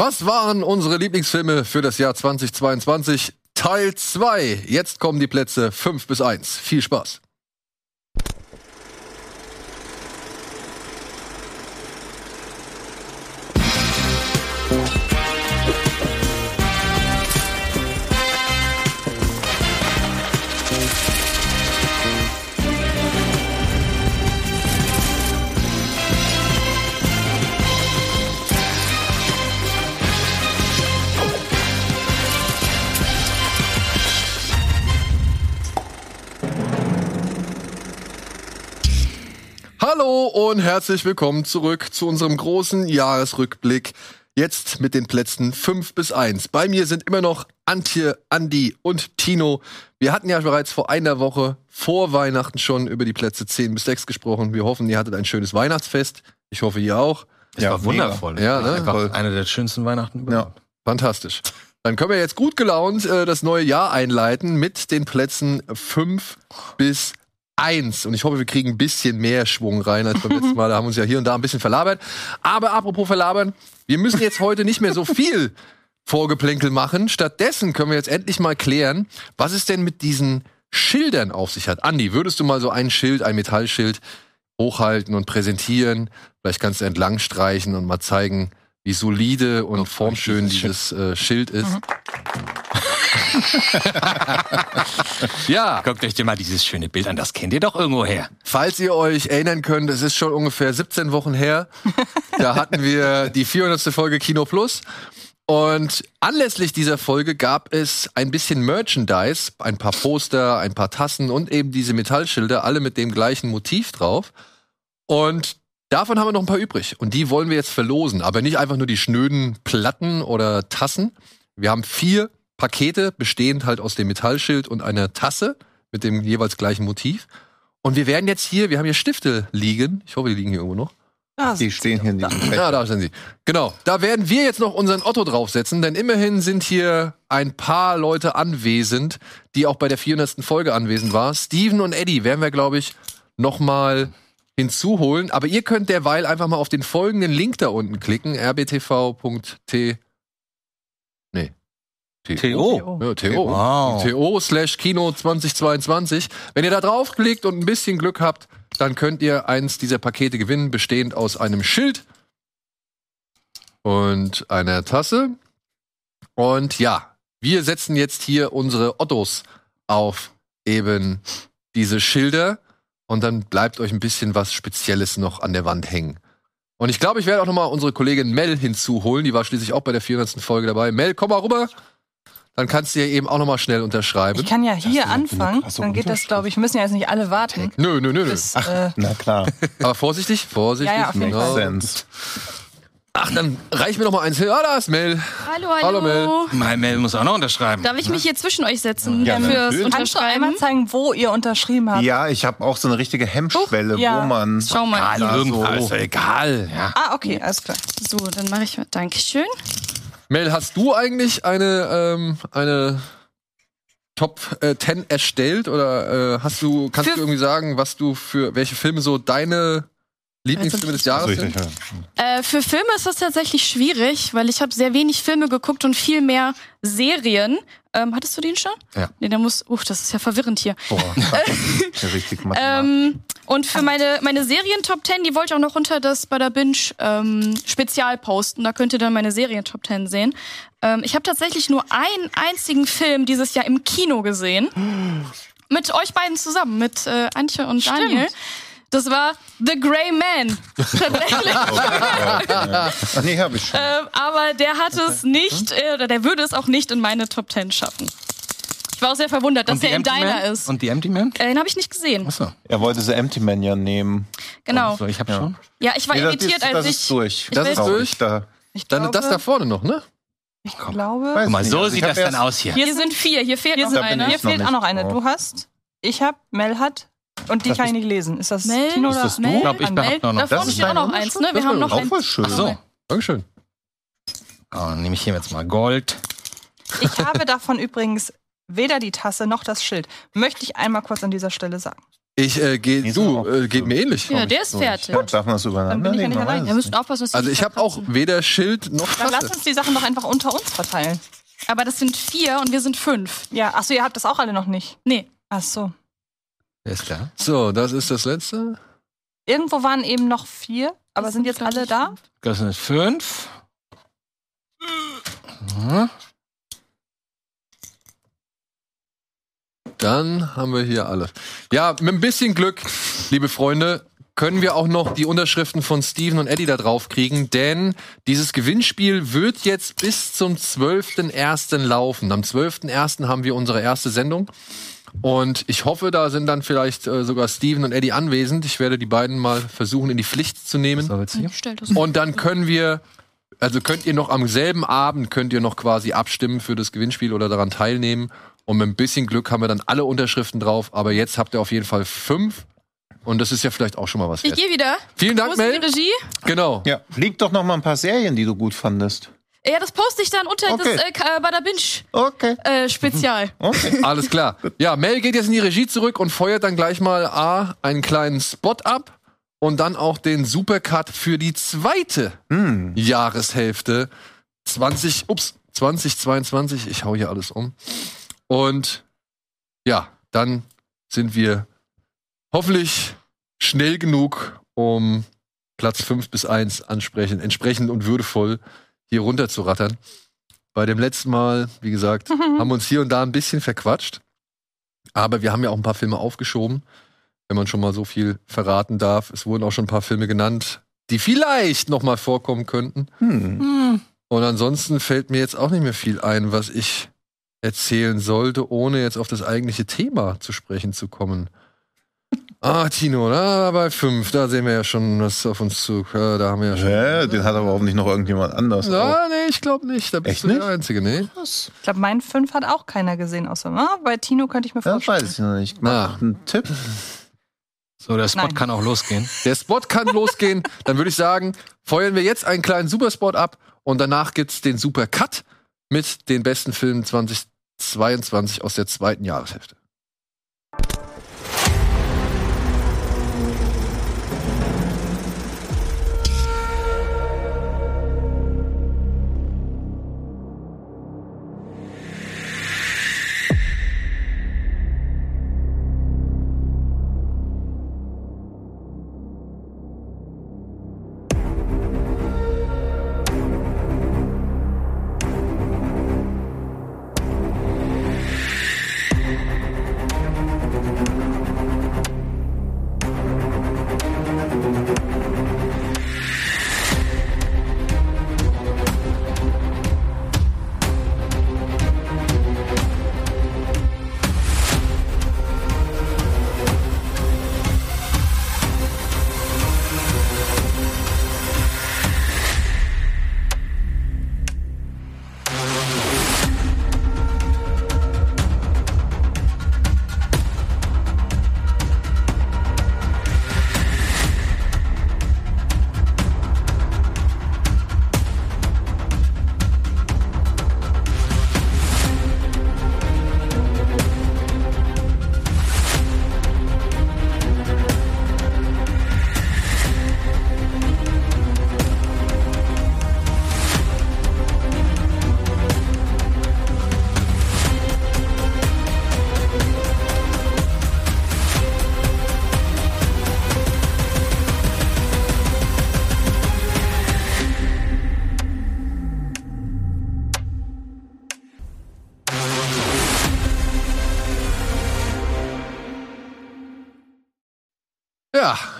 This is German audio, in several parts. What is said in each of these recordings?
Was waren unsere Lieblingsfilme für das Jahr 2022? Teil 2. Jetzt kommen die Plätze 5 bis 1. Viel Spaß. Hallo und herzlich willkommen zurück zu unserem großen Jahresrückblick. Jetzt mit den Plätzen 5 bis 1. Bei mir sind immer noch Antje, Andi und Tino. Wir hatten ja bereits vor einer Woche vor Weihnachten schon über die Plätze 10 bis 6 gesprochen. Wir hoffen, ihr hattet ein schönes Weihnachtsfest. Ich hoffe, ihr auch. Es Ja, war wundervoll. Ja, ne? Einfach Voll. eine der schönsten Weihnachten überhaupt. Fantastisch. Dann können wir jetzt gut gelaunt äh, das neue Jahr einleiten mit den Plätzen 5 bis 1. Und ich hoffe, wir kriegen ein bisschen mehr Schwung rein als beim letzten Mal. Da haben wir uns ja hier und da ein bisschen verlabert. Aber apropos verlabern, wir müssen jetzt heute nicht mehr so viel Vorgeplänkel machen. Stattdessen können wir jetzt endlich mal klären, was es denn mit diesen Schildern auf sich hat. Andi, würdest du mal so ein Schild, ein Metallschild hochhalten und präsentieren? Vielleicht kannst du entlang streichen und mal zeigen, wie solide und formschön dieses äh, Schild ist. ja, Guckt euch dir mal dieses schöne Bild an, das kennt ihr doch irgendwo her. falls ihr euch erinnern könnt, es ist schon ungefähr 17 Wochen her. Da hatten wir die 400. Folge Kino Plus. Und anlässlich dieser Folge gab es ein bisschen Merchandise, ein paar Poster, ein paar Tassen und eben diese Metallschilder, alle mit dem gleichen Motiv drauf. Und davon haben wir noch ein paar übrig. Und die wollen wir jetzt verlosen. Aber nicht einfach nur die schnöden Platten oder Tassen. Wir haben vier Pakete, bestehend halt aus dem Metallschild und einer Tasse mit dem jeweils gleichen Motiv. Und wir werden jetzt hier, wir haben hier Stifte liegen. Ich hoffe, die liegen hier irgendwo noch. Die stehen hier in diesem Feld. Ja, da sind sie. Genau. Da werden wir jetzt noch unseren Otto draufsetzen, denn immerhin sind hier ein paar Leute anwesend, die auch bei der 400. Folge anwesend waren. Steven und Eddie werden wir, glaube ich, noch mal hinzuholen. Aber ihr könnt derweil einfach mal auf den folgenden Link da unten klicken. rbtv.t Nee. TO. Ja, TO. Wow. TO slash Kino 2022. Wenn ihr da draufklickt und ein bisschen Glück habt, dann könnt ihr eins dieser Pakete gewinnen, bestehend aus einem Schild und einer Tasse. Und ja, wir setzen jetzt hier unsere Ottos auf eben diese Schilder und dann bleibt euch ein bisschen was Spezielles noch an der Wand hängen. Und ich glaube, ich werde auch noch mal unsere Kollegin Mel hinzuholen. Die war schließlich auch bei der 400. Folge dabei. Mel, komm mal rüber. Dann kannst du ja eben auch noch mal schnell unterschreiben. Ich kann ja hier anfangen, dann geht das, glaube ich, müssen ja jetzt nicht alle warten. Nö, nö, nö, nö. Bis, äh, Na klar, Aber vorsichtig, vorsichtig. Ja, ja, auf jeden genau. Sense. Ach, dann reich mir noch mal eins hin. Ah, da ist Mel. Hallo, hallo. Hallo, Mel. Mein Mel muss auch noch unterschreiben. Darf ich mich hier zwischen euch setzen Ja, fürs natürlich. kannst du einmal Unterschreiben? zeigen, wo ihr unterschrieben habt? Ja, ich habe auch so eine richtige Hemmschwelle, Oh, ja. wo man. Schau mal. Ja, irgendwo so. ist doch egal. Ja. Ah, okay, alles klar. So, dann mache ich mal. Dankeschön. Mel, hast du eigentlich eine, ähm, eine Top äh, 10 erstellt? Oder äh, hast du, kannst Für- du irgendwie sagen, was du für welche Filme so deine Lieblingsfilme des Jahres sind? ich, Äh, für Filme ist das tatsächlich schwierig, weil ich habe sehr wenig Filme geguckt und viel mehr Serien. Ähm, hattest du den schon? Ja. Nee, der muss. Uff, das ist ja verwirrend hier. boah, ja, richtig. Ähm, und für meine, meine Serien-Top 10, die wollte ich auch noch unter das bei der Binge ähm, Spezial posten. Da könnt ihr dann meine Serien-Top 10 sehen. Ähm, ich habe tatsächlich nur einen einzigen Film dieses Jahr im Kino gesehen. Mit euch beiden zusammen, mit äh, Antje und Daniel. Das war The Grey Man. Tatsächlich. Ach nee, habe ich schon. ähm, aber der hat es nicht, äh, oder der würde es auch nicht in meine Top 10 schaffen. Ich war auch sehr verwundert, dass er in deiner Man? ist. Und die Empty Man? Äh, den habe ich nicht gesehen. Achso. Er wollte The Empty Man ja nehmen. Genau. So, ich habe schon. Ja, ich war Nee, das, irritiert, ist, als das ich. ist durch. Das ist durch? Da. Ich Dann glaube, das da vorne noch, ne? ich glaube, Weiß Guck mal, so Also ich sieht das dann aus hier. Hier sind vier, hier fehlt hier, noch einer. hier ich noch fehlt auch noch eine. drauf. Du hast, ich hab, Mel hat und die Das kann ich ist- nicht lesen. Ist das Mel? Tino Ist oder das du? Mel? Ich glaub, ich Mel? noch- noch- Da vorne das ist steht auch noch eins, ne? Wir Das haben ist noch auch voll schön. Ach so. Dankeschön. Oh, nehme ich hier jetzt mal Gold. Ich habe davon übrigens weder die Tasse noch das Schild. Möchte ich einmal kurz an dieser Stelle sagen. Ich äh, geh, Die sind du, äh, geht mir ähnlich. Ja, der ist fertig. Ja, darf man das Dann übereinander bin ich ja Ihr es müsst aufpassen, dass Also ich habe auch weder Schild noch Dann lass Tasse. uns die Sachen doch einfach unter uns verteilen. Aber das sind vier und wir sind fünf. Ja, achso, ihr habt das auch alle noch nicht. Nee. Ach so. Ist da? So, das ist das letzte. Irgendwo waren eben noch vier, aber Das sind jetzt alle da? Das sind fünf. Mhm. Dann haben wir hier alle. Ja, mit ein bisschen Glück, liebe Freunde, können wir auch noch die Unterschriften von Steven und Eddie da drauf kriegen, denn dieses Gewinnspiel wird jetzt bis zum 12.01. laufen. Am 12.01. haben wir unsere erste Sendung. Und ich hoffe, da sind dann vielleicht äh, sogar Steven und Eddie anwesend. Ich werde die beiden mal versuchen, in die Pflicht zu nehmen. Und dann können wir, also könnt ihr noch am selben Abend, könnt ihr noch quasi abstimmen für das Gewinnspiel oder daran teilnehmen. Und mit ein bisschen Glück haben wir dann alle Unterschriften drauf. Aber jetzt habt ihr auf jeden Fall fünf. Und das ist ja vielleicht auch schon mal was Ich gehe wieder. Vielen Dank, Mel. Regie? Genau. Ja, liegt doch noch mal ein paar Serien, die du gut fandest. Ja, das poste ich dann unter Okay. das äh, Ka- äh, Bada Binge Okay. äh, Spezial. Okay. Alles klar. Ja, Mel geht jetzt in die Regie zurück und feuert dann gleich mal A, einen kleinen Spot ab und dann auch den Supercut für die zweite Hm. Jahreshälfte 20, ups, 2022. Ich hau hier alles um. Und ja, dann sind wir hoffentlich schnell genug, um Platz 5 bis 1 ansprechen, entsprechend und würdevoll hier runter zu rattern. Bei dem letzten Mal, wie gesagt, haben wir uns hier und da ein bisschen verquatscht. Aber wir haben ja auch ein paar Filme aufgeschoben, wenn man schon mal so viel verraten darf. Es wurden auch schon ein paar Filme genannt, die vielleicht noch mal vorkommen könnten. Hm. Und ansonsten fällt mir jetzt auch nicht mehr viel ein, was ich erzählen sollte, ohne jetzt auf das eigentliche Thema zu sprechen zu kommen. Ah, Tino, da bei fünf, da sehen wir ja schon, was auf uns zu. Da haben wir ja schon. Hä? Den hat aber hoffentlich noch irgendjemand anders. auch. Ja, nee, ich glaube nicht. Da bist Echt du der nicht? Einzige, nee. Ich glaube, mein fünf hat auch keiner gesehen, außer ah, bei Tino könnte ich mir Das vorstellen. weiß ich noch nicht. Na. Mach einen Tipp. So, der Spot Nein. kann auch losgehen. Der Spot kann losgehen. Dann würde ich sagen, feuern wir jetzt einen kleinen Superspot ab und danach gibt's den Super Cut mit den besten Filmen 2022 aus der zweiten Jahreshälfte.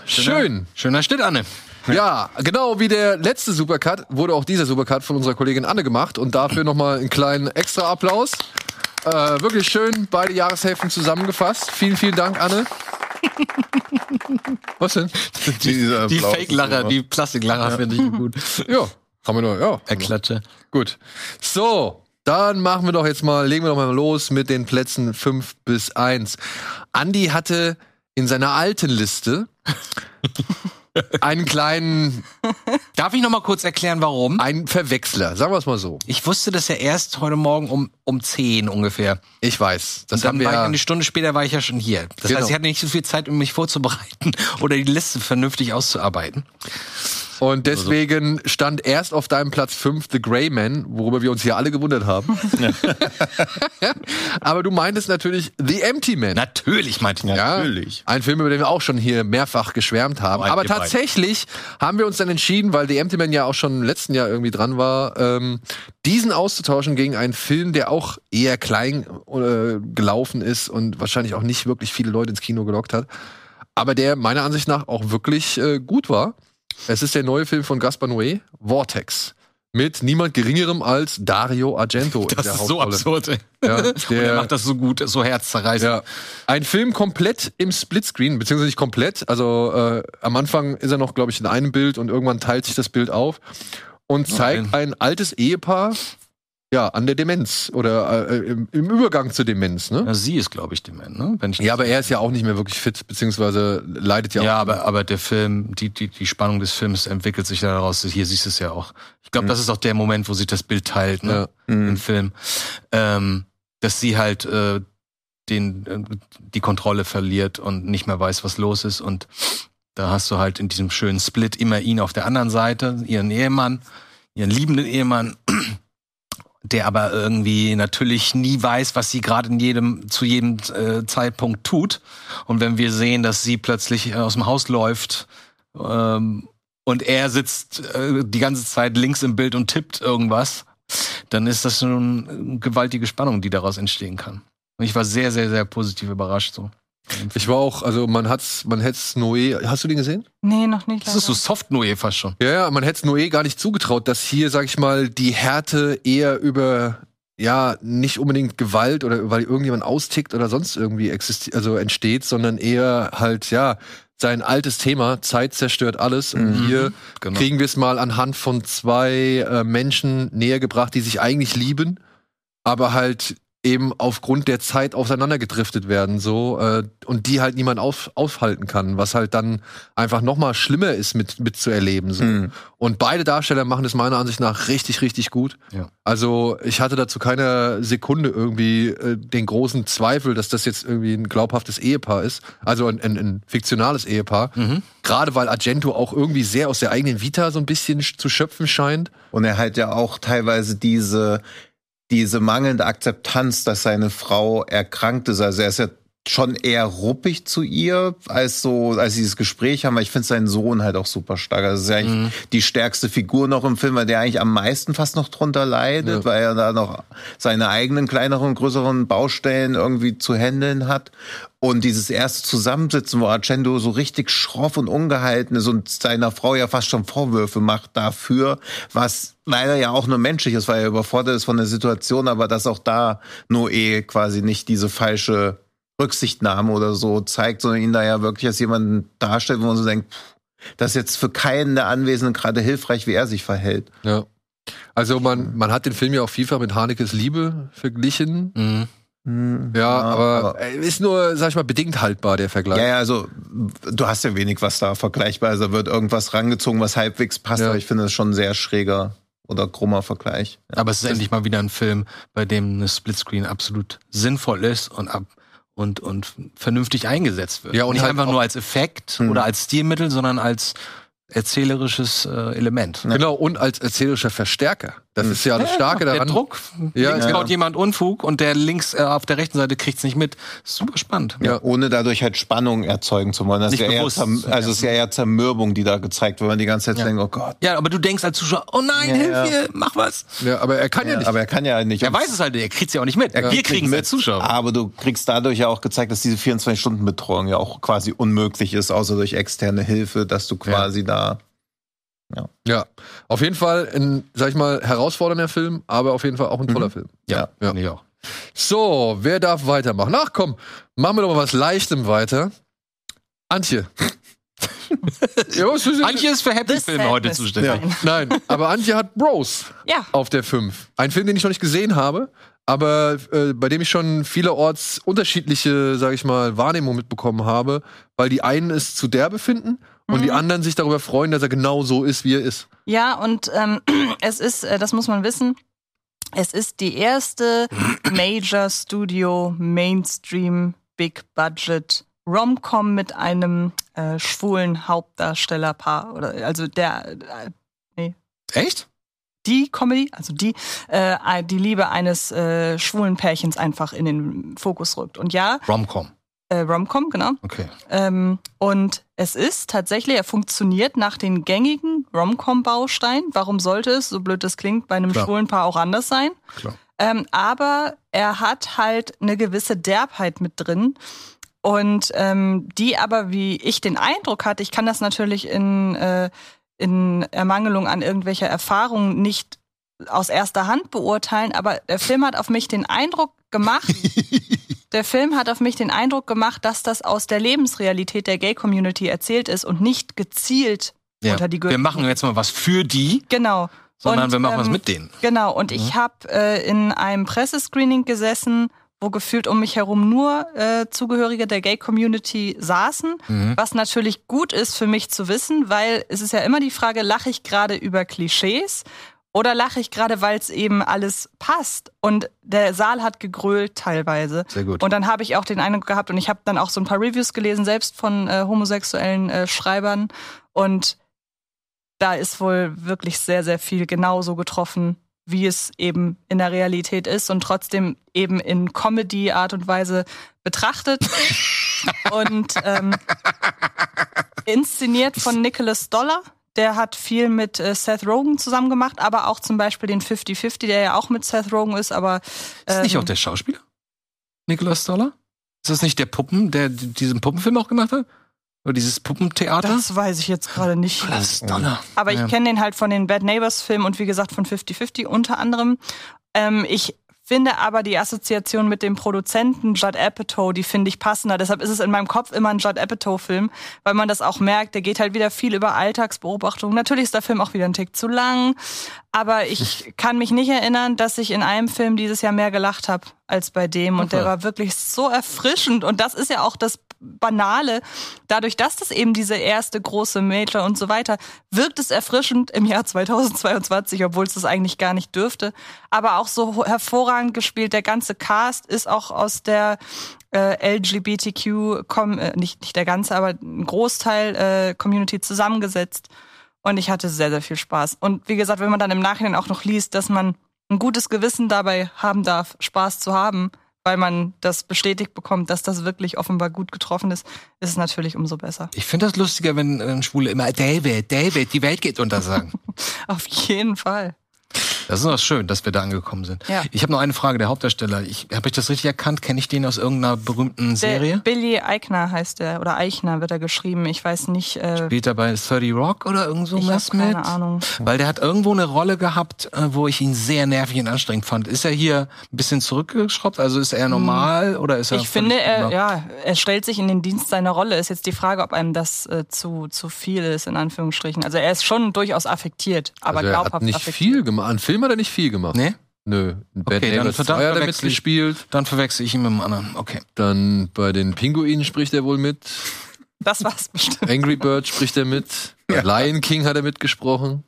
Ja, schön. Schöner Schnitt, Anne. Ja, genau wie der letzte Supercut wurde auch dieser Supercut von unserer Kollegin Anne gemacht und dafür nochmal einen kleinen extra Applaus. Äh, wirklich schön, beide Jahreshälften zusammengefasst. Vielen, vielen Dank, Anne. Was denn? Die Applaus Fake-Lacher, die Plastiklacher finde ich gut. Ja, haben wir noch, ja. Er klatsche. Gut. So, dann machen wir doch jetzt mal, legen wir doch mal los mit den Plätzen 5 bis 1. Andi hatte in seiner alten Liste einen kleinen, Darf ich noch mal kurz erklären, warum? einen Verwechsler, sagen wir es mal so. Ich wusste das ja erst heute Morgen um, um 10 ungefähr. Ich weiß, das Und dann haben wir war ich eine Stunde später war ich ja schon hier. Das Genau. heißt, ich hatte nicht so viel Zeit, um mich vorzubereiten oder die Liste vernünftig auszuarbeiten. und deswegen stand erst auf deinem Platz 5 The Grey Man, worüber wir uns hier alle gewundert haben. Aber du meintest natürlich The Empty Man. Natürlich meinte ich. Ja, Natürlich. Ein Film, über den wir auch schon hier mehrfach geschwärmt haben. Aber Aber beide. Tatsächlich haben wir uns dann entschieden, weil The Empty Man ja auch schon im letzten Jahr irgendwie dran war, ähm, diesen auszutauschen gegen einen Film, der auch eher klein äh, gelaufen ist und wahrscheinlich auch nicht wirklich viele Leute ins Kino gelockt hat. Aber der meiner Ansicht nach auch wirklich äh, gut war. Es ist der neue Film von Gaspar Noé, Vortex. Mit niemand geringerem als Dario Argento. in Das der ist so absurd. ey. Ja, Und er macht das so gut, so herzzerreißend. ja. Ein Film komplett im Splitscreen, beziehungsweise nicht komplett. Also äh, am Anfang ist er noch, glaube ich, in einem Bild und irgendwann teilt sich das Bild auf und zeigt ein altes Ehepaar ja an der Demenz oder äh, im, im Übergang zur Demenz. Ne? Ja, sie ist, glaube ich, dement, ne? Wenn ich Ja, aber er ist ja auch nicht mehr wirklich fit, beziehungsweise leidet ja, Ja, auch. aber, aber der Film, die, die, die Spannung des Films entwickelt sich ja daraus. Hier siehst du es ja auch. Ich glaube, das ist auch der Moment, wo sich das Bild teilt, ne? Im Film. Ähm, dass sie halt äh, den, äh, die Kontrolle verliert und nicht mehr weiß, was los ist. Und da hast du halt in diesem schönen Split immer ihn auf der anderen Seite, ihren Ehemann, ihren liebenden Ehemann, der aber irgendwie natürlich nie weiß, was sie gerade in jedem zu jedem äh, Zeitpunkt tut. Und wenn wir sehen, dass sie plötzlich äh, aus dem Haus läuft ähm, und er sitzt äh, die ganze Zeit links im Bild und tippt irgendwas, dann ist das schon eine gewaltige Spannung, die daraus entstehen kann. Und ich war sehr, sehr, sehr positiv überrascht so. Ich war auch, also man hat's, man hätt's Noé, hast du den gesehen? Nee, noch nicht. Das ist so soft Noé fast schon. Ja, ja, man hätte es Noé gar nicht zugetraut, dass hier, sag ich mal, die Härte eher über ja, nicht unbedingt Gewalt oder weil irgendjemand austickt oder sonst irgendwie existiert, also entsteht, sondern eher halt, ja, sein altes Thema, Zeit zerstört alles. Und hier genau. kriegen wir es mal anhand von zwei äh, Menschen näher gebracht, die sich eigentlich lieben, aber halt eben aufgrund der Zeit auseinandergedriftet werden, so, äh, und die halt niemand auf, aufhalten kann, was halt dann einfach noch mal schlimmer ist mit, mitzuerleben, so. Mhm. Und beide Darsteller machen es meiner Ansicht nach richtig, richtig gut. Ja. Also ich hatte dazu keiner Sekunde irgendwie äh, den großen Zweifel, dass das jetzt irgendwie ein glaubhaftes Ehepaar ist. Also ein, ein, ein fiktionales Ehepaar. Mhm. Gerade weil Argento auch irgendwie sehr aus der eigenen Vita so ein bisschen sch- zu schöpfen scheint. Und er hat ja auch teilweise diese, diese mangelnde Akzeptanz, dass seine Frau erkrankt ist. Also er ist ja schon eher ruppig zu ihr, als so, als sie dieses Gespräch haben, weil ich finde seinen Sohn halt auch super stark. Also ist ja eigentlich die stärkste Figur noch im Film, weil der eigentlich am meisten fast noch drunter leidet, Ja. weil er da noch seine eigenen kleineren, größeren Baustellen irgendwie zu handeln hat. Und dieses erste Zusammensitzen, wo Argento so richtig schroff und ungehalten ist und seiner Frau ja fast schon Vorwürfe macht dafür, was leider ja auch nur menschlich ist, weil er überfordert ist von der Situation, aber dass auch da Noé quasi nicht diese falsche Rücksichtnahme oder so zeigt, sondern ihn da ja wirklich als jemanden darstellt, wo man so denkt, pff, das ist jetzt für keinen der Anwesenden gerade hilfreich, wie er sich verhält. Ja. Also man, man hat den Film ja auch vielfach mit Hanekes Liebe verglichen. Mhm. Hm, Ja, aber, äh, ist nur, sag ich mal, bedingt haltbar, der Vergleich. Ja, ja, also du hast ja wenig, was da vergleichbar ist. Da wird irgendwas rangezogen, was halbwegs passt, Ja. aber ich finde das schon ein sehr schräger oder krummer Vergleich. Ja. Aber es ist endlich mal wieder ein Film, bei dem eine Splitscreen absolut sinnvoll ist und ab und, und vernünftig eingesetzt wird. Ja, und nicht halt einfach nur als Effekt Hm. oder als Stilmittel, sondern als erzählerisches äh, Element. Genau, und als erzählerischer Verstärker. Das ist ja das Starke Der daran. Druck. Ja, links ja. baut jemand Unfug und der links äh, auf der rechten Seite kriegt's nicht mit. Super spannend. Ja. Ohne dadurch halt Spannung erzeugen zu wollen. Das ist Nicht ja eher bewusst. Also es ist ja eher Zermürbung, die da gezeigt wird, wenn man die ganze Zeit Ja. denkt, oh Gott. Ja, aber du denkst als Zuschauer, oh nein, Ja, hilf ja. mir, mach was. Ja, aber er kann ja, Ja, nicht. aber er kann ja nicht. Er weiß es halt, er kriegt's ja auch nicht mit. Wir kriegen es als Zuschauer. Aber du kriegst dadurch ja auch gezeigt, dass diese 24-Stunden-Betreuung ja auch quasi unmöglich ist, außer durch externe Hilfe, dass du quasi da. Ja, auf jeden Fall ein, sag ich mal, herausfordernder Film, aber auf jeden Fall auch ein toller Mhm. Film. Ja, Ja. ich auch. So, wer darf weitermachen? Ach komm, machen wir doch mal was Leichtem weiter. Antje. ja, Antje ist für Happy Filme heute zuständig. Nein. Nein, aber Antje hat Bros Ja. auf der 5. Ein Film, den ich noch nicht gesehen habe, aber äh, bei dem ich schon vielerorts unterschiedliche, sag ich mal, Wahrnehmungen mitbekommen habe, weil die einen es zu derbe finden und die anderen sich darüber freuen, dass er genau so ist, wie er ist. Ja, und ähm, es ist, äh, das muss man wissen, es ist die erste Major Studio Mainstream Big Budget Rom-Com mit einem äh, schwulen Hauptdarstellerpaar oder also der äh, Echt? die Comedy, also die äh, die Liebe eines äh, schwulen Pärchens einfach in den Fokus rückt. Und ja, Romcom. äh, Rom-Com, genau. Okay. Ähm, und es ist tatsächlich, er funktioniert nach den gängigen Rom-Com-Bausteinen. Warum sollte es, so blöd das klingt, bei einem Klar. schwulen Paar auch anders sein? Klar. Ähm, aber er hat halt eine gewisse Derbheit mit drin. Und ähm, die aber, wie ich den Eindruck hatte, ich kann das natürlich in, äh, in Ermangelung an irgendwelcher Erfahrung nicht aus erster Hand beurteilen, aber der Film hat auf mich den Eindruck gemacht, der Film hat auf mich den Eindruck gemacht, dass das aus der Lebensrealität der Gay-Community erzählt ist und nicht gezielt Ja. unter die Wir Gürtel. machen jetzt mal was für die, Genau. sondern Und, wir machen was ähm, mit denen. Genau, und ich habe äh, in einem Pressescreening gesessen, wo gefühlt um mich herum nur äh, Zugehörige der Gay-Community saßen, Mhm. was natürlich gut ist für mich zu wissen, weil es ist ja immer die Frage, lache ich gerade über Klischees oder lache ich gerade, weil es eben alles passt? Und der Saal hat gegrölt teilweise. Sehr gut. Und dann habe ich auch den Eindruck gehabt, und ich habe dann auch so ein paar Reviews gelesen, selbst von äh, homosexuellen äh, Schreibern. Und da ist wohl wirklich sehr, sehr viel genauso getroffen, wie es eben in der Realität ist und trotzdem eben in Comedy-Art und Weise betrachtet. und ähm, inszeniert von Nicholas Dollar. Der hat viel mit äh, Seth Rogen zusammen gemacht, aber auch zum Beispiel den 50-50, der ja auch mit Seth Rogen ist, aber Ist das nicht ähm, auch der Schauspieler? Nicholas Dollar? Ist das nicht der Puppen, der diesen Puppenfilm auch gemacht hat? Oder dieses Puppentheater? das weiß ich jetzt gerade nicht. Nicholas Dollar. Aber ich Ja. kenne den halt von den Bad Neighbors Filmen und wie gesagt von 50-50 unter anderem. Ähm, ich finde aber die Assoziation mit dem Produzenten Judd Apatow, die finde ich passender. Deshalb ist es in meinem Kopf immer ein Judd Apatow-Film, weil man das auch merkt. Der geht halt wieder viel über Alltagsbeobachtung. Natürlich ist der Film auch wieder ein Tick zu lang, aber ich kann mich nicht erinnern, dass ich in einem Film dieses Jahr mehr gelacht habe als bei dem. Und der Okay. war wirklich so erfrischend. Und das ist ja auch das Banale. Dadurch, dass das eben diese erste große Major und so weiter, wirkt es erfrischend im Jahr 2022, obwohl es das eigentlich gar nicht dürfte. Aber auch so hervorragend gespielt. Der ganze Cast ist auch aus der äh, LGBTQ, äh, nicht, nicht der ganze, aber ein Großteil äh, Community zusammengesetzt. Und ich hatte sehr, sehr viel Spaß. Und wie gesagt, wenn man dann im Nachhinein auch noch liest, dass man ein gutes Gewissen dabei haben darf, Spaß zu haben, weil man das bestätigt bekommt, dass das wirklich offenbar gut getroffen ist, ist es natürlich umso besser. Ich finde das lustiger, wenn, wenn Schwule immer David, David, die Welt geht unter sagen. Auf jeden Fall. Das ist doch schön, dass wir da angekommen sind. Ja. Ich habe noch eine Frage, der Hauptdarsteller. Ich, habe ich das richtig erkannt? Kenne ich den aus irgendeiner berühmten Der Serie? Billy Eichner heißt er, oder Eichner wird er geschrieben. Ich weiß nicht. Äh, Spielt er bei 30 Rock oder irgend so ich habe was mit? keine Ahnung. Weil der hat irgendwo eine Rolle gehabt, äh, wo ich ihn sehr nervig und anstrengend fand. Ist er hier ein bisschen zurückgeschraubt? Also ist er normal oder ist er Hm. Ich finde, er, ja, er stellt sich in den Dienst seiner Rolle. Ist jetzt die Frage, ob einem das äh, zu, zu viel ist, in Anführungsstrichen. Also er ist schon durchaus affektiert, aber also er glaubhaft hat nicht affektiert. viel gemacht. An Film hat er nicht viel gemacht. Nee? Nö. In Bad Okay, dann Neighbors 2 verdammt hat er mitgespielt. Dann verwechsel ich ihn mit dem anderen. Okay. Dann bei den Pinguinen spricht er wohl mit. Das war's bestimmt. Angry Bird spricht er mit. Bei Lion King hat er mitgesprochen.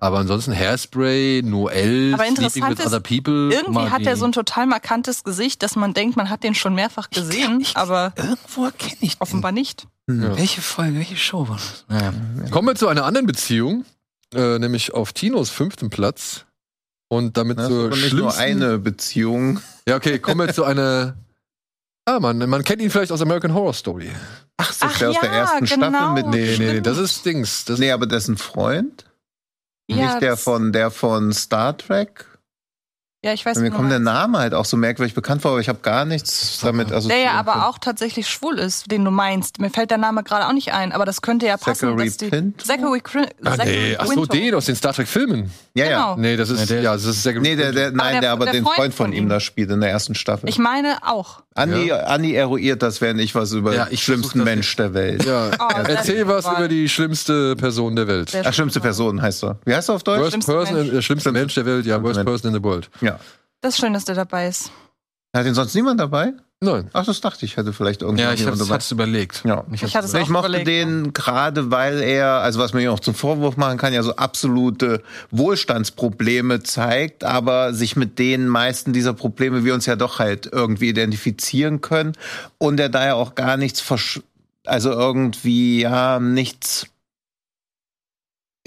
Aber ansonsten Hairspray, Noel, Aber Sleeping with ist, Other People. Irgendwie mal hat er so ein total markantes Gesicht, dass man denkt, man hat den schon mehrfach gesehen, ich- aber Irgendwo kenne ich den. offenbar nicht. Ja. Welche Folge, welche Show war das? Naja. Kommen wir zu einer anderen Beziehung, äh, nämlich auf Tinos fünften Platz. Und damit Das ist zur nur eine Beziehung. Ja, okay, kommen wir zu einer. Ah, man, man kennt ihn vielleicht aus American Horror Story. Ach, so, Ach der aus der ja, ersten genau. Staffel mit. Nee, nee, nee, das ist Dings. Das Nee, aber dessen Freund? Ja, nicht der von, der von Star Trek? Ja, ich weiß Mir nicht. kommt der Name halt auch so merkwürdig bekannt vor, aber ich habe gar nichts damit assoziiert. Der ja aber auch tatsächlich schwul ist, den du meinst. Mir fällt der Name gerade auch nicht ein, aber das könnte ja passen. Zachary dass die Quinto? Zachary, Quin- Ah, Zachary nee, ach so, den aus den Star Trek-Filmen. Ja, ja. Genau. Nee, das ist, Ja, der- ja, das ist sehr Nee, der, der, nein, der- der, aber der den Freund Freund von von ihm ihm. da spielt in der ersten Staffel. Ich meine auch. Anni, Anni eruiert das, während ich was über Ja, den ich schlimmsten Mensch der Welt. Ja, Oh, erzähl was über die schlimmste Person der Welt. Ach, schlimmste Person heißt er. Wie heißt er auf Deutsch? Worst Schlimmste person, Mensch. äh, schlimmste Mensch der Welt, ja, worst person in the world. Ja. Das ist schön, dass der dabei ist. Hat ihn sonst niemand dabei? Nein. Ach, das dachte ich, hätte vielleicht irgendwie. Ja, ich hab's, hab's überlegt. Ja. Ich hatte es Ich mochte überlegt. den gerade, weil er, also was man ihm auch zum Vorwurf machen kann, ja so absolute Wohlstandsprobleme zeigt, aber sich mit den meisten dieser Probleme wir uns ja doch halt irgendwie identifizieren können und er daher auch gar nichts, versch also irgendwie, ja, nichts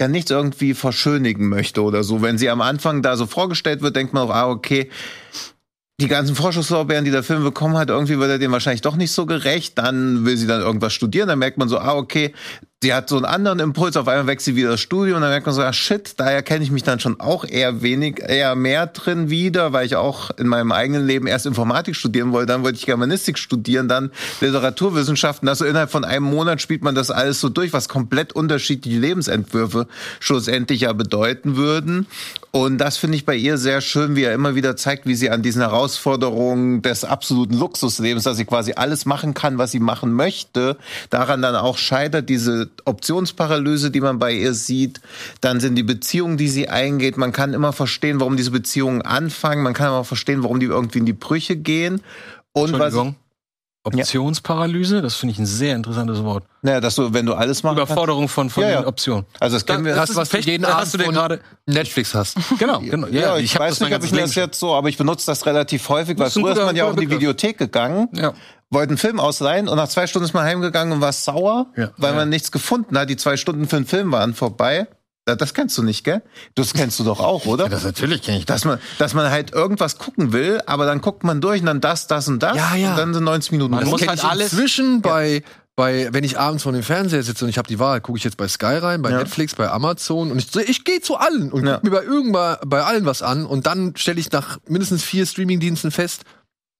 ja nichts irgendwie verschönigen möchte oder so. Wenn sie am Anfang da so vorgestellt wird, denkt man auch, ah, okay, die ganzen Vorschusslorbeeren, die der Film bekommen hat, irgendwie wird er dem wahrscheinlich doch nicht so gerecht. Dann will sie dann irgendwas studieren, dann merkt man so, ah, okay, sie hat so einen anderen Impuls, auf einmal wächst sie wieder das Studium und dann merkt man so, ah, shit, da erkenne ich mich dann schon auch eher wenig, eher mehr drin wieder, weil ich auch in meinem eigenen Leben erst Informatik studieren wollte, dann wollte ich Germanistik studieren, dann Literaturwissenschaften. Also innerhalb von einem Monat spielt man das alles so durch, was komplett unterschiedliche Lebensentwürfe schlussendlich ja bedeuten würden. Und das finde ich bei ihr sehr schön, wie er immer wieder zeigt, wie sie an diesen Herausforderungen des absoluten Luxuslebens, dass sie quasi alles machen kann, was sie machen möchte, daran dann auch scheitert, diese Optionsparalyse, die man bei ihr sieht. Dann sind die Beziehungen, die sie eingeht. Man kann immer verstehen, warum diese Beziehungen anfangen. Man kann aber auch verstehen, warum die irgendwie in die Brüche gehen. Und was, Entschuldigung. Optionsparalyse, das finde ich ein sehr interessantes Wort. naja, dass du, wenn du alles machst. Überforderung von, von Ja, ja. den Optionen. Also das kennen wir. Das, was du Pech- jeden Abend hast du von gerade- Netflix hast. Genau, genau. Ja, ich, hab weiß nicht, ob ich mir das jetzt so, aber ich benutze das relativ häufig, weil früher ist man ja auch in die. Videothek gegangen, Ja. Wollte einen Film ausleihen und nach zwei Stunden ist man heimgegangen und war sauer, Ja. weil Ja. man nichts gefunden hat. Die zwei Stunden für den Film waren vorbei. Ja, Das kennst du nicht, gell? Das kennst du doch auch, oder? Das natürlich kenne ich. dass man, dass man halt irgendwas gucken will, aber dann guckt man durch und dann das, das und das. Ja, ja. Und dann sind 90 Minuten. Man muss halt ich alles- Inzwischen bei, bei, wenn ich abends vor dem Fernseher sitze und ich habe die Wahl, gucke ich jetzt bei Sky rein, bei Ja. Netflix, bei Amazon und ich, ich gehe zu allen und Ja. gucke mir bei irgendwann bei allen was an und dann stelle ich nach mindestens vier Streamingdiensten fest,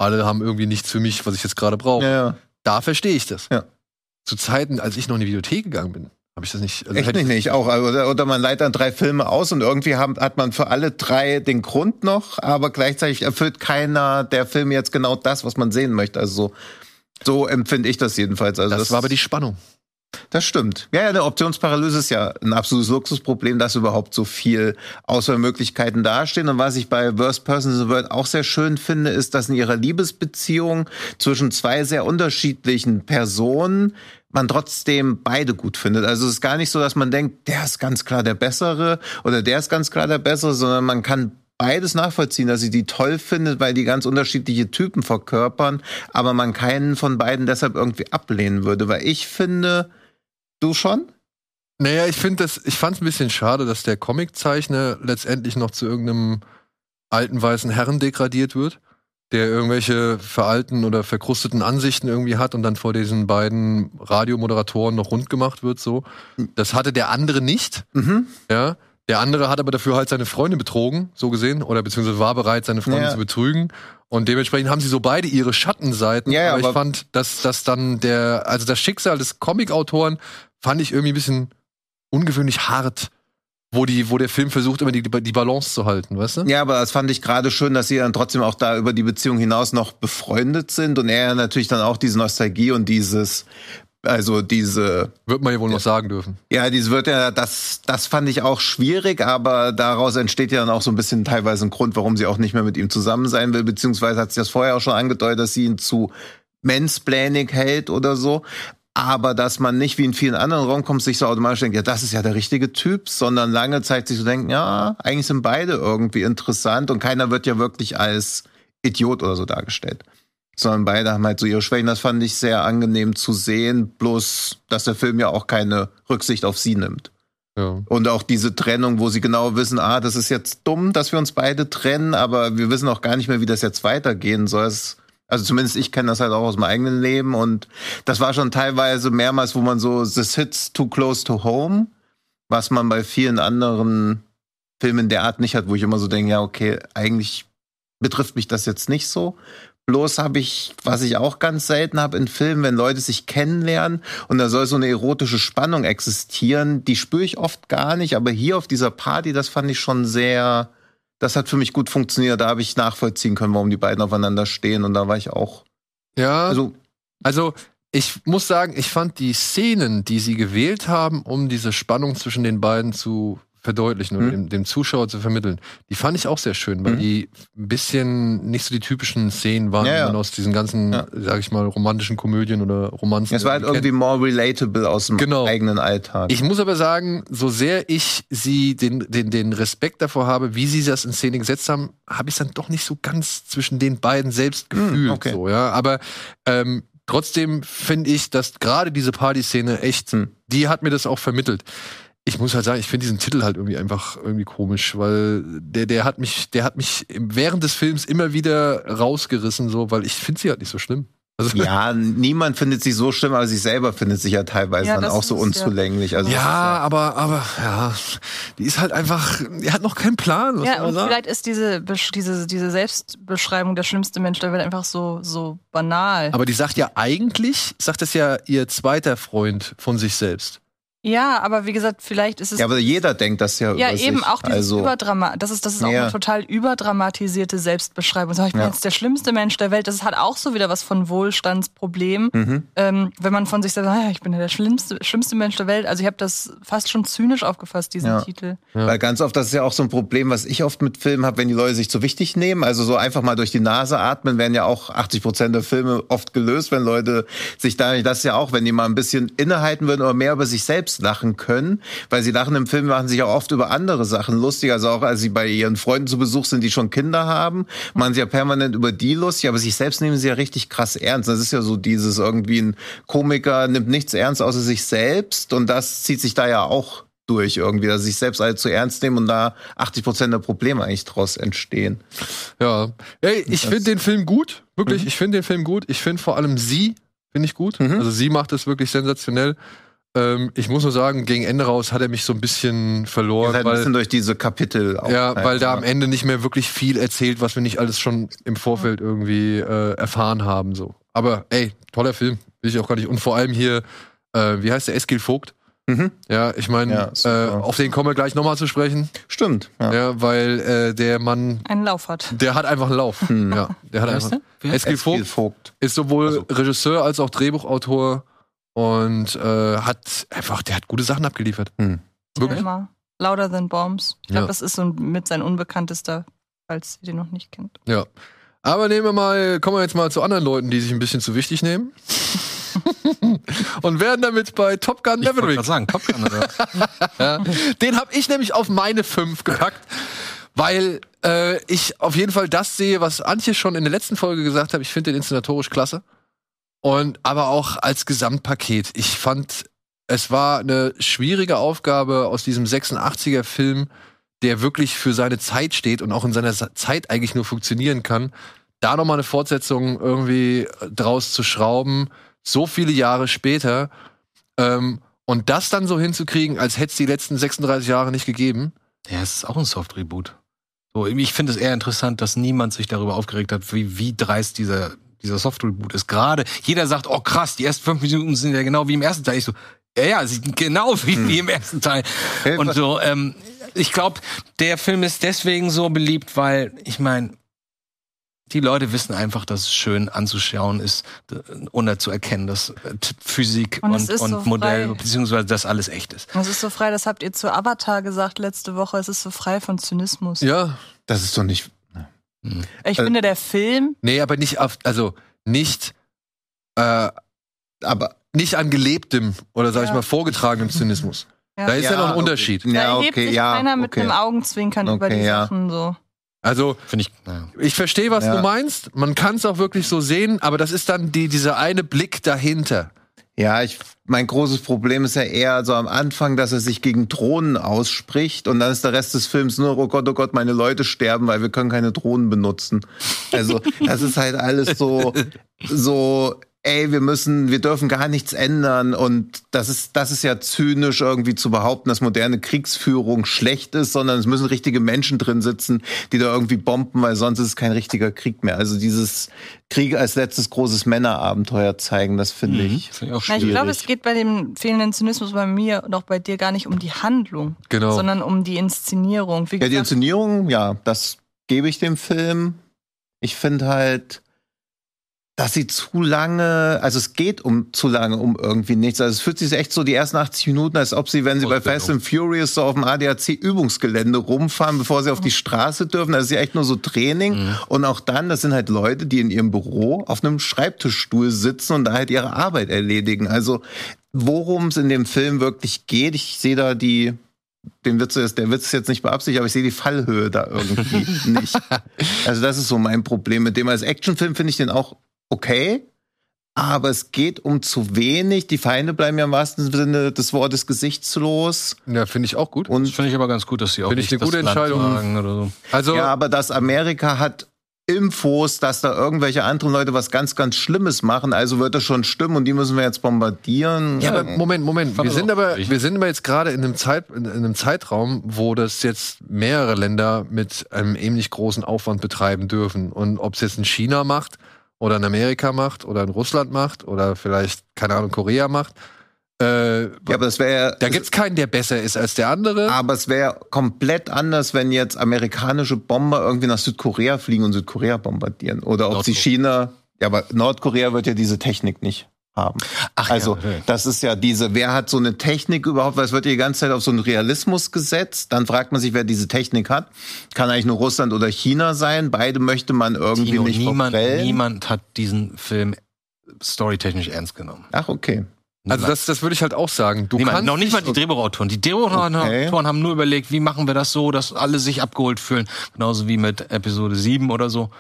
alle haben irgendwie nichts für mich, was ich jetzt gerade brauche. ja, ja. Da verstehe ich das. Ja. Zu Zeiten, als ich noch in die Videothek gegangen bin, habe ich das nicht. Also Echt nicht, ich- nicht auch. Oder, oder man leiht dann drei Filme aus und irgendwie haben, hat man für alle drei den Grund noch, aber gleichzeitig erfüllt keiner der Filme jetzt genau das, was man sehen möchte. Also so, so empfinde ich das jedenfalls. Also Das, war aber die Spannung. Das stimmt. Ja, ja, eine Optionsparalyse ist ja ein absolutes Luxusproblem, dass überhaupt so viel Auswahlmöglichkeiten dastehen. Und was ich bei Worst Person in the World auch sehr schön finde, ist, dass in ihrer Liebesbeziehung zwischen zwei sehr unterschiedlichen Personen man trotzdem beide gut findet. Also es ist gar nicht so, dass man denkt, der ist ganz klar der Bessere oder der ist ganz klar der Bessere, sondern man kann beides nachvollziehen, dass sie die toll findet, weil die ganz unterschiedliche Typen verkörpern, aber man keinen von beiden deshalb irgendwie ablehnen würde. Weil ich finde, du schon? Naja, ich finde das, ich fand es ein bisschen schade, dass der Comiczeichner letztendlich noch zu irgendeinem alten weißen Herren degradiert wird, der irgendwelche veralten oder verkrusteten Ansichten irgendwie hat und dann vor diesen beiden Radiomoderatoren noch rund gemacht wird, so. Das hatte der andere nicht, Mhm. ja. Der andere hat aber dafür halt seine Freundin betrogen, so gesehen, oder beziehungsweise war bereit, seine Freundin Ja. zu betrügen. Und dementsprechend haben sie so beide ihre Schattenseiten. Ja, ja, aber ich aber- fand, dass das dann der, also das Schicksal des Comicautoren fand ich irgendwie ein bisschen ungewöhnlich hart, wo die, wo der Film versucht, immer die, die Balance zu halten, weißt du? Ja, aber das fand ich gerade schön, dass sie dann trotzdem auch da über die Beziehung hinaus noch befreundet sind und er natürlich dann auch diese Nostalgie und dieses, also diese, Wird man ja wohl noch sagen dürfen. ja, dieses wird ja, das, das fand ich auch schwierig, aber daraus entsteht ja dann auch so ein bisschen teilweise ein Grund, warum sie auch nicht mehr mit ihm zusammen sein will, beziehungsweise hat sie das vorher auch schon angedeutet, dass sie ihn zu mansplaining hält oder so. Aber dass man nicht wie in vielen anderen Romcoms sich so automatisch denkt, ja, das ist ja der richtige Typ, sondern lange Zeit sich so denken, ja, eigentlich sind beide irgendwie interessant und keiner wird ja wirklich als Idiot oder so dargestellt. Sondern beide haben halt so ihre Schwächen. Das fand ich sehr angenehm zu sehen, bloß, dass der Film ja auch keine Rücksicht auf sie nimmt. Ja. Und auch diese Trennung, wo sie genau wissen, ah, das ist jetzt dumm, dass wir uns beide trennen, aber wir wissen auch gar nicht mehr, wie das jetzt weitergehen soll. Es, also zumindest ich kenne das halt auch aus meinem eigenen Leben und das war schon teilweise mehrmals, wo man so this hits too close to home, was man bei vielen anderen Filmen der Art nicht hat, wo ich immer so denke, ja, okay, eigentlich betrifft mich das jetzt nicht so. Bloß habe ich, was ich auch ganz selten habe in Filmen, wenn Leute sich kennenlernen und da soll so eine erotische Spannung existieren, die spüre ich oft gar nicht, aber hier auf dieser Party, das fand ich schon sehr, das hat für mich gut funktioniert, da habe ich nachvollziehen können, warum die beiden aufeinander stehen. Und da war ich auch, Ja, also, Also, ich muss sagen, ich fand die Szenen, die sie gewählt haben, um diese Spannung zwischen den beiden zu verdeutlichen und Mhm. dem, dem Zuschauer zu vermitteln. Die fand ich auch sehr schön, weil Mhm. die ein bisschen nicht so die typischen Szenen waren, Ja, die ja. man aus diesen ganzen, Ja. sag ich mal, romantischen Komödien oder Romanzen. Es war halt irgendwie irgendwie more relatable aus dem Genau. eigenen Alltag. Ich muss aber sagen, so sehr ich sie den, den, den Respekt davor habe, wie sie das in Szene gesetzt haben, habe ich es dann doch nicht so ganz zwischen den beiden selbst gefühlt. okay. so, ja. Aber ähm, trotzdem finde ich, dass gerade diese Party-Szene echt, Hm. die hat mir das auch vermittelt. Ich muss halt sagen, ich finde diesen Titel halt irgendwie einfach irgendwie komisch, weil der, der hat mich, der hat mich während des Films immer wieder rausgerissen, so, weil ich finde sie halt nicht so schlimm. Also, ja, niemand findet sie so schlimm, aber sich selber findet sich ja teilweise Ja, dann auch so ist ja- unzulänglich. Also Ja, aber, aber, ja, die ist halt einfach, die hat noch keinen Plan. Was Ja, und sagen? vielleicht ist diese, diese, diese Selbstbeschreibung der schlimmste Mensch der Welt einfach so, so banal. Aber die sagt ja eigentlich, sagt das ja ihr zweiter Freund von sich selbst. Ja, aber wie gesagt, vielleicht ist es. ja, aber jeder denkt das ja Ja, über eben sich. auch dieses also, Überdrama. Das ist, das ist auch Ja. eine total überdramatisierte Selbstbeschreibung. So, ich bin Ja. jetzt der schlimmste Mensch der Welt. Das hat auch so wieder was von Wohlstandsproblem. Mhm. Ähm, wenn man von sich sagt, ah, ich bin ja der schlimmste, schlimmste Mensch der Welt. Also ich habe das fast schon zynisch aufgefasst, diesen Ja. Titel. Weil ganz oft, das ist ja auch so ein Problem, was ich oft mit Filmen habe, wenn die Leute sich zu wichtig nehmen. Also so einfach mal durch die Nase atmen, werden ja auch 80 Prozent der Filme oft gelöst, wenn Leute sich da, das ist ja auch, wenn die mal ein bisschen innehalten würden oder mehr über sich selbst lachen können. Weil sie lachen im Film, machen sich auch oft über andere Sachen lustig. Also auch als sie bei ihren Freunden zu Besuch sind, die schon Kinder haben, machen sie ja permanent über die lustig, aber sich selbst nehmen sie ja richtig krass ernst. Das ist ja so dieses irgendwie ein Komiker nimmt nichts ernst außer sich selbst und das zieht sich da ja auch durch irgendwie, dass sich selbst alle zu ernst nehmen und da 80 Prozent der Probleme eigentlich draus entstehen. Ja. Ey, ich finde den Film gut. Wirklich, ich finde den Film gut. Ich finde vor allem sie, finde ich gut. Mhm. Also sie macht es wirklich sensationell. Ähm, ich muss nur sagen, gegen Ende raus hat er mich so ein bisschen verloren, halt ein bisschen weil, durch diese Kapitel. auch ja, halt, weil da am Ende nicht mehr wirklich viel erzählt, was wir nicht alles schon im Vorfeld irgendwie äh, erfahren haben. So. Aber ey, toller Film. Will ich auch gar nicht. Und vor allem hier, äh, wie heißt der, Eskil Vogt? Mhm. Ja, ich meine, Ja, äh, auf den kommen wir gleich nochmal zu sprechen. Stimmt. Ja. Ja, weil äh, der Mann, Einen Lauf hat. der hat einfach einen Lauf. Hm. Ja, der hat Wer einfach. Eskil Vogt Vogt. ist sowohl Also- Regisseur als auch Drehbuchautor und äh, hat einfach, der hat gute Sachen abgeliefert. Hm. Wirklich? Immer. Louder Than Bombs. Ich glaube, Ja. das ist so mit sein unbekanntester, falls ihr den noch nicht kennt. Ja. Aber nehmen wir mal, kommen wir jetzt mal zu anderen Leuten, die sich ein bisschen zu wichtig nehmen. und werden damit bei Top Gun Ich Maverick. gerade sagen, Top Gun oder? Ja. Den habe ich nämlich auf meine fünf gepackt, weil äh, ich auf jeden Fall das sehe, was Antje schon in der letzten Folge gesagt hat. Ich finde den inszenatorisch klasse. Und aber auch als Gesamtpaket. Ich fand, es war eine schwierige Aufgabe aus diesem 86er Film, der wirklich für seine Zeit steht und auch in seiner Zeit eigentlich nur funktionieren kann, da nochmal eine Fortsetzung irgendwie draus zu schrauben, so viele Jahre später. Ähm, und das dann so hinzukriegen, als hätte es die letzten 36 Jahre nicht gegeben. Ja, es ist auch ein Soft-Reboot. So, ich finde es eher interessant, dass niemand sich darüber aufgeregt hat, wie, wie dreist dieser, dieser Soft-Reboot ist. Gerade jeder sagt, oh krass, die ersten fünf Minuten sind ja genau wie im ersten Teil. Ich so, ja, ja, sie sind genau wie, wie im ersten Teil. Hey, Und was- so, ähm, ich glaube, der Film ist deswegen so beliebt, weil, ich meine, die Leute wissen einfach, dass es schön anzuschauen ist, ohne zu erkennen, dass äh, Physik Und und, und so Modell, frei. beziehungsweise das alles echt ist. Es ist so frei, das habt ihr zu Avatar gesagt letzte Woche. Es ist so frei von Zynismus. Ja. Das ist doch nicht. Ich Äh, finde, der Film, Nee, aber nicht auf, also nicht, äh, Aber nicht an gelebtem oder sag ich Ja. mal vorgetragenem Zynismus. Ja. Da ist ja, noch ein Unterschied. da Ja, erhebt okay, sich ja. keiner mit okay. einem Augenzwinkern über Okay, die ja. Sachen so. Also Finde ich, naja. ich verstehe, was Ja. du meinst. Man kann es auch wirklich so sehen, aber das ist dann die, dieser eine Blick dahinter. Ja, ich, mein großes Problem ist ja eher so am Anfang, dass er sich gegen Drohnen ausspricht und dann ist der Rest des Films nur, oh Gott, oh Gott, meine Leute sterben, weil wir können keine Drohnen benutzen. Also, das ist halt alles so, so, ey, wir müssen, wir dürfen gar nichts ändern und das ist, das ist ja zynisch irgendwie zu behaupten, dass moderne Kriegsführung schlecht ist, sondern es müssen richtige Menschen drin sitzen, die da irgendwie bomben, weil sonst ist es kein richtiger Krieg mehr. Also dieses Krieg als letztes großes Männerabenteuer zeigen, das finde ich. Finde ich auch schwierig. ich glaube, es geht bei dem fehlenden Zynismus bei mir und auch bei dir gar nicht um die Handlung, Genau. sondern um die Inszenierung. Wie Ja, die Inszenierung, ja, das gebe ich dem Film. Ich finde halt, dass sie zu lange, also es geht um zu lange um irgendwie nichts. Also es fühlt sich echt so die ersten 80 Minuten, als ob sie, wenn sie bei Fast and Furious so auf dem ADAC-Übungsgelände rumfahren, bevor sie auf die Straße dürfen. Das ist ja echt nur so Training. Mhm. Und auch dann, das sind halt Leute, die in ihrem Büro auf einem Schreibtischstuhl sitzen und da halt ihre Arbeit erledigen. Also worum es in dem Film wirklich geht, ich sehe da die den Witz ist, der Witz ist jetzt nicht beabsichtigt, aber ich sehe die Fallhöhe da irgendwie nicht. Also das ist so mein Problem mit dem. Als Actionfilm finde ich den auch okay, aber es geht um zu wenig. Die Feinde bleiben ja im wahrsten Sinne des Wortes gesichtslos. Ja, finde ich auch gut. Und finde ich aber ganz gut, dass sie auch finde ich eine gute Entscheidung oder so. Also ja, aber das Amerika hat Infos, dass da irgendwelche anderen Leute was ganz, ganz Schlimmes machen. Also wird das schon stimmen und die müssen wir jetzt bombardieren. Ja, aber Moment, Moment. Wir sind aber, wir sind aber jetzt gerade in einem, Zeit, in einem Zeitraum, wo das jetzt mehrere Länder mit einem ähnlich großen Aufwand betreiben dürfen. Und ob es jetzt in China macht oder in Amerika macht oder in Russland macht oder vielleicht, keine Ahnung, Korea macht, äh, ja, aber das wäre. Da gibt's keinen, der besser ist als der andere. Aber es wäre komplett anders, wenn jetzt amerikanische Bomber irgendwie nach Südkorea fliegen und Südkorea bombardieren. Oder ob sie China. Ja, aber Nordkorea wird ja diese Technik nicht haben. Ach, also ja, das ist ja diese, wer hat so eine Technik überhaupt, weil es wird die ganze Zeit auf so einen Realismus gesetzt, dann fragt man sich, wer diese Technik hat. Kann eigentlich nur Russland oder China sein, beide möchte man irgendwie Tino, nicht niemand, niemand hat diesen Film storytechnisch ernst genommen. Ach, okay. Also das, das würde ich halt auch sagen. Du Niemand, kannst noch nicht mal die Drehbuchautoren. Die Drehbuchautoren okay. haben nur überlegt, wie machen wir das so, dass alle sich abgeholt fühlen. Genauso wie mit Episode 7 oder so.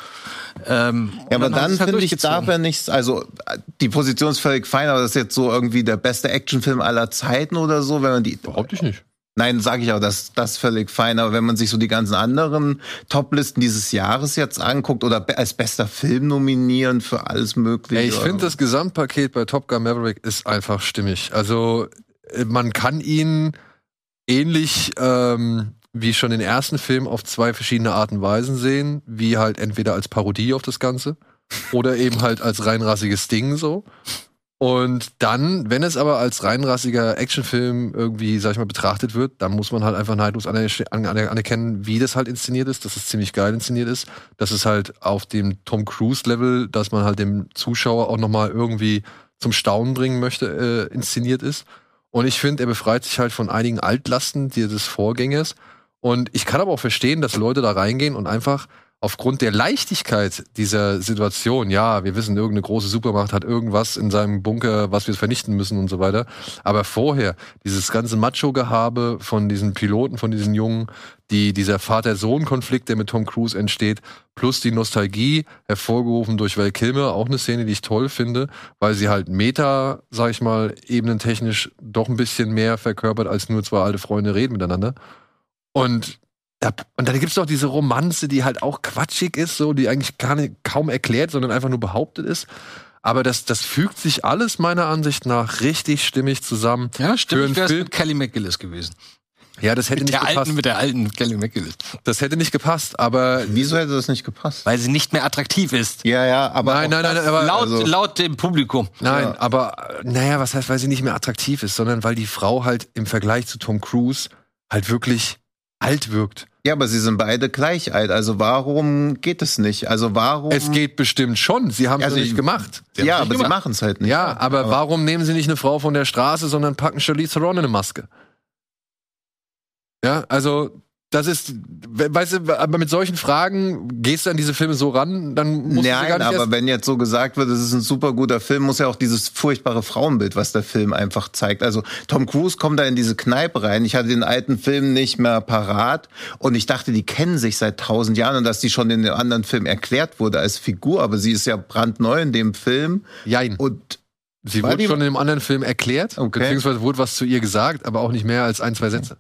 Ähm, ja, aber dann, dann halt finde ich, darf er nichts, also die Position ist völlig fein, aber das ist jetzt so irgendwie der beste Actionfilm aller Zeiten oder so, wenn man die. Behaupte ich nicht. Nein, sage ich auch, das das völlig fein. Aber wenn man sich so die ganzen anderen Toplisten dieses Jahres jetzt anguckt oder als bester Film nominieren für alles Mögliche. Ey, ich finde das Gesamtpaket bei Top Gun Maverick ist einfach stimmig. Also äh, man kann ihn ähnlich ähm, wie schon den ersten Film auf zwei verschiedene Arten und Weisen sehen, wie halt entweder als Parodie auf das Ganze oder eben halt als reinrassiges Ding so. Und dann, wenn es aber als reinrassiger Actionfilm irgendwie, sag ich mal, betrachtet wird, dann muss man halt einfach neidlos anerkennen, wie das halt inszeniert ist, dass es ziemlich geil inszeniert ist, dass es halt auf dem Tom Cruise-Level, dass man halt dem Zuschauer auch nochmal irgendwie zum Staunen bringen möchte, äh, inszeniert ist. Und ich finde, er befreit sich halt von einigen Altlasten des Vorgängers. Und ich kann aber auch verstehen, dass Leute da reingehen und einfach aufgrund der Leichtigkeit dieser Situation, ja, wir wissen, irgendeine große Supermacht hat irgendwas in seinem Bunker, was wir vernichten müssen und so weiter. Aber vorher, dieses ganze Macho-Gehabe von diesen Piloten, von diesen Jungen, die, dieser Vater-Sohn-Konflikt, der mit Tom Cruise entsteht, plus die Nostalgie, hervorgerufen durch Val Kilmer, auch eine Szene, die ich toll finde, weil sie halt Meta, sag ich mal, ebenentechnisch doch ein bisschen mehr verkörpert, als nur zwei alte Freunde reden miteinander. Und und dann gibt's doch diese Romanze, die halt auch quatschig ist, so, die eigentlich gar nicht, kaum erklärt, sondern einfach nur behauptet ist. Aber das, das fügt sich alles meiner Ansicht nach richtig stimmig zusammen. Ja, stimmt. Wäre mit Kelly McGillis gewesen. Ja, das hätte mit nicht der gepasst. Alten, mit der alten Kelly McGillis. Das hätte nicht gepasst, aber. Wieso hätte das nicht gepasst? Weil sie nicht mehr attraktiv ist. Ja, ja, aber. Nein, nein, nein, aber. Laut, also, laut dem Publikum. Nein, ja. aber, naja, was heißt, weil sie nicht mehr attraktiv ist, sondern weil die Frau halt im Vergleich zu Tom Cruise halt wirklich alt wirkt. Ja, aber sie sind beide gleich alt. Also warum geht es nicht? Also warum? Es geht bestimmt schon. Sie haben es also nicht gemacht. Sie ja, aber gemacht. sie machen es halt nicht. Ja, aber, aber, warum nehmen sie nicht eine Frau von der Straße, sondern packen Charlize Theron in eine Maske? Ja, also das ist, weißt du, aber mit solchen Fragen gehst du an diese Filme so ran, dann musst Nein, du gar nicht aber wenn jetzt so gesagt wird, es ist ein super guter Film, muss ja auch dieses furchtbare Frauenbild, was der Film einfach zeigt. Also Tom Cruise kommt da in diese Kneipe rein. Ich hatte den alten Film nicht mehr parat und ich dachte, die kennen sich seit tausend Jahren und dass die schon in dem anderen Film erklärt wurde als Figur, aber sie ist ja brandneu in dem Film. Jein. Und Sie wurde schon in dem anderen Film erklärt, okay. beziehungsweise wurde was zu ihr gesagt, aber auch nicht mehr als ein, zwei Sätze.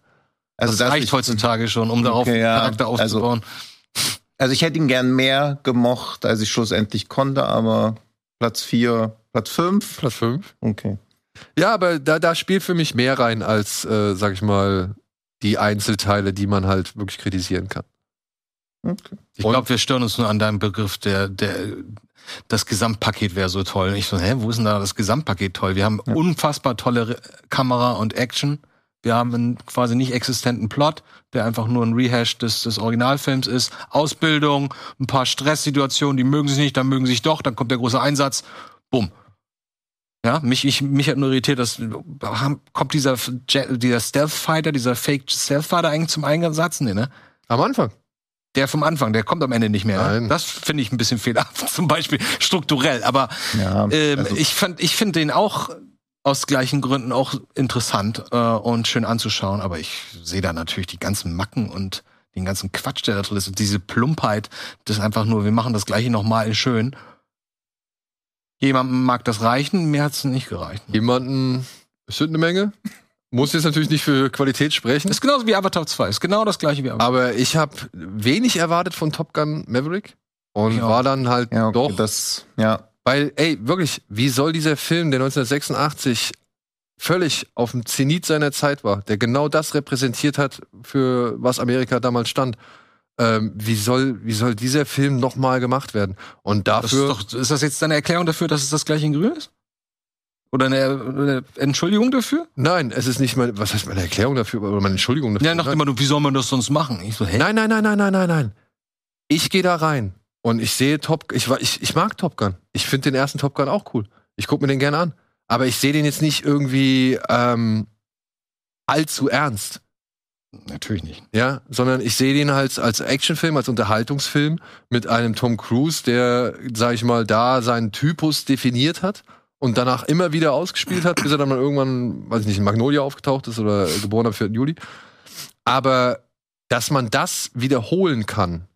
Also das, das reicht heutzutage schon, um darauf okay, ja. Charakter also aufzubauen. Also, also, ich hätte ihn gern mehr gemocht, als ich schlussendlich konnte, aber Platz 4, Platz 5. Platz 5. Okay. Ja, aber da, da spielt für mich mehr rein als, äh, sag ich mal, die Einzelteile, die man halt wirklich kritisieren kann. Okay. Ich glaube, wir stören uns nur an deinem Begriff, der, der, das Gesamtpaket wäre so toll. Und ich so, hä, wo ist denn da das Gesamtpaket toll? Wir haben ja. unfassbar tolle Kamera und Action Wir haben einen quasi nicht existenten Plot, der einfach nur ein Rehash des, des Originalfilms ist. Ausbildung, ein paar Stresssituationen, die mögen sich nicht, dann mögen sich doch, dann kommt der große Einsatz. Bumm. Ja, mich, ich, mich hat nur irritiert, dass kommt dieser, dieser Stealth-Fighter, dieser Fake Stealth-Fighter eigentlich zum Einsatz? Nee, ne? Am Anfang. Der vom Anfang, der kommt am Ende nicht mehr. Ne? Nein. Das finde ich ein bisschen fehlerhaft, zum Beispiel strukturell. Aber Ja, ähm, also- ich fand, ich finde den auch aus gleichen Gründen auch interessant äh, und schön anzuschauen. Aber ich sehe da natürlich die ganzen Macken und den ganzen Quatsch, der da drin ist. Und diese Plumpheit, das ist einfach nur, wir machen das gleiche nochmal in schön. Jemandem mag das reichen, mir hat's nicht gereicht. Jemanden, es sind eine Menge. Muss jetzt natürlich nicht für Qualität sprechen. Das ist genauso wie Avatar 2, ist genau das gleiche wie Avatar. Aber ich habe wenig erwartet von Top Gun Maverick. Und auch. war dann halt Ja, okay, doch das, ja. Weil, ey, wirklich, wie soll dieser Film, der 1986 völlig auf dem Zenit seiner Zeit war, der genau das repräsentiert hat, für was Amerika damals stand, ähm, wie soll, wie soll dieser Film nochmal gemacht werden? Und Das dafür, ist, doch, ist das jetzt deine Erklärung dafür, dass es das gleiche in Grün ist? Oder eine, eine Entschuldigung dafür? nein, es ist nicht meine, was heißt meine Erklärung dafür oder meine Entschuldigung dafür? Ja, nach dem Motto, wie soll man das sonst machen? Ich so, hä? nein, nein, nein, nein, nein, nein, nein. Ich gehe da rein und ich sehe Top, ich, ich, ich mag Top Gun. Ich finde den ersten Top Gun auch cool. Ich gucke mir den gerne an. Aber ich sehe den jetzt nicht irgendwie ähm, allzu ernst. Natürlich nicht. Ja, sondern ich sehe den halt als Actionfilm, als Unterhaltungsfilm mit einem Tom Cruise, der, sag ich mal, da seinen Typus definiert hat und danach immer wieder ausgespielt hat, bis er dann mal irgendwann, weiß ich nicht, in Magnolia aufgetaucht ist oder geboren am 4. Juli. Aber dass man das wiederholen kann,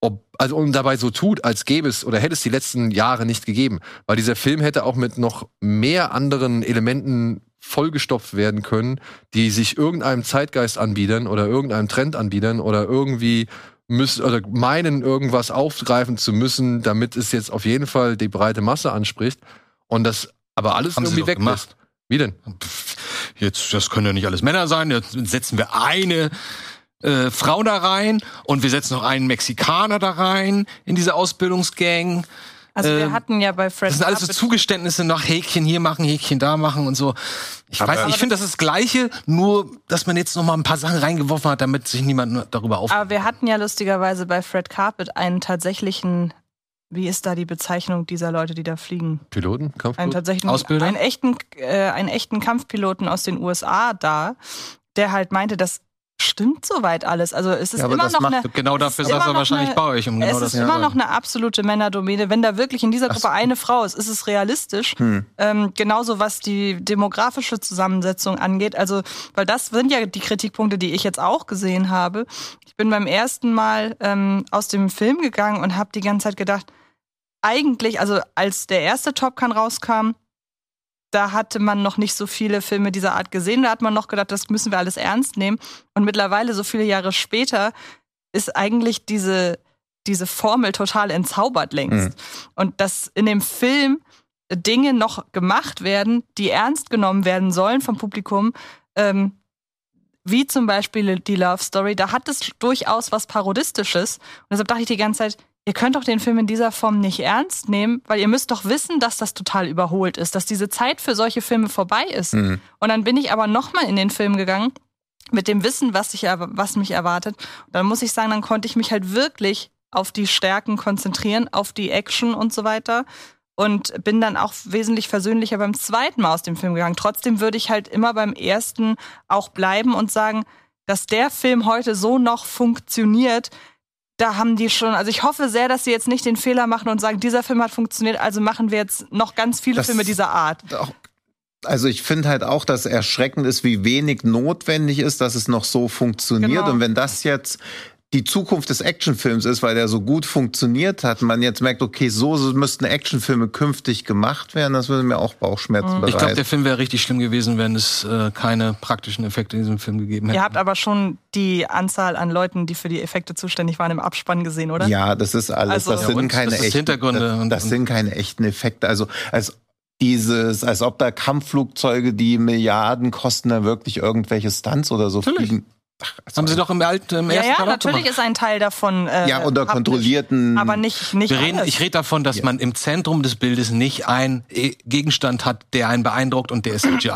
ob, also und dabei so tut, als gäbe es oder hätte es die letzten Jahre nicht gegeben, weil dieser Film hätte auch mit noch mehr anderen Elementen vollgestopft werden können, die sich irgendeinem Zeitgeist anbiedern oder irgendeinem Trend anbiedern oder irgendwie müssen oder meinen irgendwas aufgreifen zu müssen, damit es jetzt auf jeden Fall die breite Masse anspricht und das aber alles Haben irgendwie weg ist. Wie denn? Pff, Jetzt, das können ja nicht alles Männer sein. Jetzt setzen wir eine äh, Frau da rein und wir setzen noch einen Mexikaner da rein in diese Ausbildungsgang. Also wir Ähm, hatten ja bei Fred Das sind alles so Zugeständnisse noch Häkchen hier machen, Häkchen da machen und so. Ich Aber- weiß nicht, ich finde das ist das Gleiche, nur dass man jetzt noch mal ein paar Sachen reingeworfen hat, damit sich niemand darüber aufregt. Aber wir hatten ja lustigerweise bei Fred Carpet einen tatsächlichen, wie ist da die Bezeichnung dieser Leute, die da fliegen? Piloten? Einen Kampfpiloten? tatsächlichen, Ausbilder? einen echten, äh, einen echten Kampfpiloten aus den USA da, der halt meinte, das stimmt soweit alles. Also es ist Ja, immer das noch eine, genau dafür saß er wahrscheinlich eine- bei euch, um genau es das ist zu immer sagen. noch eine absolute Männerdomäne. Wenn da wirklich in dieser Gruppe eine Frau ist, ist es realistisch. Hm. Ähm, genauso was die demografische Zusammensetzung angeht. Also, weil das sind ja die Kritikpunkte, die ich jetzt auch gesehen habe. Ich bin beim ersten Mal ähm, aus dem Film gegangen und habe die ganze Zeit gedacht, eigentlich, also als der erste Top Gun rauskam, da hatte man noch nicht so viele Filme dieser Art gesehen. Da hat man noch gedacht, das müssen wir alles ernst nehmen. Und mittlerweile, so viele Jahre später, ist eigentlich diese, diese Formel total entzaubert längst. Mhm. Und dass in dem Film Dinge noch gemacht werden, die ernst genommen werden sollen vom Publikum, ähm, wie zum Beispiel die Love Story, da hat es durchaus was Parodistisches. Und deshalb dachte ich die ganze Zeit, ihr könnt doch den Film in dieser Form nicht ernst nehmen, weil ihr müsst doch wissen, dass das total überholt ist, dass diese Zeit für solche Filme vorbei ist. Mhm. Und dann bin ich aber nochmal in den Film gegangen mit dem Wissen, was, ich, was mich erwartet. Und dann muss ich sagen, dann konnte ich mich halt wirklich auf die Stärken konzentrieren, auf die Action und so weiter. Und bin dann auch wesentlich versöhnlicher beim zweiten Mal aus dem Film gegangen. Trotzdem würde ich halt immer beim ersten auch bleiben und sagen, dass der Film heute so noch funktioniert, da haben die schon, also ich hoffe sehr, dass sie jetzt nicht den Fehler machen und sagen, dieser Film hat funktioniert, also machen wir jetzt noch ganz viele Das- Filme dieser Art. Also ich finde halt auch, dass erschreckend ist, wie wenig notwendig ist, dass es noch so funktioniert. Genau. Und wenn das jetzt die Zukunft des Actionfilms ist, weil der so gut funktioniert hat, man jetzt merkt, okay, so müssten Actionfilme künftig gemacht werden, das würde mir auch Bauchschmerzen bereiten. Ich glaube, der Film wäre richtig schlimm gewesen, wenn es äh, keine praktischen Effekte in diesem Film gegeben hätte. Ihr habt aber schon die Anzahl an Leuten, die für die Effekte zuständig waren, im Abspann gesehen, oder? Ja, das ist alles. Also- das Ja, sind und? keine Das echten Hintergründe Das, das und- sind keine echten Effekte. Also als dieses, als ob da Kampfflugzeuge, die Milliarden kosten, da wirklich irgendwelche Stunts oder so Natürlich. fliegen. Haben sie doch im alten, im Ja, ersten ja, auch natürlich gemacht. ist ein Teil davon. Äh, Ja, unter kontrollierten. Aber nicht, nicht Wir reden, alles. ich rede davon, dass man im Zentrum des Bildes nicht einen äh, Gegenstand hat, der einen beeindruckt und der ist CGI.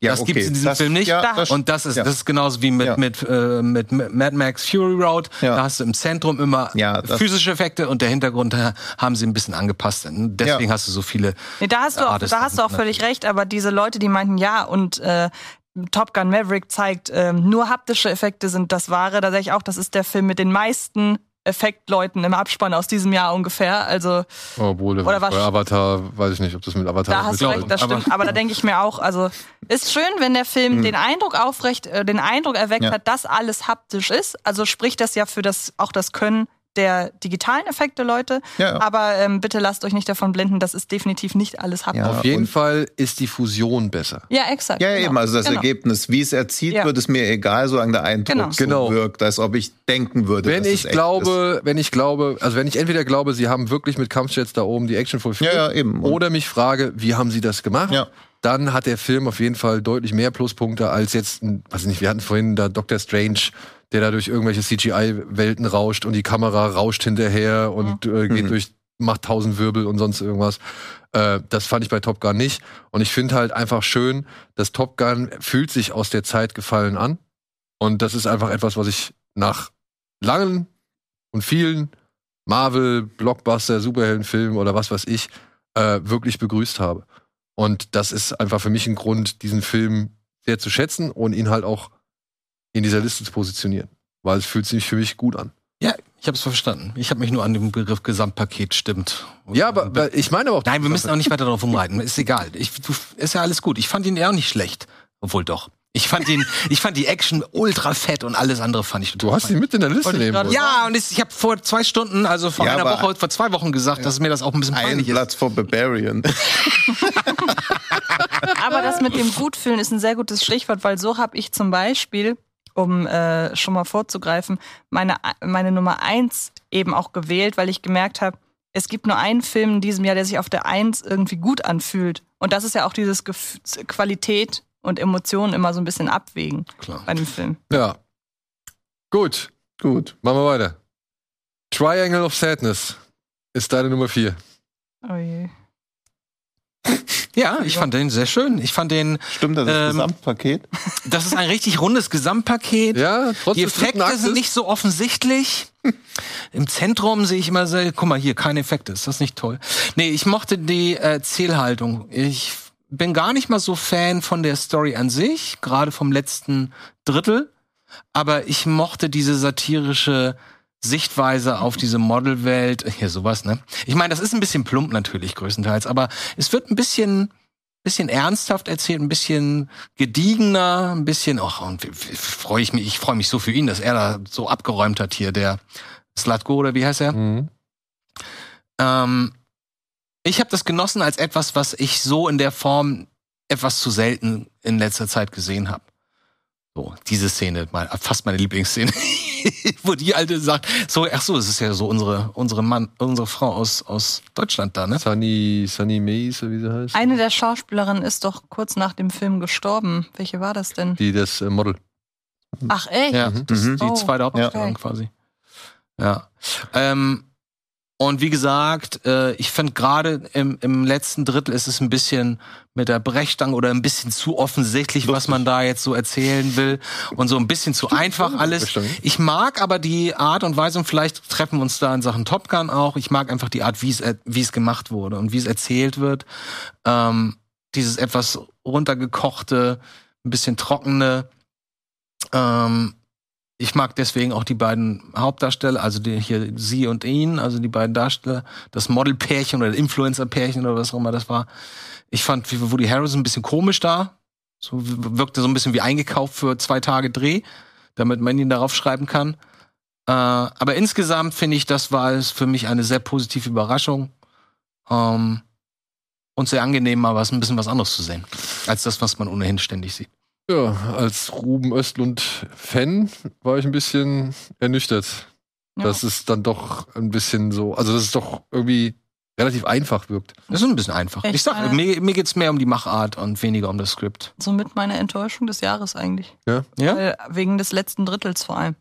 Ja, das okay. gibt's in diesem Das- Film nicht. ja, das- und das ist, ja. das ist genauso wie mit, Ja. mit, äh, mit Mad Max Fury Road. Ja. Da hast du im Zentrum immer Ja, physische Effekte und der Hintergrund äh, haben sie ein bisschen angepasst. Deswegen Ja. hast du so viele. Nee, da hast du auch, Artist da hast du auch völlig recht, aber diese Leute, die meinten, ja, und äh, Top Gun Maverick zeigt, ähm, nur haptische Effekte sind das Wahre. Da sage ich auch, das ist der Film mit den meisten Effektleuten im Abspann aus diesem Jahr ungefähr. Also Obwohl, Oder was- Avatar, weiß ich nicht, ob das mit Avatar da hast du recht, das aber- stimmt. Aber da denke ich mir auch, also ist schön, wenn der Film den Eindruck aufrecht, äh, den Eindruck erweckt Ja. hat, dass alles haptisch ist. Also spricht das ja für das auch das Können der digitalen Effekte, Leute. Ja. Aber ähm, bitte lasst euch nicht davon blenden, das ist definitiv nicht alles haptisch. Ja. Auf jeden Fall ist die Fusion besser. Ja, exakt. Ja, ja, genau. eben, also das Genau. Ergebnis, wie es erzielt Ja. wird, ist mir egal, solange der Eindruck Genau. so Genau. wirkt, als ob ich denken würde, Wenn dass ich es echt glaube, wenn ich glaube, also wenn ich entweder glaube, sie haben wirklich mit Kampfjets da oben die Action vollführt, Ja, ja, eben. Oder mich frage, wie haben sie das gemacht? Ja. Dann hat der Film auf jeden Fall deutlich mehr Pluspunkte als jetzt, weiß ich nicht, wir hatten vorhin da Doctor Strange, der da durch irgendwelche CGI-Welten rauscht und die Kamera rauscht hinterher und äh, geht Mhm. durch, macht tausend Wirbel und sonst irgendwas. Äh, das fand ich bei Top Gun nicht. Und ich finde halt einfach schön, dass Top Gun fühlt sich aus der Zeit gefallen an. Und das ist einfach etwas, was ich nach langen und vielen Marvel, Blockbuster, Superheldenfilmen oder was weiß ich, äh, wirklich begrüßt habe. Und das ist einfach für mich ein Grund, diesen Film sehr zu schätzen und ihn halt auch in dieser Liste zu positionieren. Weil es fühlt sich für mich gut an. Ja, ich habe es verstanden. Ich habe mich nur an den Begriff Gesamtpaket stimmt. Ja, aber, aber ich meine aber auch. Nein, wir müssen auch nicht weiter darauf umreiten. Ist egal. Ich, du, ist ja alles gut. Ich fand ihn ja auch nicht schlecht. Obwohl doch. Ich fand ihn, ich fand die Action ultra fett und alles andere fand ich total Du hast ihn mit in der Liste ich nehmen wollen. Ja, und es- ich habe vor zwei Stunden, also vor Ja, einer Woche, vor zwei Wochen gesagt, dass mir das auch ein bisschen Ein peinlich ist. Platz vor Barbarian. Aber das mit dem Gutfühlen ist ein sehr gutes Stichwort, weil so habe ich zum Beispiel, um äh, schon mal vorzugreifen, meine, meine Nummer eins eben auch gewählt, weil ich gemerkt habe, es gibt nur einen Film in diesem Jahr, der sich auf der Eins irgendwie gut anfühlt. Und das ist ja auch dieses Gef Qualität und Emotionen immer so ein bisschen abwägen Klar. bei dem Film. Ja. Gut, Gut. machen wir weiter. Triangle of Sadness ist deine Nummer vier. Oh je. Ja, ich fand den sehr schön. Ich fand den, Stimmt das, das Ähm, Gesamtpaket? das ist ein richtig rundes Gesamtpaket. Ja, trotz Die Effekte sind nicht so offensichtlich. Im Zentrum sehe ich immer sehr, guck mal hier, keine Effekte, ist das nicht toll? Nee, ich mochte die äh, Zählhaltung. Ich bin gar nicht mal so Fan von der Story an sich, gerade vom letzten Drittel, aber ich mochte diese satirische Sichtweise auf diese Modelwelt, hier sowas, ne? Ich meine, das ist ein bisschen plump natürlich größtenteils, aber es wird ein bisschen bisschen ernsthaft erzählt, ein bisschen gediegener, ein bisschen, ach, und freue ich mich, ich freue mich so für ihn, dass er da so abgeräumt hat hier, der Slatko oder wie heißt er? Mhm. Ähm, ich habe das genossen als etwas, was ich so in der Form etwas zu selten in letzter Zeit gesehen habe. So, diese Szene, mal, fast meine Lieblingsszene, wo die alte sagt, so, ach so, es ist ja so unsere, unsere Mann, unsere Frau aus, aus Deutschland da, ne? Sunny, Sunny Mays, wie sie heißt. Eine der Schauspielerinnen ist doch kurz nach dem Film gestorben. Welche war das denn? Die das äh, Model. Ach, echt? Ja, das Mhm. die Oh, zweite Hauptdarstellung okay. quasi. Ja. Ähm, und wie gesagt, äh, ich finde gerade im, im letzten Drittel ist es ein bisschen mit der Brechstange oder ein bisschen zu offensichtlich, was man da jetzt so erzählen will und so ein bisschen zu einfach alles. Ich mag aber die Art und Weise, und vielleicht treffen wir uns da in Sachen Top Gun auch, ich mag einfach die Art, wie es, äh, wie es gemacht wurde und wie es erzählt wird. Ähm, dieses etwas runtergekochte, ein bisschen trockene, ähm, ich mag deswegen auch die beiden Hauptdarsteller, also die, hier sie und ihn, also die beiden Darsteller, das Modelpärchen oder Influencer-Pärchen oder was auch immer das war. Ich fand Woody Harrison ein bisschen komisch da. So wirkte so ein bisschen wie eingekauft für zwei Tage Dreh, damit man ihn darauf schreiben kann. Äh, aber insgesamt finde ich, das war es für mich eine sehr positive Überraschung. Ähm, und sehr angenehm, mal was ein bisschen was anderes zu sehen, als das, was man ohnehin ständig sieht. Ja, als Ruben Östlund-Fan war ich ein bisschen ernüchtert. Ja. Das ist dann doch ein bisschen so, also das ist doch irgendwie relativ einfach wirkt. Das ist ein bisschen einfach. Echt? Ich sag, mir, mir geht's mehr um die Machart und weniger um das Skript. Somit meine Enttäuschung des Jahres eigentlich. Ja? Weil, wegen des letzten Drittels vor allem.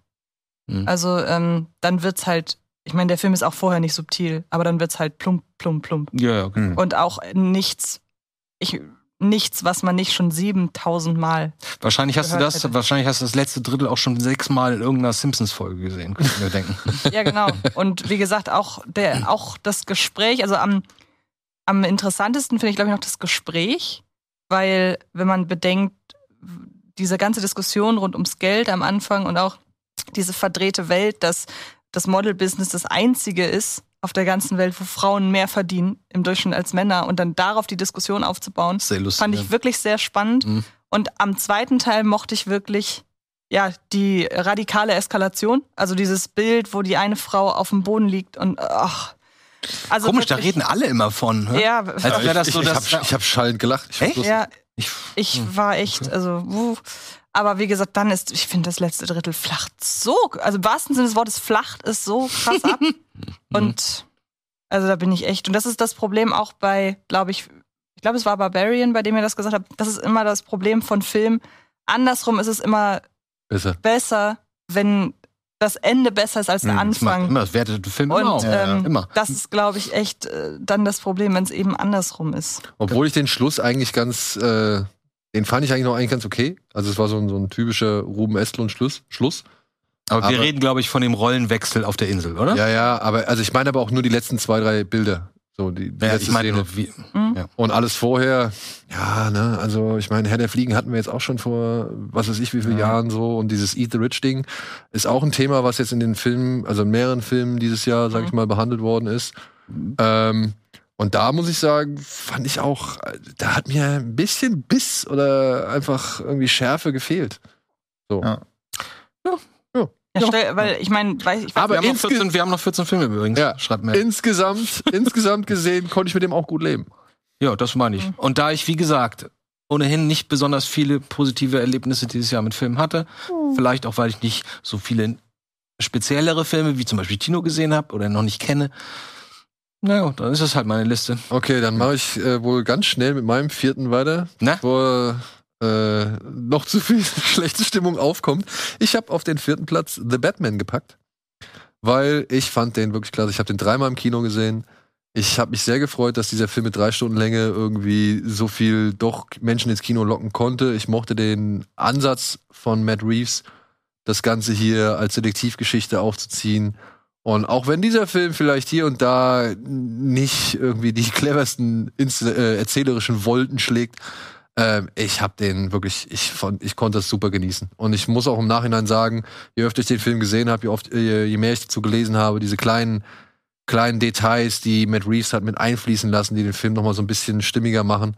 Hm. Also ähm, dann wird's halt, ich meine, der Film ist auch vorher nicht subtil, aber dann wird's halt plump, plump, plump. Ja, ja. okay. Hm. Und auch nichts, ich, nichts, was man nicht schon 7000 Mal. Wahrscheinlich hast du das, hätte. wahrscheinlich hast du das letzte Drittel auch schon sechsmal in irgendeiner Simpsons-Folge gesehen, könnte ich mir denken. Ja, genau. Und wie gesagt, auch der, auch das Gespräch, also am, am interessantesten finde ich, glaube ich, noch das Gespräch, weil wenn man bedenkt, diese ganze Diskussion rund ums Geld am Anfang und auch diese verdrehte Welt, dass das Model-Business das einzige ist auf der ganzen Welt, wo Frauen mehr verdienen im Durchschnitt als Männer und dann darauf die Diskussion aufzubauen, Sehr lustig. fand ich wirklich sehr spannend. Mhm. Und am zweiten Teil mochte ich wirklich ja die radikale Eskalation, also dieses Bild, wo die eine Frau auf dem Boden liegt und ach, also Komisch, da reden alle immer von. hä? Ja, Als wäre das so ich, ich habe hab schallend gelacht. Ich Echt? ja, Ich, ich Hm, war echt, also, wuh. Aber wie gesagt, dann ist, ich finde das letzte Drittel flacht so, also im wahrsten Sinne des Wortes flacht es so krass ab. und also da bin ich echt, und das ist das Problem auch bei, glaube ich, ich glaube, es war Barbarian, bei dem ihr das gesagt habt, das ist immer das Problem von Film. Andersrum ist es immer Besser. besser, wenn das Ende besser ist als der Mhm, das Anfang. immer, das wertet Film Und immer ähm, immer. das ist, glaube ich, echt äh, dann das Problem, wenn es eben andersrum ist. Obwohl ich den Schluss eigentlich ganz, äh, den fand ich eigentlich noch eigentlich ganz okay. Also es war so ein, so ein typischer Ruben Estlund Schluss. Schluss. Aber, wir aber- reden, glaube ich, von dem Rollenwechsel auf der Insel, oder? Ja, ja, aber also ich meine aber auch nur die letzten zwei, drei Bilder. So die, die Ja, letzte ich meine, Szene. wie, Und alles vorher, ja, ne, also ich meine, Herr der Fliegen hatten wir jetzt auch schon vor, was weiß ich, wie vielen Ja. Jahren so. Und dieses Eat the Rich Ding ist auch ein Thema, was jetzt in den Filmen, also in mehreren Filmen dieses Jahr, sag ich mal, behandelt worden ist. Ähm, und da muss ich sagen, fand ich auch, da hat mir ein bisschen Biss oder einfach irgendwie Schärfe gefehlt. So. Ja. Ja, stell, weil ich meine, weiß ich weiß Aber wir, haben noch insge- 14, wir haben noch 14 Filme übrigens. Ja. Schreibt mir. Insgesamt, insgesamt gesehen, konnte ich mit dem auch gut leben. Ja, das meine ich. Mhm. Und da ich, wie gesagt, ohnehin nicht besonders viele positive Erlebnisse dieses Jahr mit Filmen hatte, vielleicht auch, weil ich nicht so viele speziellere Filme wie zum Beispiel Tino gesehen habe oder noch nicht kenne, naja, dann ist das halt meine Liste. Okay, dann mache ich äh, wohl ganz schnell mit meinem vierten weiter. Na? bevor äh, noch zu viel schlechte Stimmung aufkommt. Ich habe auf den vierten Platz The Batman gepackt, weil ich fand den wirklich klasse. Ich habe den dreimal im Kino gesehen. Ich habe mich sehr gefreut, dass dieser Film mit drei Stunden Länge irgendwie so viel doch Menschen ins Kino locken konnte. Ich mochte den Ansatz von Matt Reeves, das Ganze hier als Detektivgeschichte aufzuziehen. Und auch wenn dieser Film vielleicht hier und da nicht irgendwie die cleversten äh, erzählerischen Wolten schlägt, ähm, ich habe den wirklich, ich, fand, ich konnte das super genießen. Und ich muss auch im Nachhinein sagen, je öfter ich den Film gesehen habe, je, oft, je, je mehr ich dazu gelesen habe, diese kleinen, kleinen Details, die Matt Reeves hat mit einfließen lassen, die den Film nochmal so ein bisschen stimmiger machen,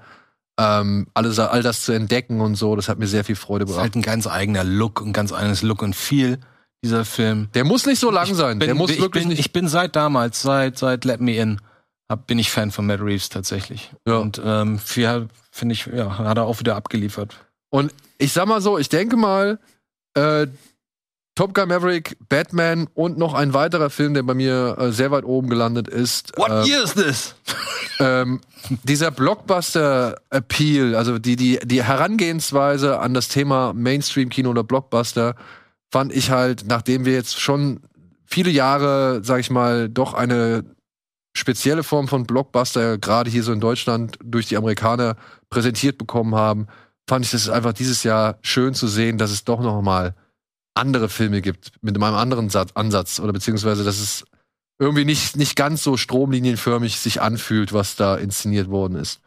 ähm, alles, all das zu entdecken und so, das hat mir sehr viel Freude Das ist gebracht. halt ein ganz eigener Look, ein ganz eigenes Look und Feel, dieser Film. Der muss nicht so lang sein. Bin, Der muss ich, wirklich bin, nicht. ich bin seit damals, seit, seit Let Me In, hab, bin ich Fan von Matt Reeves tatsächlich. Ja. Und ähm, viel, finde ich, ja, hat er auch wieder abgeliefert. Und ich sag mal so, ich denke mal, äh, Top Gun Maverick, Batman und noch ein weiterer Film, der bei mir äh, sehr weit oben gelandet ist. ähm, year is this? ähm, dieser Blockbuster-Appeal, also die, die, die Herangehensweise an das Thema Mainstream-Kino oder Blockbuster, fand ich halt, nachdem wir jetzt schon viele Jahre, sag ich mal, doch eine spezielle Form von Blockbuster, gerade hier so in Deutschland, durch die Amerikaner präsentiert bekommen haben, fand ich das einfach dieses Jahr schön zu sehen, dass es doch noch mal andere Filme gibt mit einem anderen Satz, Ansatz oder beziehungsweise, dass es irgendwie nicht, nicht ganz so stromlinienförmig sich anfühlt, was da inszeniert worden ist.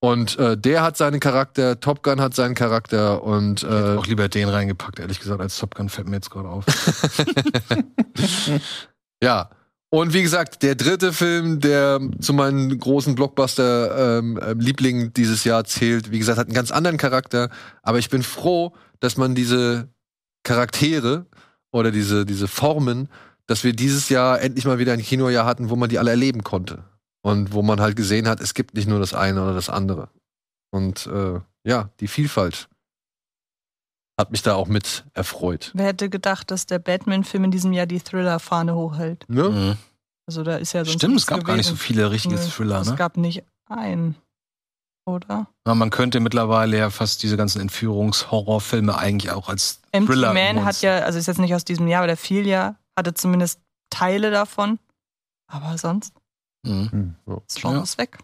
Und äh, der hat seinen Charakter, Top Gun hat seinen Charakter und Ich hätte äh, auch lieber den reingepackt, ehrlich gesagt, als Top Gun fällt mir jetzt gerade auf. ja. Und wie gesagt, der dritte Film, der zu meinen großen Blockbuster-Lieblingen ähm, dieses Jahr zählt, wie gesagt, hat einen ganz anderen Charakter. Aber ich bin froh, dass man diese Charaktere oder diese, diese Formen, dass wir dieses Jahr endlich mal wieder ein Kinojahr hatten, wo man die alle erleben konnte. Und wo man halt gesehen hat, es gibt nicht nur das eine oder das andere. Und äh, ja, die Vielfalt hat mich da auch mit erfreut. Wer hätte gedacht, dass der Batman-Film in diesem Jahr die Thriller-Fahne hochhält? Ne? Mhm. Also da ist ja sonst Stimmt, es gab gar nicht so gewesen. viele richtige Nee, Thriller, Es ne? gab nicht einen, oder? Na, man könnte mittlerweile ja fast diese ganzen Entführungshorrorfilme eigentlich auch als Empty Thriller Man hat ja, also ist jetzt nicht aus diesem Jahr, aber der fiel ja, hatte zumindest Teile davon. Aber sonst, Mhm. das Genre ist weg.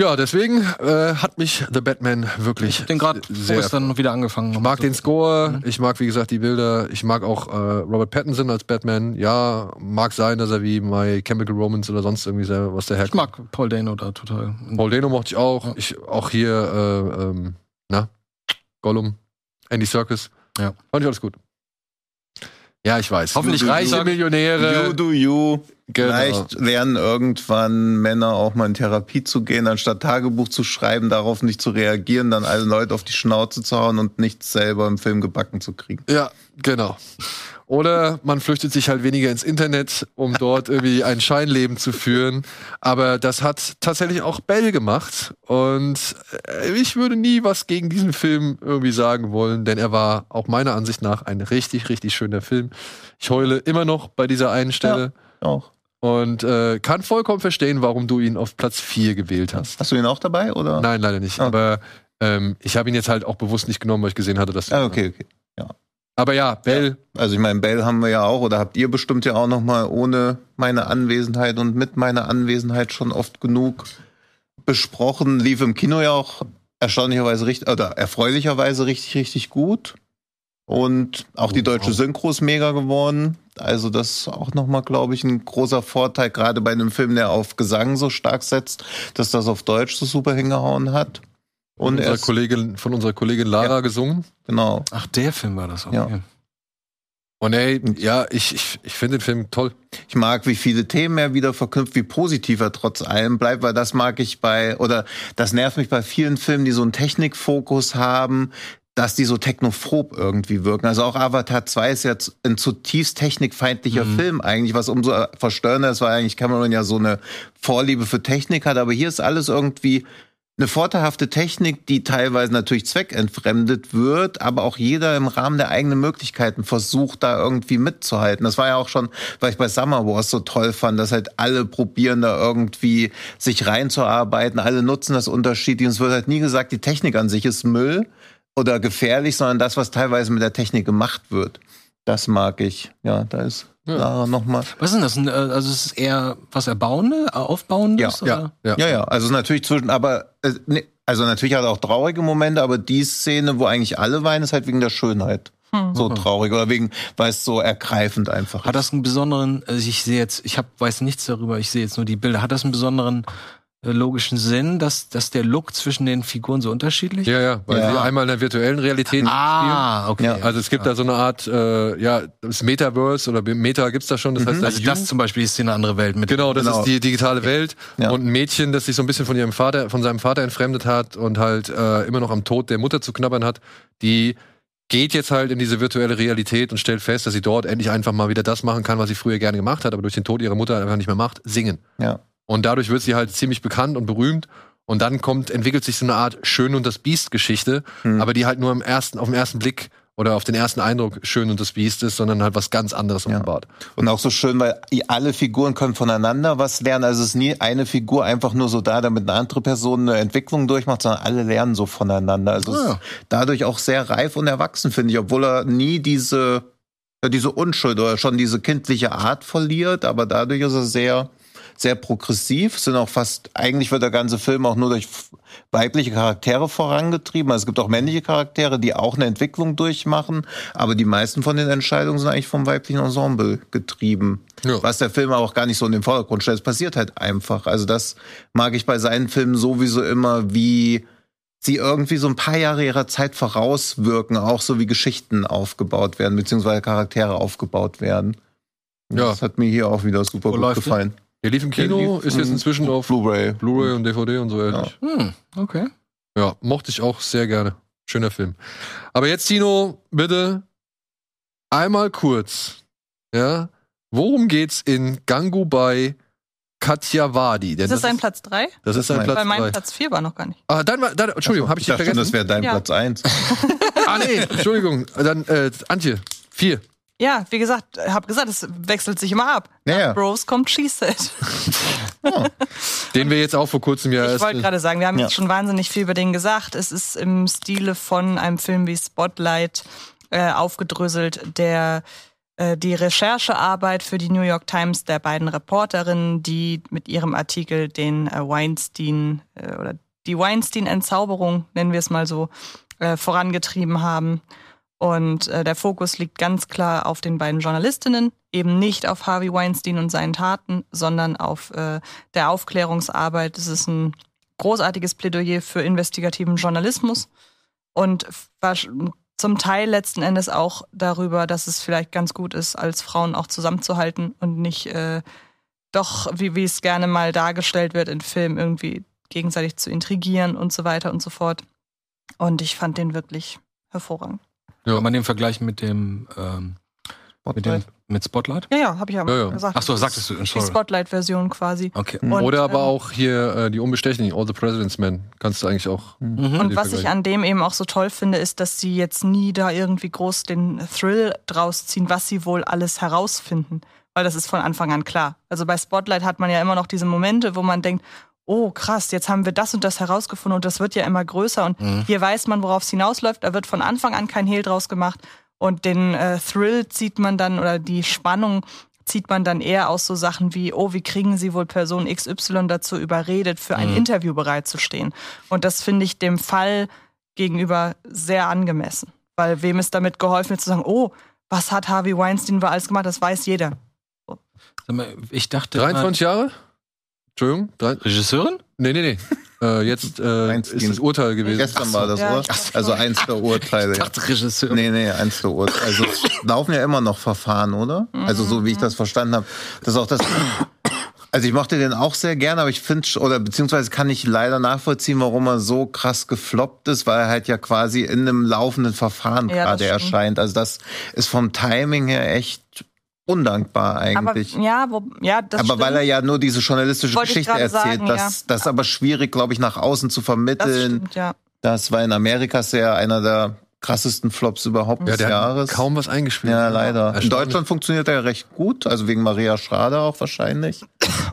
Ja, deswegen äh, hat mich The Batman wirklich Ich hab den gerade sehr vorgestern wieder angefangen. Ich mag den Score, Mhm. ich mag, wie gesagt, die Bilder, ich mag auch äh, Robert Pattinson als Batman. Ja, mag sein, dass er wie My Chemical Romance oder sonst irgendwie sehr, was der Ich herkommt. mag Paul Dano da total. Paul Dano mochte ich auch. Ja. Ich, auch hier, äh, ähm, na, Gollum, Andy Serkis. Ja. Fand ich alles gut. Ja, ich weiß. Hoffentlich reiche reiche You Millionäre. do you. Genau. Vielleicht lernen irgendwann Männer auch mal in Therapie zu gehen, anstatt Tagebuch zu schreiben, darauf nicht zu reagieren, dann alle Leute auf die Schnauze zu hauen und nichts selber im Film gebacken zu kriegen. Ja, genau. Oder man flüchtet sich halt weniger ins Internet, um dort irgendwie ein Scheinleben zu führen. Aber das hat tatsächlich auch Bell gemacht. Und äh, ich würde nie was gegen diesen Film irgendwie sagen wollen, denn er war auch meiner Ansicht nach ein richtig, richtig schöner Film. Ich heule immer noch bei dieser einen Stelle Auch. und äh, kann vollkommen verstehen, warum du ihn auf Platz 4 gewählt hast. Hast du ihn auch dabei oder? Nein, leider nicht. Ah. Aber ähm, ich habe ihn jetzt halt auch bewusst nicht genommen, weil ich gesehen hatte, dass. Ah, okay, okay. Aber ja, Bell, Also ich meine, Bell haben wir ja auch oder habt ihr bestimmt ja auch noch mal ohne meine Anwesenheit und mit meiner Anwesenheit schon oft genug besprochen. Lief im Kino ja auch erstaunlicherweise richtig oder erfreulicherweise richtig richtig gut. Und auch die deutsche Synchro ist mega geworden. Also das ist auch noch mal, glaube ich, ein großer Vorteil, gerade bei einem Film, der auf Gesang so stark setzt, dass das auf Deutsch so super hingehauen hat. und er unserer ist, Kollegin, von unserer Kollegin Lara gesungen. genau. Ach, der Film war das. Okay. Ja. Und ey, ja, ich, ich, ich finde den Film toll. Ich mag, wie viele Themen er wieder verknüpft, wie positiv er trotz allem bleibt, weil das mag ich bei, oder das nervt mich bei vielen Filmen, die so einen Technikfokus haben, dass die so technophob irgendwie wirken. Also auch Avatar 2 ist jetzt ein zutiefst technikfeindlicher Film eigentlich, was umso verstörender ist, weil eigentlich Cameron ja so eine Vorliebe für Technik hat, aber hier ist alles irgendwie eine vorteilhafte Technik, die teilweise natürlich zweckentfremdet wird, aber auch jeder im Rahmen der eigenen Möglichkeiten versucht, da irgendwie mitzuhalten. Das war ja auch schon, weil ich bei Summer Wars so toll fand, dass halt alle probieren, da irgendwie sich reinzuarbeiten, alle nutzen das unterschiedlich und es wird halt nie gesagt, die Technik an sich ist Müll oder gefährlich, sondern das, was teilweise mit der Technik gemacht wird. Das mag ich. Ja, da ist Ja. Lara nochmal. Was ist denn das? Äh, Also es ist eher was Erbauende, äh, Aufbauendes? Ja, oder? Ja. Ja, ja, also natürlich zwischen, aber äh, ne, also natürlich hat er auch traurige Momente, aber die Szene, wo eigentlich alle weinen, ist halt wegen der Schönheit. So traurig oder wegen, weil es so ergreifend einfach Hat das einen besonderen, also ich sehe jetzt, ich hab, weiß nichts darüber, ich sehe jetzt nur die Bilder. Hat das einen besonderen logischen Sinn, dass, dass der Look zwischen den Figuren so unterschiedlich Ja, ja, weil Ja. sie einmal in der virtuellen Realität Ah, okay. Ja. spielen. Also es gibt da so eine Art, äh, ja, das Metaverse oder Meta gibt's da schon. Das heißt, Also das zum Beispiel ist hier eine andere Welt mit. Genau, das Genau. ist die digitale Welt Ja. und ein Mädchen, das sich so ein bisschen von ihrem Vater, von seinem Vater entfremdet hat und halt äh, immer noch am Tod der Mutter zu knabbern hat, die geht jetzt halt in diese virtuelle Realität und stellt fest, dass sie dort endlich einfach mal wieder das machen kann, was sie früher gerne gemacht hat, aber durch den Tod ihrer Mutter einfach nicht mehr macht, singen. Ja. Und dadurch wird sie halt ziemlich bekannt und berühmt. Und dann kommt, entwickelt sich so eine Art Schön und das Biest-Geschichte, Hm. aber die halt nur im ersten, auf den ersten Blick oder auf den ersten Eindruck Schön und das Biest ist, sondern halt was ganz anderes offenbart. Und auch so schön, weil alle Figuren können voneinander was lernen. Also es ist nie eine Figur einfach nur so da, damit eine andere Person eine Entwicklung durchmacht, sondern alle lernen so voneinander. Also es Ah. ist dadurch auch sehr reif und erwachsen, finde ich, obwohl er nie diese, ja, diese Unschuld oder schon diese kindliche Art verliert, aber dadurch ist er sehr, sehr progressiv. Es sind auch fast, eigentlich wird der ganze Film auch nur durch weibliche Charaktere vorangetrieben. Also es gibt auch männliche Charaktere, die auch eine Entwicklung durchmachen, aber die meisten von den Entscheidungen sind eigentlich vom weiblichen Ensemble getrieben. Ja. Was der Film aber auch gar nicht so in den Vordergrund stellt. Es passiert halt einfach. Also das mag ich bei seinen Filmen sowieso immer, wie sie irgendwie so ein paar Jahre ihrer Zeit vorauswirken, auch so wie Geschichten aufgebaut werden, beziehungsweise Charaktere aufgebaut werden. Ja. Das hat mir hier auch wieder super Wo gut gefallen. Der lief im Kino, lief, ist jetzt inzwischen auf Blu-ray. Blu-ray und DVD und so ähnlich. Hm, okay. Ja. mochte ich auch sehr gerne. Schöner Film. Aber jetzt, Tino, bitte einmal kurz. Ja, worum geht's in Gangubai Kathiawadi? Denn Ist das dein Platz 3? das ist sein Nein. Platz Weil mein drei. Platz 4 war noch gar nicht. Ah, dann war, dann, Entschuldigung, habe ich, ich dich dachte schon, vergessen? das wäre dein Ja. Platz eins. ah, nee, Entschuldigung. Dann, äh, Antje, vier. Ja, wie gesagt, habe gesagt, es wechselt sich immer ab. Ja, ja. Nach Bros kommt She Said. Den wir jetzt auch vor kurzem ja Ich wollte gerade sagen, wir haben Ja. jetzt schon wahnsinnig viel über den gesagt. Es ist im Stile von einem Film wie Spotlight äh, aufgedröselt, der äh, die Recherchearbeit für die New York Times der beiden Reporterinnen, die mit ihrem Artikel den äh, Weinstein äh, oder die Weinstein-Entzauberung, nennen wir es mal so, äh, vorangetrieben haben. Und äh, der Fokus liegt ganz klar auf den beiden Journalistinnen, eben nicht auf Harvey Weinstein und seinen Taten, sondern auf äh, der Aufklärungsarbeit. Es ist ein großartiges Plädoyer für investigativen Journalismus und zum Teil letzten Endes auch darüber, dass es vielleicht ganz gut ist, als Frauen auch zusammenzuhalten und nicht äh, doch, wie, wie es gerne mal dargestellt wird in Filmen, irgendwie gegenseitig zu intrigieren und so weiter und so fort. Und ich fand den wirklich hervorragend. Ja. Kann man den vergleichen mit dem, ähm, mit dem, mit Spotlight? Ja, ja, habe ich ja, Ja, ja. gesagt. Ach so, sagtest du, Die Entschuldigung. Spotlight-Version quasi. Okay. Und, Oder aber ähm, auch hier äh, die Unbestechlichen, All the President's Men. Kannst du eigentlich auch. Mhm. Und die was ich an dem eben auch so toll finde, ist, dass sie jetzt nie da irgendwie groß den Thrill draus ziehen, was sie wohl alles herausfinden. Weil das ist von Anfang an klar. Also bei Spotlight hat man ja immer noch diese Momente, wo man denkt, oh krass, jetzt haben wir das und das herausgefunden und das wird ja immer größer und hier weiß man, worauf es hinausläuft. Da wird von Anfang an kein Hehl draus gemacht und den äh, Thrill zieht man dann oder die Spannung zieht man dann eher aus so Sachen wie, oh, wie kriegen sie wohl Person XY dazu überredet, für ein Interview bereitzustehen. Und das finde ich dem Fall gegenüber sehr angemessen. Weil wem ist damit geholfen, zu sagen, oh, was hat Harvey Weinstein wohl alles gemacht, das weiß jeder. Sag mal, Ich dachte. 23 Jahre? Entschuldigung? Drei, Regisseurin? nee, nee, nee. äh, jetzt äh, ist das Urteil gewesen. Gestern war das, Ja, oder? Also eins der Urteile. Ich dachte Regisseurin. Nee, nee, eins der Urteile. Also es laufen ja immer noch Verfahren, oder? Also so wie ich das verstanden habe. Das ist auch das. Also ich mochte den auch sehr gerne, aber ich finde oder beziehungsweise kann ich leider nachvollziehen, warum er so krass gefloppt ist, weil er halt ja quasi in einem laufenden Verfahren Ja, gerade erscheint. Also das ist vom Timing her echt undankbar eigentlich. Aber ja, wo, ja, das aber weil er ja nur diese journalistische Wollte ich Geschichte erzählt, sagen, das, das ist aber schwierig, glaube ich, nach außen zu das vermitteln. stimmt, ja. Das war in Amerika sehr einer der krassesten Flops überhaupt ja, des Jahres. hat kaum was eingespielt. ja, leider. In. Deutschland funktioniert er ja recht gut, also wegen Maria Schrader auch wahrscheinlich.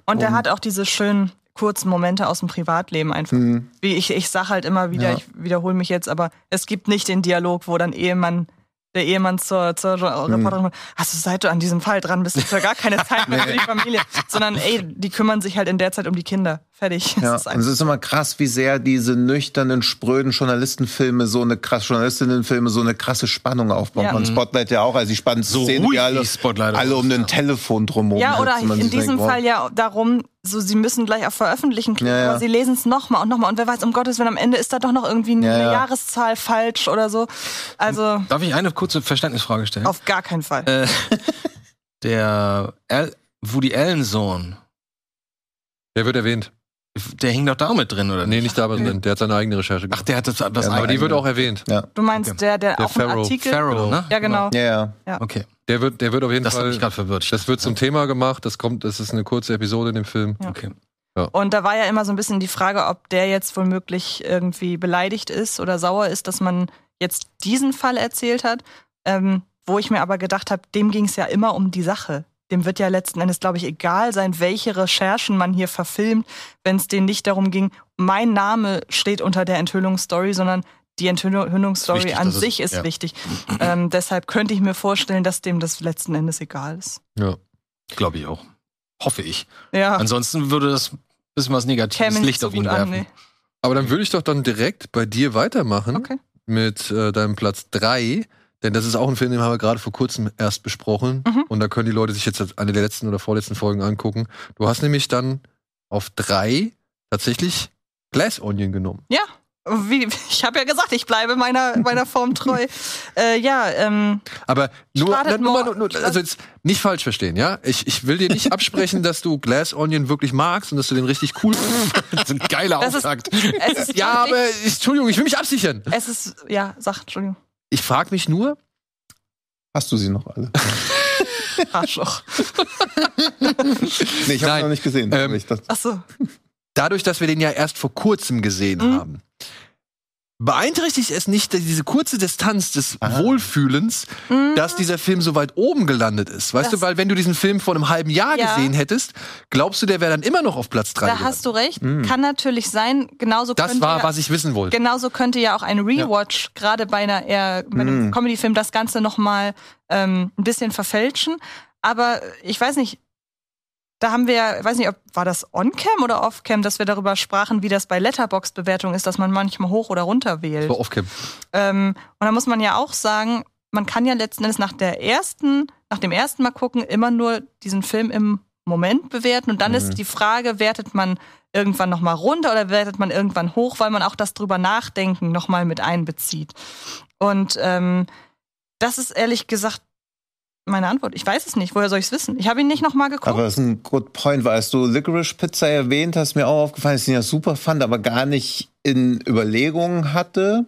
Und er hat auch diese schönen kurzen Momente aus dem Privatleben einfach. Hm. Wie ich, ich sag halt immer wieder, Ja. ich wiederhole mich jetzt, aber es gibt nicht den Dialog, wo dann Ehemann, der Ehemann zur, zur Hm. Reporterin sagt, also seit du an diesem Fall dran bist, hast du ja gar keine Zeit mehr für die Familie. Sondern ey, die kümmern sich halt in der Zeit um die Kinder. Fertig. Ja, ist und es ist immer krass, wie sehr diese nüchternen, spröden Journalistenfilme so eine krass, Journalistinnenfilme so eine krasse Spannung aufbauen. Ja. Und Spotlight ja auch, also die spannendsten So Szenen, die alle, alle um ist, den. Telefon drumherum ja, oder in diesem denkt, wow. Fall ja darum, so sie müssen gleich auch veröffentlichen, Ja, ja. aber sie lesen es nochmal und nochmal. Und wer weiß, um Gottes Willen, am Ende ist da doch noch irgendwie eine Ja, ja. Jahreszahl falsch oder so. Also Darf ich eine kurze Verständnisfrage stellen? auf gar keinen Fall. Äh, der Al Woody Allen Sohn, Der wird erwähnt. Der hing doch da mit drin, oder Nee, nicht? nicht da drin. Der hat seine eigene Recherche Ach, gemacht. der hat das was Ja, aber die wird auch erwähnt. Du meinst Okay. der, der, Der auch einen Pharaoh. Artikel. Pharaoh, ne? Ja, genau. Ja, ja. Okay, Der wird, der wird auf jeden das hat Fall. mich gerade verwirrt. Das wird zum Thema gemacht. Das kommt, das ist eine kurze Episode in dem Film. Ja. Okay. Und da war ja immer so ein bisschen die Frage, ob der jetzt womöglich irgendwie beleidigt ist oder sauer ist, dass man jetzt diesen Fall erzählt hat. Ähm, wo ich mir aber gedacht habe, dem ging es ja immer um die Sache. Dem wird ja letzten Endes, glaube ich, egal sein, welche Recherchen man hier verfilmt, wenn es denen nicht darum ging, mein Name steht unter der Enthüllungsstory, sondern die Enthüllungsstory Ist wichtig, an sich ist ja. wichtig. Ähm, deshalb könnte ich mir vorstellen, dass dem das letzten Endes egal ist. Ja. Glaube ich auch. Hoffe ich. Ja, Ansonsten würde das ein bisschen was Negatives Licht so auf ihn gut an. werfen. Nee. Aber dann würde ich doch dann direkt bei dir weitermachen Okay. mit äh, deinem Platz 3. Denn das ist auch ein Film, den haben wir gerade vor kurzem erst besprochen. Mhm. Und da können die Leute sich jetzt eine der letzten oder vorletzten Folgen angucken. Du hast nämlich dann auf drei tatsächlich Glass Onion genommen. Ja, wie, ich habe ja gesagt, ich bleibe meiner, meiner Form treu. äh, ja, ähm, Aber nur, Startet nur, nur, nur also jetzt nicht falsch verstehen, ja? Ich, ich will dir nicht absprechen, dass du Glass Onion wirklich magst und dass du den richtig cool. Das ist ein geiler Das ist- Auftakt. es ist Ja, aber ich, Entschuldigung, ich will mich absichern. es ist, ja, sag, Entschuldigung, Ich frage mich nur, Hast du sie noch alle? Arschloch. Nee, ich habe Nein. noch nicht gesehen. Ähm, ich dachte, Ach so. dadurch, dass wir den ja erst vor kurzem gesehen Mhm. haben, beeinträchtigt es nicht diese kurze Distanz des Wohlfühlens, dass dieser Film so weit oben gelandet ist. Weißt Das- du, weil wenn du diesen Film vor einem halben Jahr Ja. gesehen hättest, glaubst du, der wäre dann immer noch auf Platz 3 Da hast du recht. Kann natürlich sein. Genauso Das könnte war, ja, was ich wissen wollte. Genauso könnte ja auch ein Rewatch gerade bei einer eher bei einem Comedy-Film das Ganze noch mal ähm, ein bisschen verfälschen. Aber ich weiß nicht. Da haben wir, weiß nicht, ob war das On-Cam oder Off-Cam, dass wir darüber sprachen, wie das bei Letterboxd-Bewertung ist, dass man manchmal hoch oder runter wählt. So off-cam. Ähm, und da muss man ja auch sagen, man kann ja letzten Endes nach der ersten, nach dem ersten Mal gucken, immer nur diesen Film im Moment bewerten. Und dann ist die Frage, wertet man irgendwann nochmal runter oder wertet man irgendwann hoch, weil man auch das drüber nachdenken nochmal mit einbezieht. Und ähm, das ist ehrlich gesagt meine Antwort. Ich weiß es nicht. Woher soll ich es wissen? Ich habe ihn nicht nochmal geguckt. Aber das ist ein good point, weil als du Licorice Pizza erwähnt hast, mir auch aufgefallen, dass ich ihn ja super fand, aber gar nicht in Überlegungen hatte.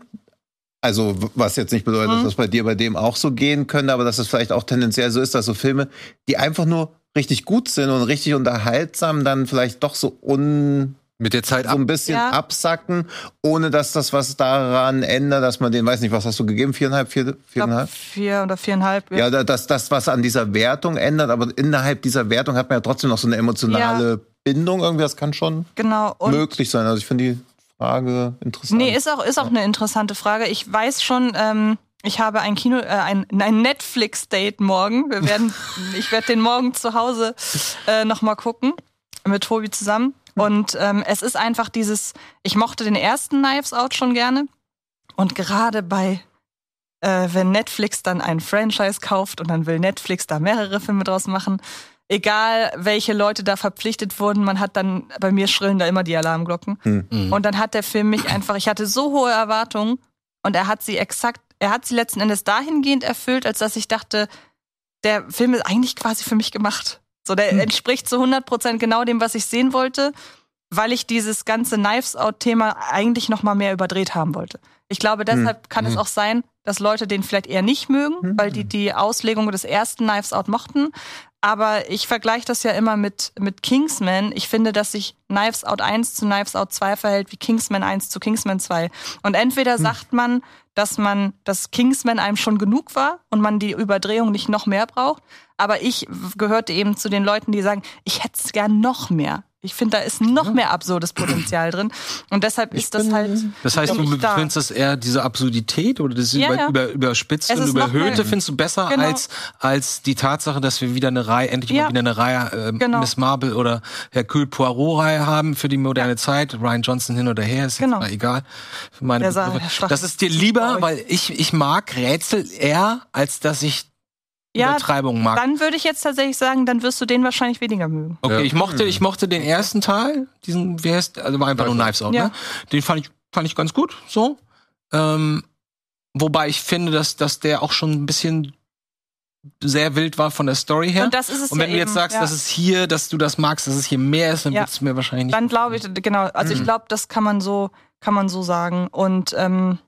Also, was jetzt nicht bedeutet, Mhm. dass das bei dir bei dem auch so gehen könnte, aber dass es vielleicht auch tendenziell so ist, dass so Filme, die einfach nur richtig gut sind und richtig unterhaltsam, dann vielleicht doch so un Mit der Zeit so ein bisschen Ja. absacken, ohne dass das was daran ändert, dass man den, weiß nicht, was hast du gegeben? Viereinhalb, vier, viereinhalb? vier oder viereinhalb. Ja, da- dass das, was an dieser Wertung ändert, aber innerhalb dieser Wertung hat man ja trotzdem noch so eine emotionale Bindung irgendwie. Das kann schon genau. Und möglich sein. Also ich finde die Frage interessant. Nee, ist auch, ist auch eine interessante Frage. Ich weiß schon, ähm, ich habe ein Kino, äh, ein, ein Netflix-Date morgen. Wir werden, ich werde den morgen zu Hause äh, nochmal gucken mit Tobi zusammen. Und ähm, es ist einfach dieses, ich mochte den ersten Knives Out schon gerne. Und gerade bei, äh, wenn Netflix dann ein Franchise kauft und dann will Netflix da mehrere Filme draus machen, egal welche Leute da verpflichtet wurden, man hat dann, bei mir schrillen da immer die Alarmglocken. Mhm. Und dann hat der Film mich einfach, ich hatte so hohe Erwartungen und er hat sie exakt, er hat sie letzten Endes dahingehend erfüllt, als dass ich dachte, der Film ist eigentlich quasi für mich gemacht. So, der entspricht zu 100 Prozent genau dem, was ich sehen wollte, weil ich dieses ganze Knives Out-Thema eigentlich noch mal mehr überdreht haben wollte. Ich glaube, deshalb kann es auch sein, dass Leute den vielleicht eher nicht mögen, weil die die Auslegung des ersten Knives Out mochten. Aber ich vergleiche das ja immer mit, mit Kingsman. Ich finde, dass sich Knives Out 1 zu Knives Out 2 verhält wie Kingsman 1 zu Kingsman 2. Und entweder sagt man, dass man, dass Kingsman einem schon genug war und man die Überdrehung nicht noch mehr braucht. Aber ich gehörte eben zu den Leuten, die sagen, ich hätte es gern noch mehr. Ich finde, da ist noch mehr absurdes Potenzial drin. Und deshalb ist das halt. Das heißt, du da. findest das eher diese Absurdität oder das Ja, über, ja. über, überspitzte Es und überhöhte findest du besser Genau. als, als die Tatsache, dass wir wieder eine Reihe, endlich Ja. mal wieder eine Reihe äh, Genau. Miss Marple oder Hercule Poirot-Reihe haben für die moderne Zeit. Ryan Johnson hin oder her, ist jetzt Genau. mal egal. Für meine Begriffe. das ist dir lieber, weil ich, ich mag Rätsel eher, als dass ich Ja, Übertreibung mag. dann würde ich jetzt tatsächlich sagen, dann wirst du den wahrscheinlich weniger mögen. Okay, Ja. ich mochte, ich mochte den ersten Teil, diesen, wie heißt, also war einfach nur Knives Out, Ja. ne? Den fand ich, fand ich ganz gut, so. Ähm, wobei ich finde, dass, dass der auch schon ein bisschen sehr wild war von der Story her. Und das ist es Und wenn ja du jetzt eben, sagst, ja. dass es hier, dass du das magst, dass es hier mehr ist, dann Ja. wird es mir wahrscheinlich nicht. Dann glaube ich, genau, also ich glaube, das kann man so, kann man so sagen. Und ähm,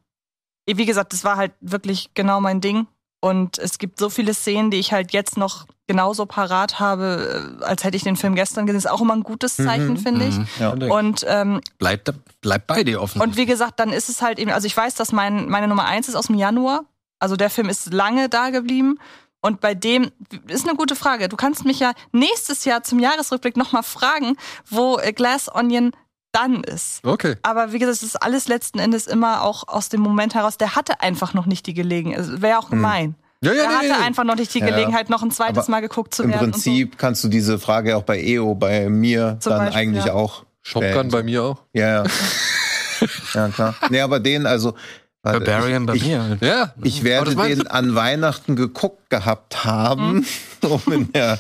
wie gesagt, das war halt wirklich genau mein Ding. Und es gibt so viele Szenen, die ich halt jetzt noch genauso parat habe, äh, als hätte ich den Film gestern gesehen. Ist auch immer ein gutes Zeichen, finde ich. Mhm. Ja. Und ähm, Bleib, da- bleib bei dir offen. Und wie gesagt, dann ist es halt eben, also ich weiß, dass mein, meine Nummer eins ist aus dem Januar. Also der Film ist lange da geblieben. Und bei dem ist eine gute Frage. Du kannst mich ja nächstes Jahr zum Jahresrückblick nochmal fragen, wo äh, Glass Onion dann ist. Okay. Aber wie gesagt, es ist alles letzten Endes immer auch aus dem Moment heraus. Der hatte einfach noch nicht die Gelegenheit. Es wäre auch gemein. Ja, ja, Der nee, hatte nee, einfach noch nicht die Ja, ja. Gelegenheit, noch ein zweites Aber Mal geguckt zu Im werden. Prinzip kannst du diese Frage auch bei EO, bei mir, Zum dann Beispiel, eigentlich ja. auch Top stellen. Gun bei mir auch. Ja, ja. ja, klar. Nee, aber den, also. Barbarian bei ich, mir. Ja. Ich werde den an Weihnachten geguckt gehabt haben, um in der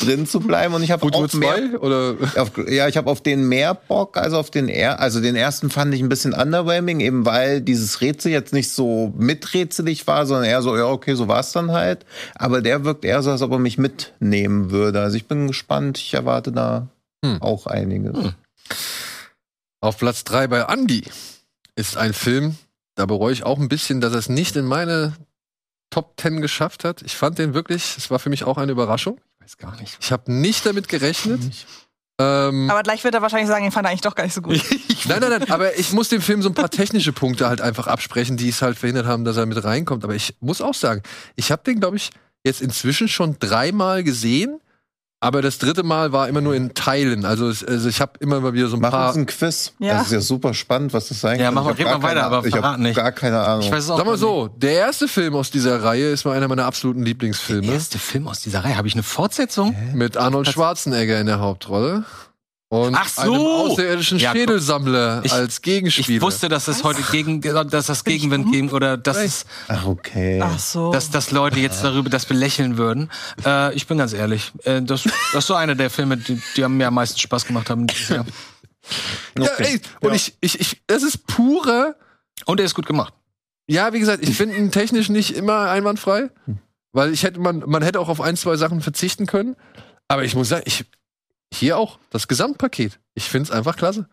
drin zu bleiben. Und ich habe auch mehr, 2 oder auf, ja, ich habe auf den mehr Bock als auf den er. Also den ersten fand ich ein bisschen underwhelming, eben weil dieses Rätsel jetzt nicht so miträtselig war, sondern eher so, ja, okay, so war's dann halt. Aber der wirkt eher so, als ob er mich mitnehmen würde. Also ich bin gespannt. Ich erwarte da Hm. auch einiges. Hm. auf Platz 3 bei Andy ist ein Film, da bereue ich auch ein bisschen, dass er es nicht in meine Top 10 geschafft hat. Ich fand den wirklich, es war für mich auch eine Überraschung. Weiß gar nicht. Ich habe nicht damit gerechnet. Ähm, Aber gleich wird er wahrscheinlich sagen, ihn fand er eigentlich doch gar nicht so gut. nein, nein, nein, aber ich muss dem Film so ein paar technische Punkte halt einfach absprechen, die es halt verhindert haben, dass er mit reinkommt. Aber ich muss auch sagen, ich habe den, glaube ich, jetzt inzwischen schon dreimal gesehen. Aber das dritte Mal war immer nur in Teilen. Also, es, also ich habe immer mal wieder so ein Mach paar. uns ein Quiz. Ja. Das ist ja super spannend, was das sein Ja, kann. mach mal, Ich hab red gar mal weiter, keine- aber ich habe nicht. gar keine Ahnung. Ich weiß es auch Sag mal nicht. so, der erste Film aus dieser Reihe ist mal einer meiner absoluten Der Lieblingsfilme. erste Film aus dieser Reihe. Habe ich eine Fortsetzung? Mit Arnold Schwarzenegger in der Hauptrolle. Und Ach so! einem außerirdischen Ja. Schädelsammler Ich- als Gegenspieler. Ich wusste, dass es heute gegen, dass das Gegenwind geben oder dass es, Ach, okay. Ach so. dass, dass Leute jetzt darüber das belächeln würden. Äh, ich bin ganz ehrlich, äh, das, das ist so einer der Filme, die, die haben mir am meisten Spaß gemacht haben. dieses Jahr. Ja, ey, und ich, ich, ich, das ist pure Und er ist gut gemacht. Ja, wie gesagt, ich finde ihn technisch nicht immer einwandfrei, weil ich hätte man man hätte auch auf ein zwei Sachen verzichten können, aber ich muss sagen, ich hier auch das Gesamtpaket. Ich finde es einfach klasse.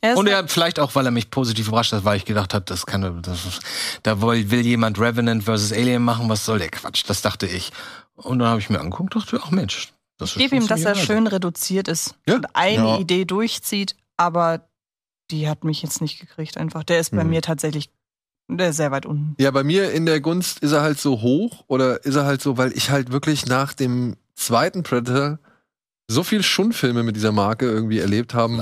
Er ist Und er vielleicht auch, weil er mich positiv überrascht hat, weil ich gedacht habe, das kann, das, da will, will jemand Revenant versus Alien machen, was soll der Quatsch? Das dachte ich. Und dann habe ich mir angeguckt, dachte, ach Mensch, das ich gebe ihm, dass er ziemlich schön reduziert ist Ja. und eine Ja. Idee durchzieht, aber die hat mich jetzt nicht gekriegt einfach. Der ist bei Mhm. mir tatsächlich der ist sehr weit unten. Ja, bei mir in der Gunst ist er halt so hoch oder ist er halt so, weil ich halt wirklich nach dem zweiten Predator so viel Schundfilme mit dieser Marke irgendwie erlebt haben,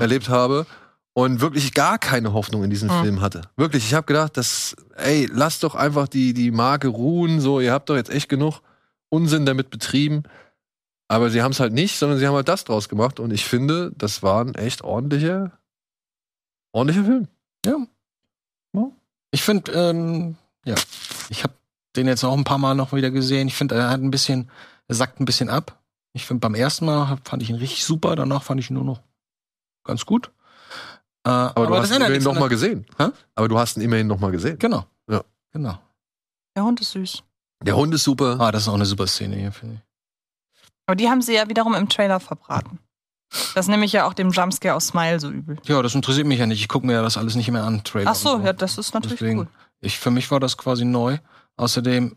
erlebt habe und wirklich gar keine Hoffnung in diesen Mhm. Film hatte. Wirklich, ich habe gedacht, das, ey, lasst doch einfach die, die Marke ruhen, so, ihr habt doch jetzt echt genug Unsinn damit betrieben. Aber sie haben es halt nicht, sondern sie haben halt das draus gemacht und ich finde, das war ein echt ordentlicher, ordentlicher Film. Ich finde, ähm, ja, ich habe den jetzt auch ein paar Mal noch wieder gesehen. Ich finde, er hat ein bisschen, er sackt ein bisschen ab. Ich finde, beim ersten Mal fand ich ihn richtig super, danach fand ich ihn nur noch ganz gut. Äh, Aber, du hast ihn immerhin nichts noch an mal der- gesehen. Hä? Aber du hast ihn immerhin noch mal gesehen. Genau. Ja. Genau. Der Hund ist süß. Der Hund ist super. Ah, das ist auch eine super Szene hier, finde ich. Aber die haben sie ja wiederum im Trailer verbraten. Das nehme ich ja auch dem Jumpscare aus Smile so übel. Ja, das interessiert mich ja nicht. Ich gucke mir ja das alles nicht mehr an, Trailer. Ach so, und ja, das ist natürlich Deswegen, cool. Ich, für mich war das quasi neu. Außerdem,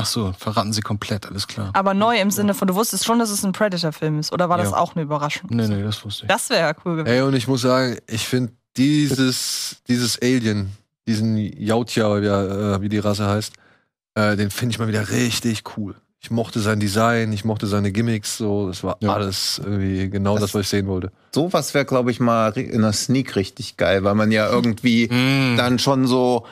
ach so, verraten sie komplett, alles klar. Aber neu im Sinne von, du wusstest schon, dass es ein Predator-Film ist. Oder war das Ja. auch eine Überraschung? Nee, nee, das wusste ich. Das wäre ja cool gewesen. Ey, und ich muss sagen, ich finde dieses, dieses Alien, diesen Yautja, wie, äh, wie die Rasse heißt, äh, den finde ich mal wieder richtig cool. Ich mochte sein Design, ich mochte seine Gimmicks, so, das war Ja. alles irgendwie genau das, Das- was ich sehen wollte. Sowas wäre, glaube ich, mal ri- in der Sneak richtig geil, weil man ja irgendwie Mm. dann schon so,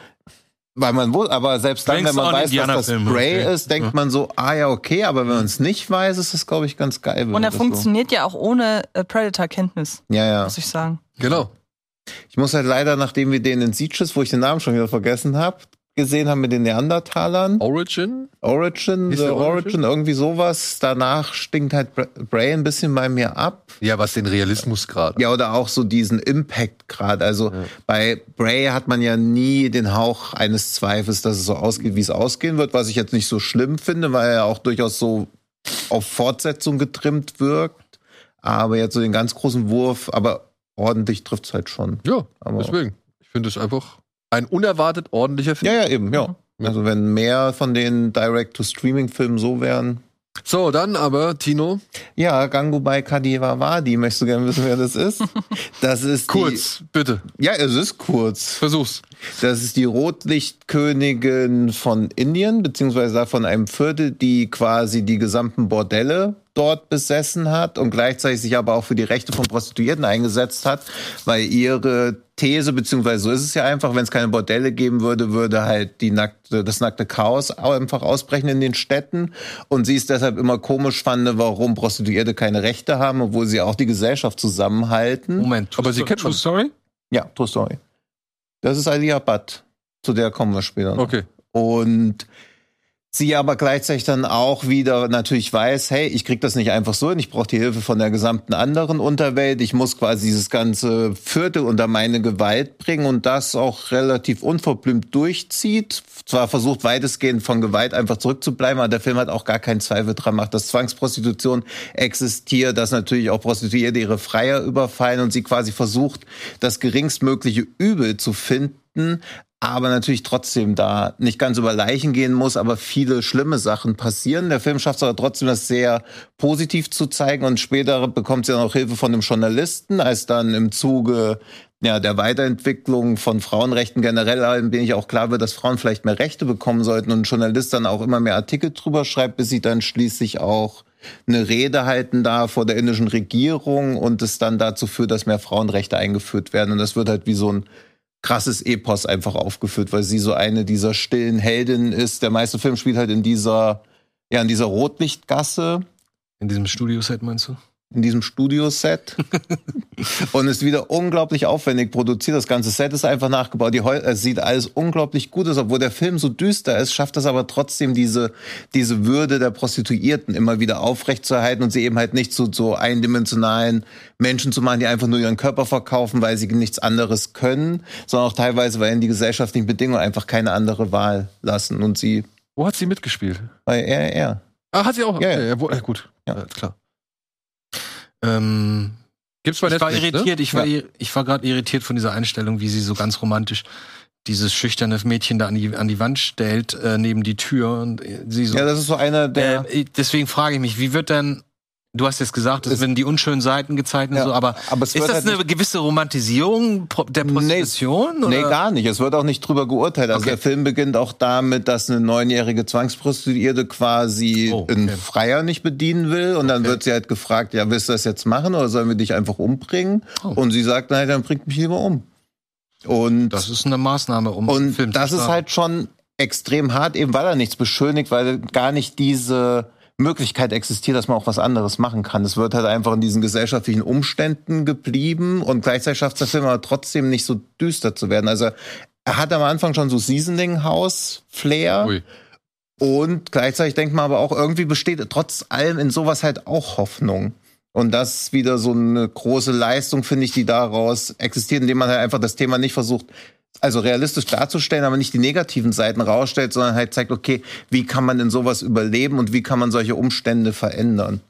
weil man wohl, aber selbst dann, Denkst wenn man weiß, dass das Bray okay. ist, denkt Ja. man so, ah ja, okay, aber wenn man es nicht weiß, ist das, glaube ich, ganz geil. Und er funktioniert ja auch ohne äh, Predator-Kenntnis, So, ja, ja. muss ich sagen. Genau. Ich muss halt leider, nachdem wir den in Sieges, wo ich den Namen schon wieder vergessen habe, gesehen haben mit den Neandertalern, Origin? Origin, Hieß The Origin, Origin? irgendwie sowas. Danach stinkt halt Bra- Bray ein bisschen bei mir ab. Ja, was den Realismus gerade. Ja, oder auch so diesen Impact gerade. Also bei Bray hat man ja nie den Hauch eines Zweifels, dass es so ausgeht, wie es ausgehen wird, was ich jetzt nicht so schlimm finde, weil er auch durchaus so auf Fortsetzung getrimmt wirkt. Aber jetzt so den ganz großen Wurf, aber ordentlich trifft es halt schon. Ja, Aber deswegen. Ich finde es einfach ein unerwartet ordentlicher Film. ja, ja, eben, ja. Also wenn mehr von den Direct-to-Streaming-Filmen so wären. So, dann aber, Tino, Ja, Gangubai Kadivawadi, möchtest du gerne wissen, wer das ist? Das ist kurz, bitte, Die, ja, es ist kurz. versuch's. Das ist die Rotlichtkönigin von Indien, beziehungsweise von einem Viertel, die quasi die gesamten Bordelle dort besessen hat und gleichzeitig sich aber auch für die Rechte von Prostituierten eingesetzt hat, weil ihre These, beziehungsweise so ist es ja einfach, wenn es keine Bordelle geben würde, würde halt die nackte, das nackte Chaos einfach ausbrechen in den Städten. Und sie ist deshalb immer komisch fand, warum Prostituierte keine Rechte haben, obwohl sie auch die Gesellschaft zusammenhalten. Moment, Aber sie kennt True. Story? Ja, True Story. Das ist Alia Bhatt. Zu der kommen wir später. noch. Okay. Und sie aber gleichzeitig dann auch wieder natürlich weiß, hey, ich krieg das nicht einfach so hin, ich brauche die Hilfe von der gesamten anderen Unterwelt, ich muss quasi dieses ganze Viertel unter meine Gewalt bringen und das auch relativ unverblümt durchzieht. Zwar versucht weitestgehend von Gewalt einfach zurückzubleiben, aber der Film hat auch gar keinen Zweifel dran macht, dass Zwangsprostitution existiert, dass natürlich auch Prostituierte ihre Freier überfallen und sie quasi versucht, das geringstmögliche Übel zu finden, aber natürlich trotzdem da nicht ganz über Leichen gehen muss, aber viele schlimme Sachen passieren. Der Film schafft es aber trotzdem, das sehr positiv zu zeigen und später bekommt sie dann auch Hilfe von einem Journalisten, als dann im Zuge ja, der Weiterentwicklung von Frauenrechten generell, in denen ich auch klar wird, dass Frauen vielleicht mehr Rechte bekommen sollten und ein Journalist dann auch immer mehr Artikel drüber schreibt, bis sie dann schließlich auch eine Rede halten da vor der indischen Regierung und es dann dazu führt, dass mehr Frauenrechte eingeführt werden. Und das wird halt wie so ein krasses Epos einfach aufgeführt, weil sie so eine dieser stillen Heldinnen ist. Der meiste Film spielt halt in dieser, ja, in dieser Rotlichtgasse. In diesem Studioset meinst du? In diesem Studioset und ist wieder unglaublich aufwendig produziert. Das ganze Set ist einfach nachgebaut. Die es sieht alles unglaublich gut aus, obwohl der Film so düster ist, schafft das aber trotzdem diese diese Würde der Prostituierten immer wieder aufrechtzuerhalten und sie eben halt nicht zu so eindimensionalen Menschen zu machen, die einfach nur ihren Körper verkaufen, weil sie nichts anderes können, sondern auch teilweise, weil ihnen die gesellschaftlichen Bedingungen einfach keine andere Wahl lassen und sie. Wo hat sie mitgespielt? Bei RR. Ah, hat sie auch? Ja, ja. ja, ja gut. Ja, klar. Ähm, Gibt's bei ich war ne? irritiert, ich war, ich war gerade irritiert von dieser Einstellung, wie sie so ganz romantisch dieses schüchterne Mädchen da an die, an die Wand stellt, äh, neben die Tür und äh, sie so. Ja, das ist so einer der. äh, deswegen frage ich mich, wie wird denn, du hast jetzt gesagt, es werden die unschönen Seiten gezeigt und Ja, so, aber, aber ist das halt eine gewisse Romantisierung der Prostitution? Nee, oder? gar nicht. Es wird auch nicht drüber geurteilt. Also Okay. der Film beginnt auch damit, dass eine neunjährige Zwangsprostituierte quasi Oh, okay. einen Freier nicht bedienen will. Und dann Okay. wird sie halt gefragt, ja, willst du das jetzt machen oder sollen wir dich einfach umbringen? Oh. Und sie sagt, nein, dann bringt mich lieber um. Und, Das ist eine Maßnahme, um und Film das zu ist halt schon extrem hart, eben weil er nichts beschönigt, weil gar nicht diese Möglichkeit existiert, dass man auch was anderes machen kann. Es wird halt einfach in diesen gesellschaftlichen Umständen geblieben und gleichzeitig schafft der Film aber trotzdem nicht so düster zu werden. Also er hat am Anfang schon so Seasoning House Flair Ui. und gleichzeitig denkt man aber auch irgendwie besteht trotz allem in sowas halt auch Hoffnung. Und das ist wieder so eine große Leistung, finde ich, die daraus existiert, indem man halt einfach das Thema nicht versucht, also realistisch darzustellen, aber nicht die negativen Seiten rausstellt, sondern halt zeigt, okay, wie kann man in sowas überleben und wie kann man solche Umstände verändern.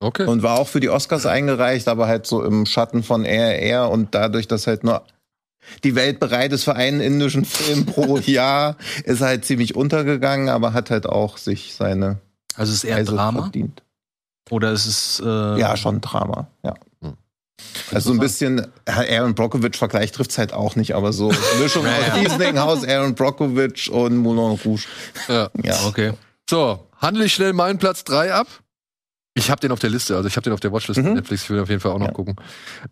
Okay. Und war auch für die Oscars eingereicht, aber halt so im Schatten von RR und dadurch, dass halt nur die Welt bereit ist für einen indischen Film pro Jahr, ist er halt ziemlich untergegangen, aber hat halt auch sich seine Also ist es eher Preise Drama? verdient. Oder ist es äh, Ja, schon Drama, ja. Also so ein bisschen, Aaron Brockovich-Vergleich trifft's halt auch nicht, aber so Mischung aus ja. Riesling Haus, Aaron Brockovich und Moulin Rouge. ja. Ja. Okay. So, handle ich schnell meinen Platz 3 ab. Ich habe den auf der Liste, also ich habe den auf der Watchlist Mhm. von Netflix, ich will auf jeden Fall auch noch Ja. gucken.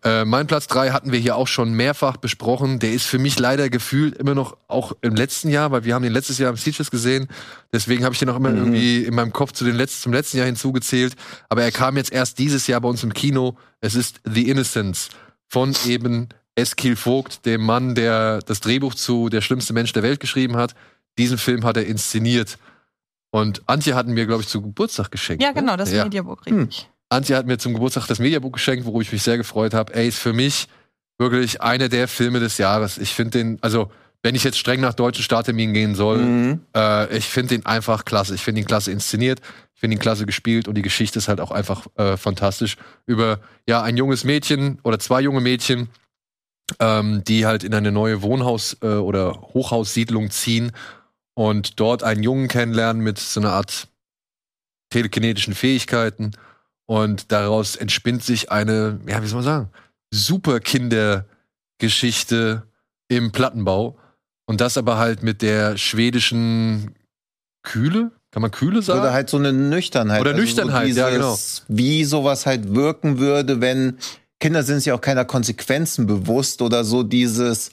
Äh, mein Platz 3 hatten wir hier auch schon mehrfach besprochen. Der ist für mich leider gefühlt immer noch auch im letzten Jahr, weil wir haben den letztes Jahr im Sieges gesehen. Deswegen habe ich den auch immer Mhm. irgendwie in meinem Kopf zu den letzten, zum letzten Jahr hinzugezählt. Aber er kam jetzt erst dieses Jahr bei uns im Kino. Es ist The Innocence von eben Eskil Vogt, dem Mann, der das Drehbuch zu Der schlimmste Mensch der Welt geschrieben hat. Diesen Film hat er inszeniert. Und Antje hatten mir, glaube ich, zu Geburtstag geschenkt. Ja, ne? genau, das ja. Mediabook, Hm. richtig. Antje hat mir zum Geburtstag das Mediabook geschenkt, worüber ich mich sehr gefreut habe. Ey, ist für mich wirklich einer der Filme des Jahres. Ich finde den, also wenn ich jetzt streng nach deutschen Startterminen gehen soll, Mhm. äh, ich finde ihn einfach klasse. Ich finde ihn klasse inszeniert, ich finde ihn klasse gespielt und die Geschichte ist halt auch einfach äh, fantastisch. Über ja ein junges Mädchen oder zwei junge Mädchen, ähm, die halt in eine neue Wohnhaus- äh, oder Hochhaussiedlung ziehen und dort einen Jungen kennenlernen mit so einer Art telekinetischen Fähigkeiten. Und daraus entspinnt sich eine, ja, wie soll man sagen, super Kindergeschichte im Plattenbau. Und das aber halt mit der schwedischen Kühle? Kann man Kühle sagen? Oder halt so eine Nüchternheit. Oder Nüchternheit, ja, genau. Wie sowas halt wirken würde, wenn Kinder sind sich auch keiner Konsequenzen bewusst oder so dieses.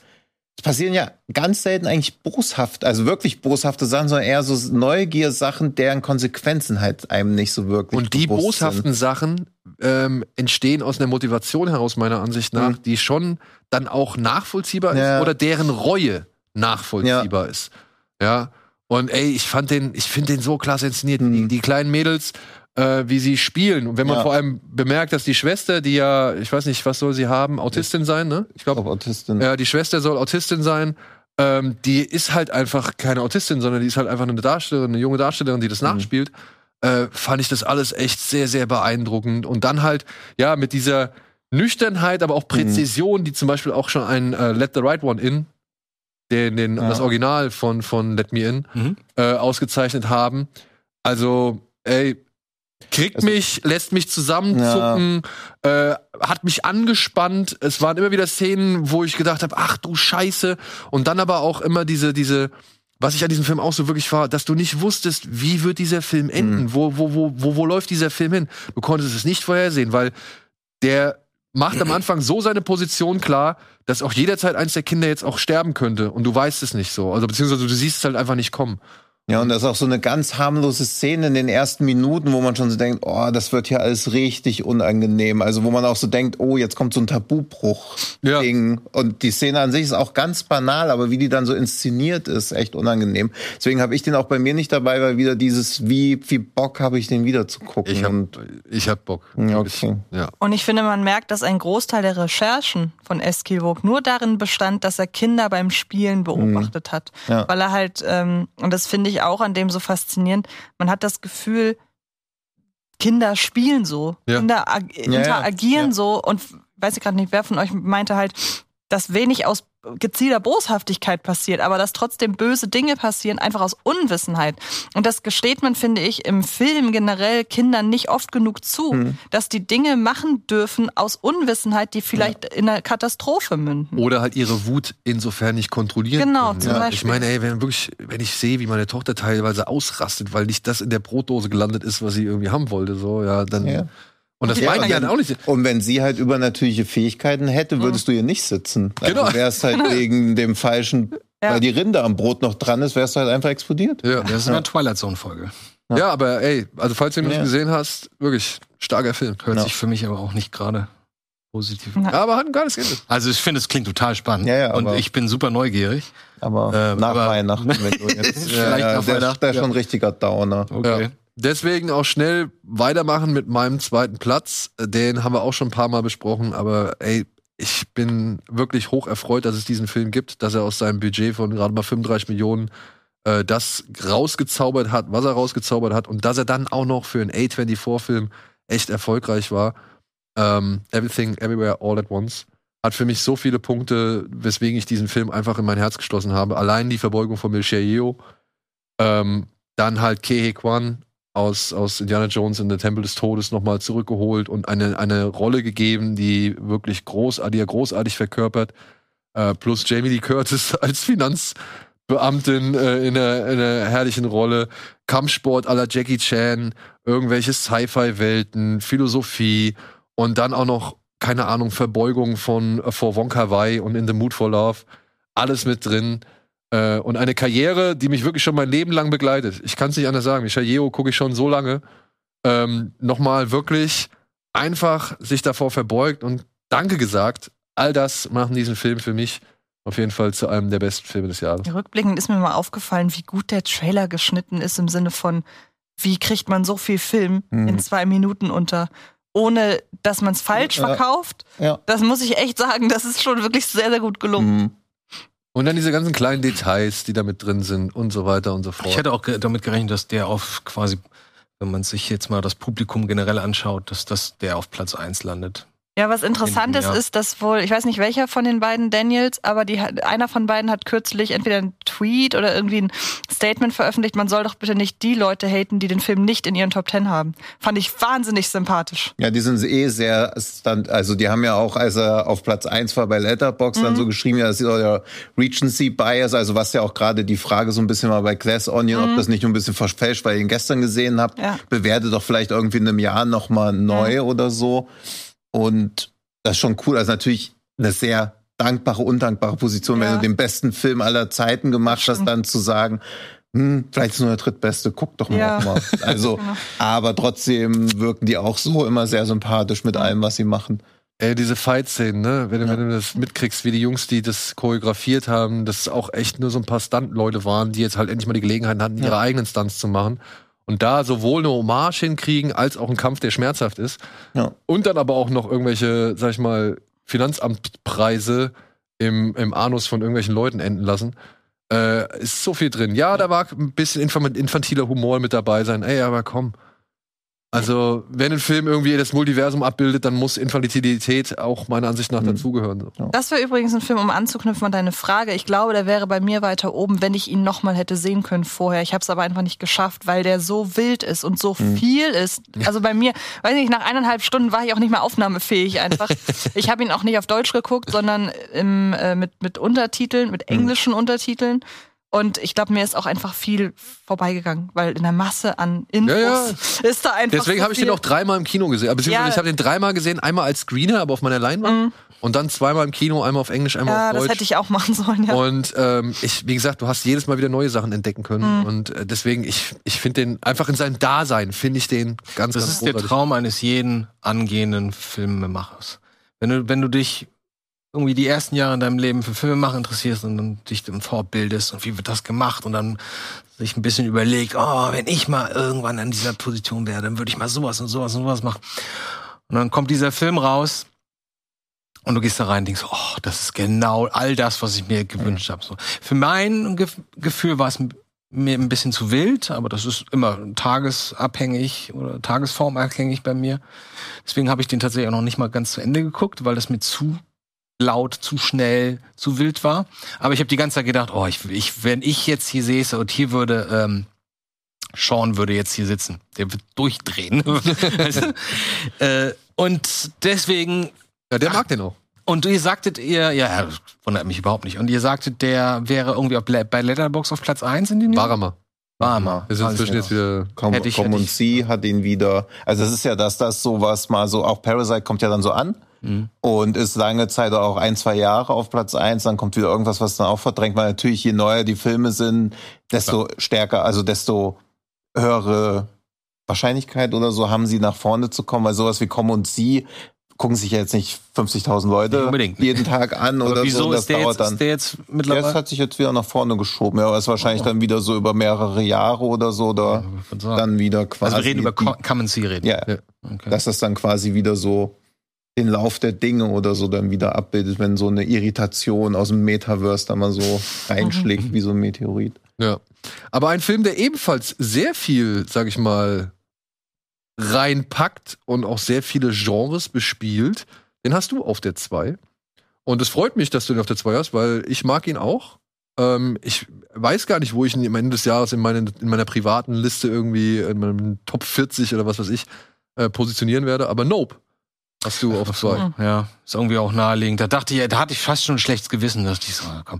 Es passieren ja ganz selten eigentlich boshaft, also wirklich boshafte Sachen, sondern eher so Neugier-Sachen, deren Konsequenzen halt einem nicht so wirklich Und die boshaften Sachen ähm, entstehen aus einer Motivation heraus, meiner Ansicht nach, die schon dann auch nachvollziehbar Ja. ist oder deren Reue nachvollziehbar ist. Ja. Und ey, ich fand den, ich finde den so klasse inszeniert. Die, Mhm. die kleinen Mädels, äh, wie sie spielen. Und wenn man Ja. vor allem bemerkt, dass die Schwester, die ja, ich weiß nicht, was soll sie haben, Autistin sein, ne? Ich glaube, Ob Autistin. ja, die Schwester soll Autistin sein. Ähm, die ist halt einfach keine Autistin, sondern die ist halt einfach eine Darstellerin, eine junge Darstellerin, die das Mhm. nachspielt. Äh, fand ich das alles echt sehr, sehr beeindruckend. Und dann halt, ja, mit dieser Nüchternheit, aber auch Präzision, die zum Beispiel auch schon ein äh, Let the Right One In, den, den, Ja. das Original von, von Let Me In Mhm. äh, ausgezeichnet haben. Also, ey, kriegt Also- mich, lässt mich zusammenzucken, äh, hat mich angespannt. Es waren immer wieder Szenen, wo ich gedacht habe, ach du Scheiße. Und dann aber auch immer diese, diese, was ich an diesem Film auch so wirklich war, dass du nicht wusstest, wie wird dieser Film enden? Wo, wo, wo, wo, wo läuft dieser Film hin? Du konntest es nicht vorhersehen, weil der macht am Anfang so seine Position klar, dass auch jederzeit eins der Kinder jetzt auch sterben könnte und du weißt es nicht so. Also beziehungsweise du siehst es halt einfach nicht kommen. Ja, und das ist auch so eine ganz harmlose Szene in den ersten Minuten, wo man schon so denkt, oh, das wird hier alles richtig unangenehm. Also wo man auch so denkt, oh, jetzt kommt so ein Tabubruch-Ding. Und die Szene an sich ist auch ganz banal, aber wie die dann so inszeniert ist, echt unangenehm. Deswegen habe ich den auch bei mir nicht dabei, weil wieder dieses, wie viel Bock habe ich den wieder zu gucken. Ich hab, und, ich hab Bock. Ja, okay. Ja. Und ich finde, man merkt, dass ein Großteil der Recherchen von Eskilvogt nur darin bestand, dass er Kinder beim Spielen beobachtet hat. Ja. Weil er halt, ähm, und das finde ich auch an dem so faszinierend, man hat das Gefühl, Kinder spielen so. Ja. Kinder ja. interagieren Ja. so und weiß ich gerade nicht, wer von euch meinte halt, dass wenig aus gezielter Boshaftigkeit passiert, aber dass trotzdem böse Dinge passieren, einfach aus Unwissenheit. Und das gesteht man, finde ich, im Film generell Kindern nicht oft genug zu, Hm. dass die Dinge machen dürfen aus Unwissenheit, die vielleicht in einer Katastrophe münden. Oder halt ihre Wut insofern nicht kontrollieren. Genau, können. zum ja. Beispiel. Ich meine, ey, wenn wirklich, wenn ich sehe, wie meine Tochter teilweise ausrastet, weil nicht das in der Brotdose gelandet ist, was sie irgendwie haben wollte, so, ja, dann. Ja. Und das Ja, meinen die dann auch nicht. Und wenn sie halt übernatürliche Fähigkeiten hätte, würdest du hier nicht sitzen. Also Genau. wärst halt wegen dem falschen, Ja. weil die Rinde am Brot noch dran ist, wärst du halt einfach explodiert. Ja. Das ist eine Twilight Zone Folge. ja, aber ey, also falls du ihn nicht gesehen hast, wirklich starker Film. Hört Ja. sich für mich aber auch nicht gerade positiv an. Ja. Aber hat ein geiles Ende. Also ich finde, es klingt total spannend. Ja, ja, und ich bin super neugierig. Aber Ähm, nach aber- Weihnachten, wenn du jetzt. Vielleicht ja, nach der, Weihnachten, der ist ja. schon ein richtiger Downer. Okay. Deswegen auch schnell weitermachen mit meinem zweiten Platz. Den haben wir auch schon ein paar Mal besprochen, aber ey, ich bin wirklich hoch erfreut, dass es diesen Film gibt, dass er aus seinem Budget von gerade mal 35 Millionen äh, das rausgezaubert hat, was er rausgezaubert hat und dass er dann auch noch für einen A24-Film echt erfolgreich war. Ähm, Everything, Everywhere, All at Once. Hat für mich so viele Punkte, weswegen ich diesen Film einfach in mein Herz geschlossen habe. Allein die Verbeugung von Michelle Yeoh. Ähm, dann halt Kehe Kwan aus, aus Indiana Jones in der Tempel des Todes nochmal zurückgeholt und eine, eine Rolle gegeben, die wirklich großartig, er großartig verkörpert. Äh, plus Jamie Lee Curtis als Finanzbeamtin äh, in, einer, in einer herrlichen Rolle. Kampfsport la Jackie Chan, irgendwelche Sci-Fi-Welten, Philosophie und dann auch noch, keine Ahnung, Verbeugung von äh, vor Wonka Wai und In the Mood for Love. Alles mit drin. Äh, und eine Karriere, die mich wirklich schon mein Leben lang begleitet. Ich kann es nicht anders sagen. Michel Yeoh gucke ich schon so lange. Ähm, Nochmal wirklich einfach sich davor verbeugt und Danke gesagt. All das machen diesen Film für mich auf jeden Fall zu einem der besten Filme des Jahres. Rückblickend ist mir mal aufgefallen, wie gut der Trailer geschnitten ist im Sinne von, wie kriegt man so viel Film Mhm. in zwei Minuten unter, ohne dass man es falsch Ja. verkauft. Ja. Das muss ich echt sagen, das ist schon wirklich sehr, sehr gut gelungen. Mhm. Und dann diese ganzen kleinen Details, die da mit drin sind und so weiter und so fort. Ich hätte auch damit gerechnet, dass der auf quasi, wenn man sich jetzt mal das Publikum generell anschaut, dass das der auf Platz 1 landet. Ja, was interessant ist, ist, dass wohl, ich weiß nicht welcher von den beiden Daniels, aber die, einer von beiden hat kürzlich entweder einen Tweet oder irgendwie ein Statement veröffentlicht, man soll doch bitte nicht die Leute haten, die den Film nicht in ihren Top Ten haben. Fand ich wahnsinnig sympathisch. Ja, die sind eh sehr stand, also die haben ja auch, als er auf Platz eins war bei Letterbox dann so geschrieben, ja, das ist ja Regency Bias, also was ja auch gerade die Frage so ein bisschen mal bei Glass Onion, ob das nicht nur ein bisschen verfälscht, weil ihr ihn gestern gesehen habt, Ja. bewerte doch vielleicht irgendwie in einem Jahr nochmal neu oder so. Und das ist schon cool. Also natürlich eine sehr dankbare, undankbare Position, wenn Ja. du den besten Film aller Zeiten gemacht hast, dann zu sagen, hm, vielleicht ist nur der drittbeste, guck doch mal. Ja. mal. Also, Genau. aber trotzdem wirken die auch so immer sehr sympathisch mit allem, was sie machen. Ey, diese Fight-Szenen, ne? Wenn, du- wenn du das mitkriegst, wie die Jungs, die das choreografiert haben, dass es auch echt nur so ein paar Stunt-Leute waren, die jetzt halt endlich mal die Gelegenheit hatten, ihre eigenen Stunts zu machen. Und da sowohl eine Hommage hinkriegen, als auch einen Kampf, der schmerzhaft ist. Ja. Und dann aber auch noch irgendwelche, sag ich mal, Finanzamtpreise im, im Anus von irgendwelchen Leuten enden lassen. Äh, ist so viel drin. Ja, da war ein bisschen infantiler Humor mit dabei sein. Ey, aber komm. Also, wenn ein Film irgendwie das Multiversum abbildet, dann muss Infantilität auch meiner Ansicht nach dazugehören. So. Das wäre übrigens ein Film, um anzuknüpfen an deine Frage. Ich glaube, der wäre bei mir weiter oben, wenn ich ihn nochmal hätte sehen können vorher. Ich habe es aber einfach nicht geschafft, weil der so wild ist und so viel ist. Also bei mir, weiß nicht, nach eineinhalb Stunden war ich auch nicht mehr aufnahmefähig einfach. ich habe ihn auch nicht auf Deutsch geguckt, sondern im, äh, mit, mit Untertiteln, mit englischen Untertiteln. Und ich glaube, mir ist auch einfach viel vorbeigegangen, weil in der Masse an Infos Ja, ist da einfach. Deswegen so habe ich den auch dreimal im Kino gesehen. Beziehungsweise Ja. ich habe den dreimal gesehen, einmal als Screener, aber auf meiner Leinwand. Und dann zweimal im Kino, einmal auf Englisch, einmal Ja, auf das Deutsch. hätte ich auch machen sollen, ja. Und ähm, ich, wie gesagt, du hast jedes Mal wieder neue Sachen entdecken können. Und äh, deswegen, ich, ich finde den einfach in seinem Dasein, finde ich den ganz, Das ganz ist der großartig. Traum eines jeden angehenden Filmemachers. Wenn du, wenn du dich irgendwie die ersten Jahre in deinem Leben für Filmemacher interessierst und dann dich dann vorbildest und wie wird das gemacht und dann sich ein bisschen überlegt, oh, wenn ich mal irgendwann an dieser Position wäre, dann würde ich mal sowas und sowas und sowas machen. Und dann kommt dieser Film raus und du gehst da rein und denkst, oh, das ist genau all das, was ich mir gewünscht habe. So. Für mein Gef Gefühl war es mir ein bisschen zu wild, aber das ist immer tagesabhängig oder tagesformabhängig bei mir. Deswegen habe ich den tatsächlich auch noch nicht mal ganz zu Ende geguckt, weil das mir zu laut, zu schnell, zu wild war. Aber ich habe die ganze Zeit gedacht, oh, ich, ich, wenn ich jetzt hier säße und hier würde ähm, Sean würde jetzt hier sitzen, der wird durchdrehen. also, äh, und deswegen Ja, der mag den auch. und ihr sagtet ihr, ja, das wundert mich überhaupt nicht. Und ihr sagtet, der wäre irgendwie auf, bei Letterbox auf Platz 1 in den Warmer. Warmer. Wir sind inzwischen jetzt wieder. Komm, Hätte ich- komm hätte und ich- sie hat ihn wieder. Also es ist ja das, das sowas mal so, auch Parasite kommt ja dann so an Mhm. und ist lange Zeit auch ein, zwei Jahre auf Platz eins, dann kommt wieder irgendwas, was dann auch verdrängt, weil natürlich je neuer die Filme sind, desto stärker, also desto höhere Wahrscheinlichkeit oder so haben sie nach vorne zu kommen, weil sowas wie Komm und sie gucken sich ja jetzt nicht 50.000 Leute Nicht jeden Tag an Aber oder so. wieso und das ist der, dauert jetzt, dann. ist der jetzt Der mittlerweile? ist- hat sich jetzt wieder nach vorne geschoben, ja, aber ist wahrscheinlich dann wieder so über mehrere Jahre oder so, oder sagen. dann wieder quasi. also wir reden über Come and See reden. ja, Ja. Okay. dass das dann quasi wieder so den Lauf der Dinge oder so dann wieder abbildet, wenn so eine Irritation aus dem Metaverse da mal so reinschlägt wie so ein Meteorit. Ja. Aber ein Film, der ebenfalls sehr viel, sag ich mal, reinpackt und auch sehr viele Genres bespielt, den hast du auf der 2. Und es freut mich, dass du den auf der 2 hast, weil ich mag ihn auch. Ähm, ich weiß gar nicht, wo ich ihn am Ende des Jahres in, meinen, in meiner privaten Liste irgendwie, in meinem Top 40 oder was weiß ich, äh, positionieren werde. Aber Nope hast du auf 2. Ja, ist irgendwie auch naheliegend. Da dachte ich, da hatte ich fast schon ein schlechtes Gewissen, dass ich so, komm,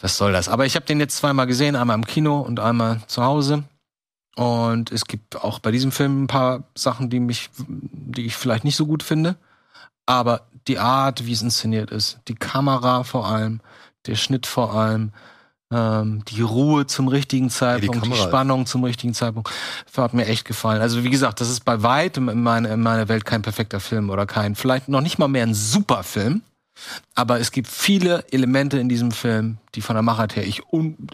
was soll das? Aber ich habe den jetzt zweimal gesehen, einmal im Kino und einmal zu Hause. Und es gibt auch bei diesem Film ein paar Sachen, die mich, die ich vielleicht nicht so gut finde. Aber die Art, wie es inszeniert ist, die Kamera vor allem, der Schnitt vor allem, ähm, die Ruhe zum richtigen Zeitpunkt, die, Kamera ist- Spannung zum richtigen Zeitpunkt, hat mir echt gefallen. Also wie gesagt, das ist bei weitem in meiner, in meiner Welt kein perfekter Film oder kein, vielleicht noch nicht mal mehr ein super Film. Aber es gibt viele Elemente in diesem Film, die von der Machart her ich un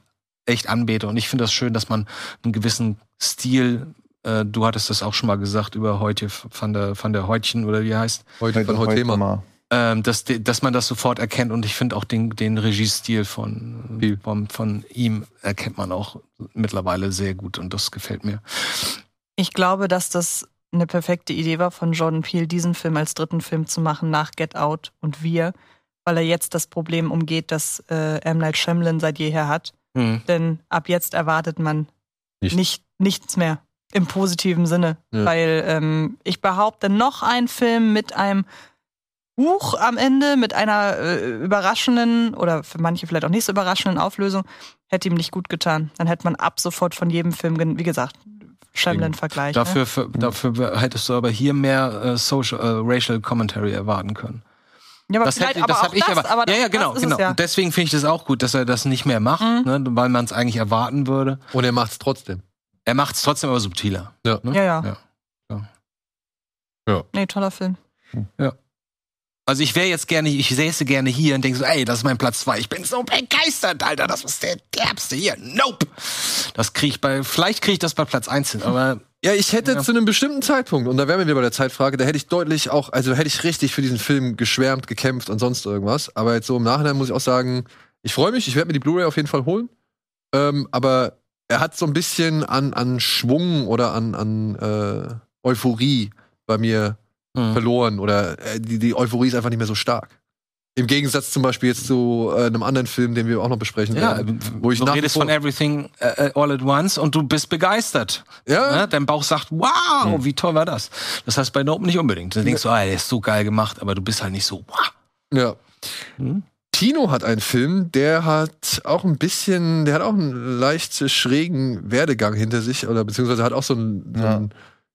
echt anbete. Und ich finde das schön, dass man einen gewissen Stil, äh, du hattest das auch schon mal gesagt über heute von der, von der Heutchen oder wie heißt, Heute von heute Thema. mal. Ähm, dass, dass man das sofort erkennt. Und ich finde auch den, den Regiestil von, von, von ihm erkennt man auch mittlerweile sehr gut. Und das gefällt mir. Ich glaube, dass das eine perfekte Idee war von Jordan Peele, diesen Film als dritten Film zu machen nach Get Out und Wir, weil er jetzt das Problem umgeht, das äh, M. Night Shyamalan seit jeher hat. Hm. Denn ab jetzt erwartet man Nicht. nicht, nichts mehr im positiven Sinne. Ja. Weil ähm, ich behaupte, noch ein Film mit einem Buch am Ende, mit einer äh, überraschenden oder für manche vielleicht auch nicht so überraschenden Auflösung, hätte ihm nicht gut getan. Dann hätte man ab sofort von jedem Film, wie gesagt, Shyamalan-Vergleich. Ne? Dafür, für, dafür hättest du aber hier mehr äh, Social, äh, Racial Commentary erwarten können. Ja, aber Das, hätte, das aber hab auch ich das, aber. aber ja, ja, das genau, es genau. Ja. Und deswegen finde ich das auch gut, dass er das nicht mehr macht, Mhm. ne, weil man es eigentlich erwarten würde. Und er macht's trotzdem. Er macht es trotzdem aber subtiler. Ja. Ne? Ja, ja. Ja, klar. Nee, toller Film. Also ich wäre jetzt gerne, ich säße gerne hier und denke so, ey, das ist mein Platz zwei. Ich bin so begeistert, Alter, das ist der derbste hier. Nope. Das kriege ich bei, vielleicht kriege ich das bei Platz eins hin, aber Ja, ich hätte Ja. zu einem bestimmten Zeitpunkt, und da wären wir wieder bei der Zeitfrage, da hätte ich deutlich auch, also hätte ich richtig für diesen Film geschwärmt, gekämpft und sonst irgendwas. Aber jetzt so im Nachhinein muss ich auch sagen, ich freue mich, ich werde mir die Blu-ray auf jeden Fall holen. Ähm, aber er hat so ein bisschen an, an Schwung oder an, an äh, Euphorie bei mir Mhm. verloren oder äh, die, die Euphorie ist einfach nicht mehr so stark. Im Gegensatz zum Beispiel jetzt zu äh, einem anderen Film, den wir auch noch besprechen Ja, werden, wo ich du redest von Everything äh, All at Once und du bist begeistert. Ja. Ne? Dein Bauch sagt, wow, wie toll war das? Das heißt bei Nope nicht unbedingt. Dann denkst du, ah, der ist so geil gemacht, aber du bist halt nicht so, wow. Ja. Mhm. Tino hat einen Film, der hat auch ein bisschen, der hat auch einen leicht schrägen Werdegang hinter sich, oder beziehungsweise hat auch so einen, so Ja. einen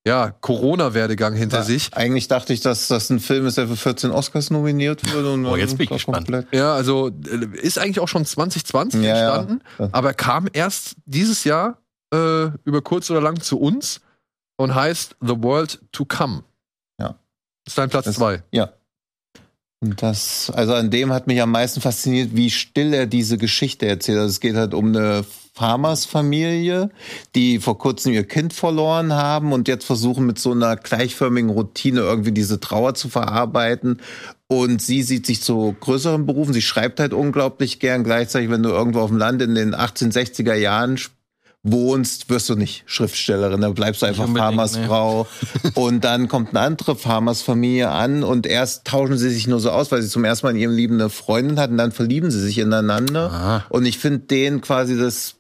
ja, Corona-Werdegang hinter Ja, sich. Eigentlich dachte ich, dass das ein Film ist, der für 14 Oscars nominiert wurde. Und Oh, jetzt bin ich gespannt. komplett- Ja, also äh, ist eigentlich auch schon 2020 Ja, entstanden, Ja. aber kam erst dieses Jahr äh, über kurz oder lang zu uns und heißt The World to Come. Ja. Ist dein Platz Das- zwei. Ja. Und das, also an dem hat mich am meisten fasziniert, wie still er diese Geschichte erzählt. Also es geht halt um eine Farmersfamilie, die vor kurzem ihr Kind verloren haben und jetzt versuchen mit so einer gleichförmigen Routine irgendwie diese Trauer zu verarbeiten. Und sie sieht sich zu größeren Berufen. Sie schreibt halt unglaublich gern. Gleichzeitig, wenn du irgendwo auf dem Land in den 1860er Jahren wohnst, wirst du nicht Schriftstellerin. Da bleibst du einfach Farmersfrau. Und dann kommt eine andere Farmersfamilie an und erst tauschen sie sich nur so aus, weil sie zum ersten Mal in ihrem Leben eine Freundin hatten, dann verlieben sie sich ineinander. Aha. Und ich finde den quasi das,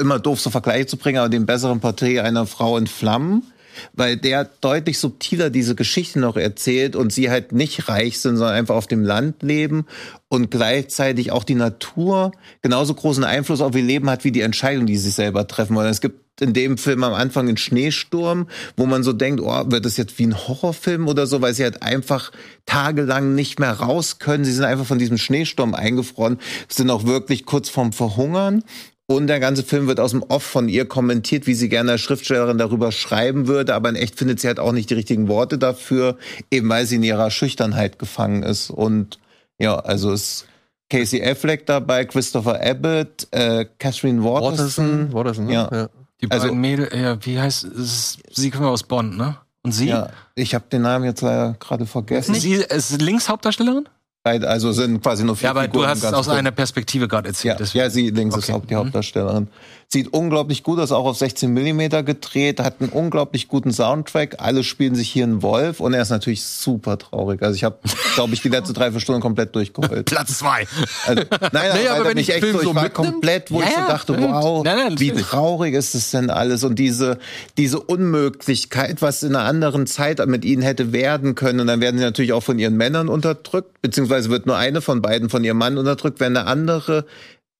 immer doof so Vergleiche zu bringen, aber den besseren Porträt einer Frau in Flammen. Weil der deutlich subtiler diese Geschichte noch erzählt und sie halt nicht reich sind, sondern einfach auf dem Land leben und gleichzeitig auch die Natur genauso großen Einfluss auf ihr Leben hat wie die Entscheidung, die sie selber treffen wollen. Es gibt in dem Film am Anfang einen Schneesturm, wo man so denkt, oh, wird das jetzt wie ein Horrorfilm oder so, weil sie halt einfach tagelang nicht mehr raus können. Sie sind einfach von diesem Schneesturm eingefroren, sind auch wirklich kurz vorm Verhungern. Und der ganze Film wird aus dem Off von ihr kommentiert, wie sie gerne als Schriftstellerin darüber schreiben würde, aber in echt findet sie halt auch nicht die richtigen Worte dafür, eben weil sie in ihrer Schüchternheit gefangen ist. Und ja, also ist Casey Affleck dabei, Christopher Abbott, äh, Catherine Waterston. Watterson, Watterson, ne? Ja. ja. Die Also- beiden Mädel, ja, wie heißt es? Sie kommen aus Bonn, ne? Und sie? Ja, ich habe den Namen jetzt leider gerade vergessen. Sie ist Linkshauptdarstellerin? Also sind quasi nur vier Ja, aber Figuren du hast es aus einer Perspektive gerade erzählt. Ja, ja, sie links ist Okay. Haupt, die Hauptdarstellerin. Sieht unglaublich gut aus, auch auf 16 Millimeter gedreht, hat einen unglaublich guten Soundtrack. Alle spielen sich hier einen Wolf und er ist natürlich super traurig. Also ich habe, glaube ich, die letzte drei, vier Stunden komplett durchgeheult. Platz zwei. Also, nein, Naja, aber er wenn ich echt Film so, ich war mitnimmt- komplett, wo Ja, ich so dachte, wow, Nein, nein, wie traurig ist es denn alles und diese diese Unmöglichkeit, was in einer anderen Zeit mit ihnen hätte werden können und dann werden sie natürlich auch von ihren Männern unterdrückt, beziehungsweise wird nur eine von beiden von ihrem Mann unterdrückt, wenn eine andere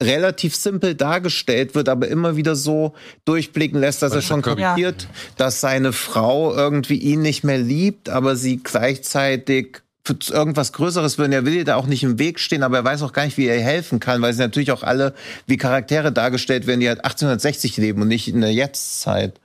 relativ simpel dargestellt wird, aber immer wieder so durchblicken lässt, dass er schon kapiert, dass seine Frau irgendwie ihn nicht mehr liebt, aber sie gleichzeitig für irgendwas Größeres will. Und er will ihr da auch nicht im Weg stehen, aber er weiß auch gar nicht, wie er ihr helfen kann, weil sie natürlich auch alle wie Charaktere dargestellt werden, die halt 1860 leben und nicht in der Jetztzeit.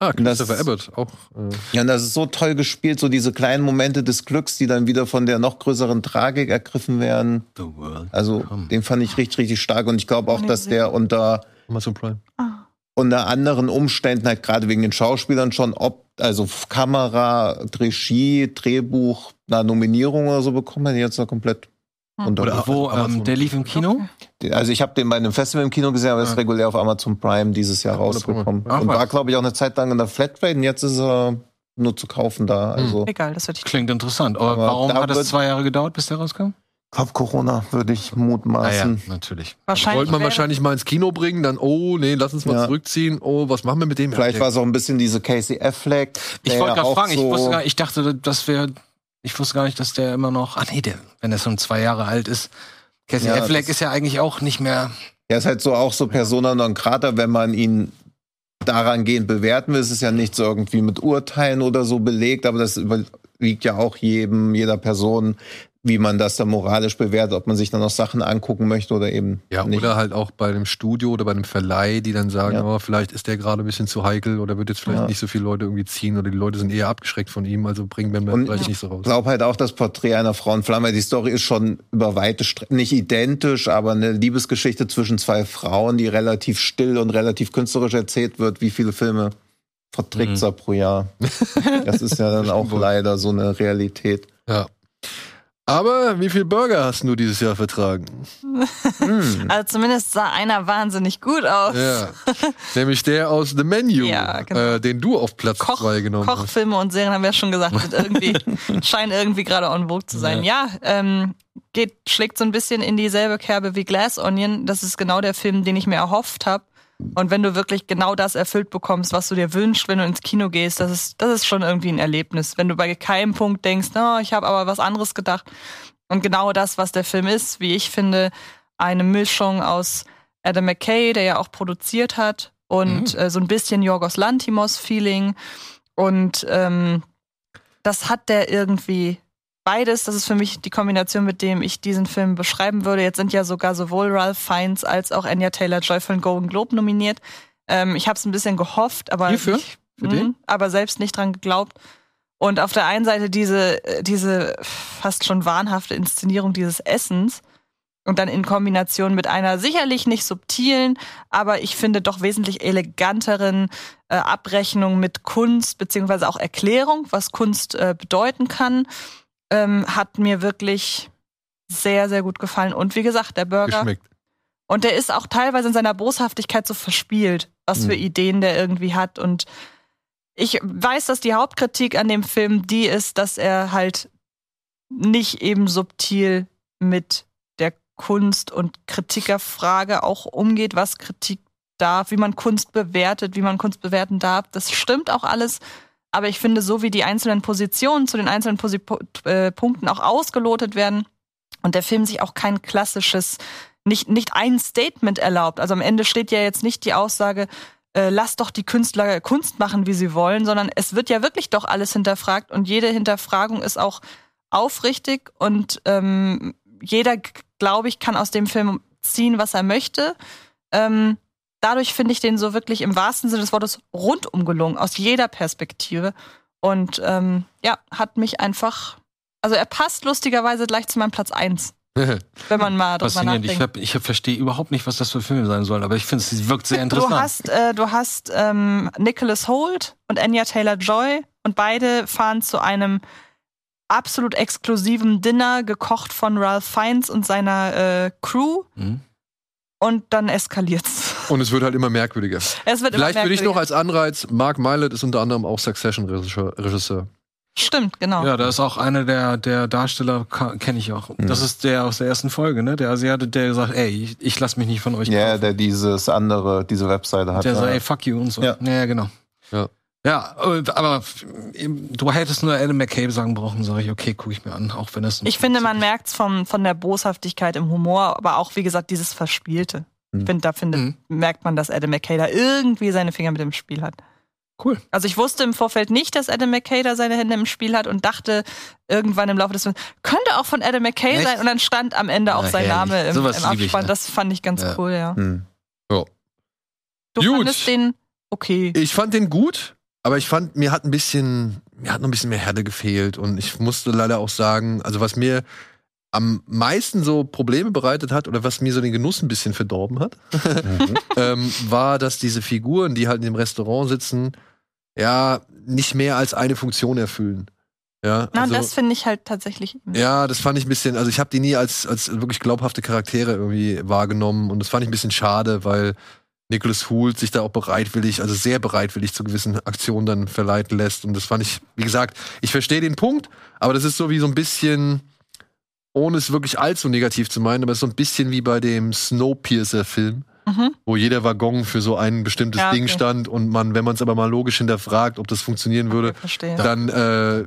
Ah, Das- Christopher Abbott auch. Äh, Ja, und das ist so toll gespielt, so diese kleinen Momente des Glücks, die dann wieder von der noch größeren Tragik ergriffen werden. The World. Also, den fand ich richtig, richtig stark. Und ich glaube auch, dass der unter Amazon Prime. unter anderen Umständen halt gerade wegen den Schauspielern schon ob also Kamera, Regie, Drehbuch, eine Nominierung oder so bekommen, hätte ich jetzt da komplett unter. Oder wo, ähm, der lief im Kino? Also ich habe den bei einem Festival im Kino gesehen, aber ist Ah. regulär auf Amazon Prime dieses Jahr Ja, rausgekommen. Ach, und war, glaube ich, auch eine Zeit lang in der Flatrate und jetzt ist er nur zu kaufen da. Also Egal, das wird ich. Klingt interessant. Aber, Aber warum hat es zwei Jahre gedauert, bis der rauskam? ich glaube, Corona würde ich Ah ja, mutmaßen. natürlich. Wahrscheinlich. Wollte man wahrscheinlich mal ins Kino bringen, dann, oh, nee, lass uns mal Ja. zurückziehen. Oh, was machen wir mit dem? Vielleicht Ja, war es auch ein bisschen diese Casey Affleck. Ich wollte gerade fragen, ich so- wusste gar ich dachte, das wäre, ich wusste gar nicht, dass der immer noch, ah nee, der, wenn er schon zwei Jahre alt ist. Casey Ja, Affleck ist ja eigentlich auch nicht mehr, Er ist halt so auch so Persona non grata, wenn man ihn daran gehend bewerten will. Es ist ja nicht so irgendwie mit Urteilen oder so belegt, aber das überliegt ja auch jedem, jeder Person, wie man das dann moralisch bewertet, ob man sich dann noch Sachen angucken möchte oder eben Ja, nicht. oder halt auch bei einem Studio oder bei einem Verleih, die dann sagen, Ja. oh, vielleicht ist der gerade ein bisschen zu heikel oder wird jetzt vielleicht Ja. nicht so viele Leute irgendwie ziehen oder die Leute sind eher abgeschreckt von ihm, also bringen wir Und vielleicht nicht so raus. Ich glaube halt auch das Porträt einer Frau in Flamme. Die Story ist schon über weite Strecken nicht identisch, aber eine Liebesgeschichte zwischen zwei Frauen, die relativ still und relativ künstlerisch erzählt wird. Wie viele Filme verträgt Mhm. pro Jahr? Das ist ja dann auch leider so eine Realität. Ja. Aber wie viel Burger hast du dieses Jahr vertragen? Also zumindest sah einer wahnsinnig gut aus. Ja. Nämlich der aus The Menu, Ja, genau. äh, den du auf Platz Koch, 2 genommen hast. Kochfilme und Serien haben wir ja schon gesagt, irgendwie, scheinen irgendwie gerade on vogue zu sein. Ja, ähm, geht, schlägt so ein bisschen in dieselbe Kerbe wie Glass Onion. Das ist genau der Film, den ich mir erhofft habe. Und wenn du wirklich genau das erfüllt bekommst, was du dir wünschst, wenn du ins Kino gehst, das ist, das ist schon irgendwie ein Erlebnis. Wenn du bei keinem Punkt denkst, oh, ich habe aber was anderes gedacht. Und genau das, was der Film ist, wie ich finde, eine Mischung aus Adam McKay, der ja auch produziert hat, und äh, so ein bisschen Yorgos Lantimos-Feeling. Und ähm, das hat der irgendwie beides. Das ist für mich die Kombination, mit dem ich diesen Film beschreiben würde. Jetzt sind ja sogar sowohl Ralph Fiennes als auch Anya Taylor-Joy für den Golden Globe nominiert. Ähm, ich habe es ein bisschen gehofft, aber Hierfür? Ich, Für den? aber selbst nicht dran geglaubt. Und auf der einen Seite diese, äh, diese fast schon wahnhafte Inszenierung dieses Essens und dann in Kombination mit einer sicherlich nicht subtilen, aber ich finde doch wesentlich eleganteren äh, Abrechnung mit Kunst beziehungsweise auch Erklärung, was Kunst äh, bedeuten kann, ähm, hat mir wirklich sehr, sehr gut gefallen. Und wie gesagt, der Burger. Geschmeckt. Und der ist auch teilweise in seiner Boshaftigkeit so verspielt, was für Mhm. Ideen der irgendwie hat. Und ich weiß, dass die Hauptkritik an dem Film die ist, dass er halt nicht eben subtil mit der Kunst- und Kritikerfrage auch umgeht, was Kritik darf, wie man Kunst bewertet, wie man Kunst bewerten darf. Das stimmt auch alles. Aber ich finde, so wie die einzelnen Positionen zu den einzelnen Posi po äh, Punkten auch ausgelotet werden und der Film sich auch kein klassisches, nicht, nicht ein Statement erlaubt. Also am Ende steht ja jetzt nicht die Aussage, äh, lass doch die Künstler Kunst machen, wie sie wollen, sondern es wird ja wirklich doch alles hinterfragt und jede Hinterfragung ist auch aufrichtig und ähm, jeder, glaube ich, kann aus dem Film ziehen, was er möchte. Ähm, dadurch finde ich den so wirklich im wahrsten Sinne des Wortes rundum gelungen, aus jeder Perspektive. Und ähm, ja, hat mich einfach, also er passt lustigerweise gleich zu meinem Platz 1, wenn man mal drüber Faszinierend. Ich, nachdenkt. hab, ich hab, verstehe überhaupt nicht, was das für Filme sein sollen, aber ich finde, es wirkt sehr interessant. Du hast, äh, du hast ähm, Nicholas Holt und Anya Taylor-Joy und beide fahren zu einem absolut exklusiven Dinner, gekocht von Ralph Fiennes und seiner äh, Crew. Mhm. Und dann eskaliert's. Und es wird halt immer merkwürdiger. Es wird Vielleicht immer würde ich noch als Anreiz, Mark Mylett ist unter anderem auch Succession-Regisseur. Regisseur. Stimmt, genau. Ja, da ist auch einer der, der Darsteller, kenne ich auch. Das ist der aus der ersten Folge, ne? Der Asiate, der sagt, ey, ich, ich lass mich nicht von euch Ja, kaufen. der dieses andere, diese Webseite hat. Der sagt, ja. ey, fuck you und so. Ja. Ja, genau. Ja. Ja, äh, aber ähm, du hättest nur Adam McCabe sagen brauchen, sage ich, okay, gucke ich mir an, auch wenn das Ich finde, man merkt's vom, von der Boshaftigkeit im Humor, aber auch, wie gesagt, dieses Verspielte. Ich Mhm. finde, da finde, Mhm. merkt man, dass Adam McKay da irgendwie seine Finger mit dem Spiel hat. Cool. Also ich wusste im Vorfeld nicht, dass Adam McKay da seine Hände im Spiel hat und dachte irgendwann im Laufe des Films, könnte auch von Adam McKay Echt? sein und dann stand am Ende auch Na, sein ehrlich. Name im, Sowas im lieb ich, Abspann. ne? Das fand ich ganz Ja. cool, ja. Hm. Du Gut. fandest den okay. Ich fand den gut, aber ich fand, mir hat ein bisschen, mir hat noch ein bisschen mehr Härte gefehlt. Und ich musste leider auch sagen, also was mir am meisten so Probleme bereitet hat oder was mir so den Genuss ein bisschen verdorben hat, ähm, war, dass diese Figuren, die halt in dem Restaurant sitzen, ja, nicht mehr als eine Funktion erfüllen. Ja, Na, also, das finde ich halt tatsächlich. ja, das fand ich ein bisschen, also ich habe die nie als, als wirklich glaubhafte Charaktere irgendwie wahrgenommen und das fand ich ein bisschen schade, weil Nicholas Hoult sich da auch bereitwillig, also sehr bereitwillig zu gewissen Aktionen dann verleiten lässt und das fand ich, wie gesagt, ich verstehe den Punkt, aber das ist so wie so ein bisschen, ohne es wirklich allzu negativ zu meinen, aber es ist so ein bisschen wie bei dem Snowpiercer-Film, Mhm. wo jeder Waggon für so ein bestimmtes Ja, Ding okay. stand und man, wenn man es aber mal logisch hinterfragt, ob das funktionieren würde, dann äh,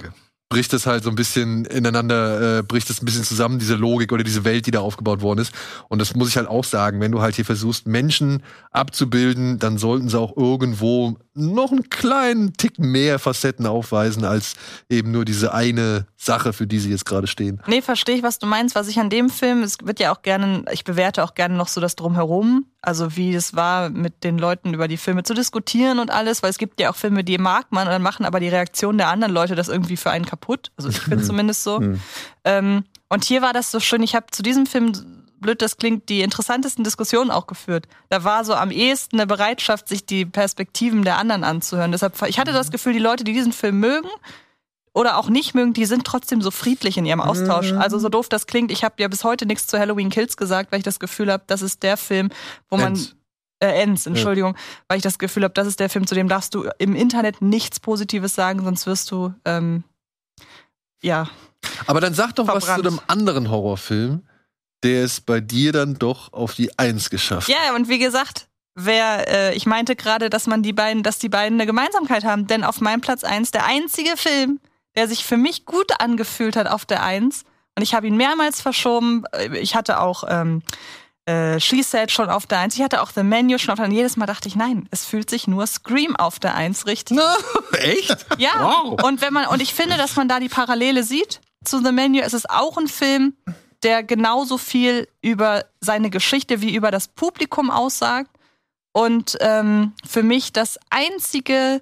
bricht es halt so ein bisschen ineinander, äh, bricht es ein bisschen zusammen, diese Logik oder diese Welt, die da aufgebaut worden ist. Und das muss ich halt auch sagen, wenn du halt hier versuchst, Menschen abzubilden, dann sollten sie auch irgendwo noch einen kleinen Tick mehr Facetten aufweisen, als eben nur diese eine Sache, für die sie jetzt gerade stehen. Nee, verstehe ich, was du meinst. Was ich an dem Film, es wird ja auch gerne, ich bewerte auch gerne noch so das Drumherum, also wie es war, mit den Leuten über die Filme zu diskutieren und alles, weil es gibt ja auch Filme, die mag man und dann machen aber die Reaktion der anderen Leute das irgendwie für einen kaputt. Also ich finde zumindest so. Mhm. Ähm, und hier war das so schön, ich habe zu diesem Film, blöd das klingt, die interessantesten Diskussionen auch geführt. Da war so am ehesten eine Bereitschaft, sich die Perspektiven der anderen anzuhören. Deshalb, ich hatte das Gefühl, die Leute, die diesen Film mögen, oder auch nicht mögen, die sind trotzdem so friedlich in ihrem Austausch. Mhm. Also so doof das klingt, ich habe ja bis heute nichts zu Halloween Kills gesagt, weil ich das Gefühl habe, das ist der Film, wo man Ends. äh, Ends, Entschuldigung, weil ich das Gefühl habe, das ist der Film, zu dem darfst du im Internet nichts Positives sagen, sonst wirst du ähm, ja Aber dann sag doch was zu Verbrannt. einem anderen Horrorfilm, der es bei dir dann doch auf die Eins geschafft hat. Ja, und wie gesagt, wer, äh, ich meinte gerade, dass man die beiden, dass die beiden eine Gemeinsamkeit haben, denn auf meinem Platz eins der einzige Film, der sich für mich gut angefühlt hat auf der Eins, und ich habe ihn mehrmals verschoben. Ich hatte auch ähm, äh, She Said schon auf der Eins, ich hatte auch The Menu schon auf der Eins. Jedes Mal dachte ich, nein, es fühlt sich nur Scream auf der Eins richtig. Echt? Ja, Wow. und wenn man und ich finde, dass man da die Parallele sieht zu The Menu. Es ist auch ein Film, der genauso viel über seine Geschichte wie über das Publikum aussagt. Und ähm, für mich das einzige,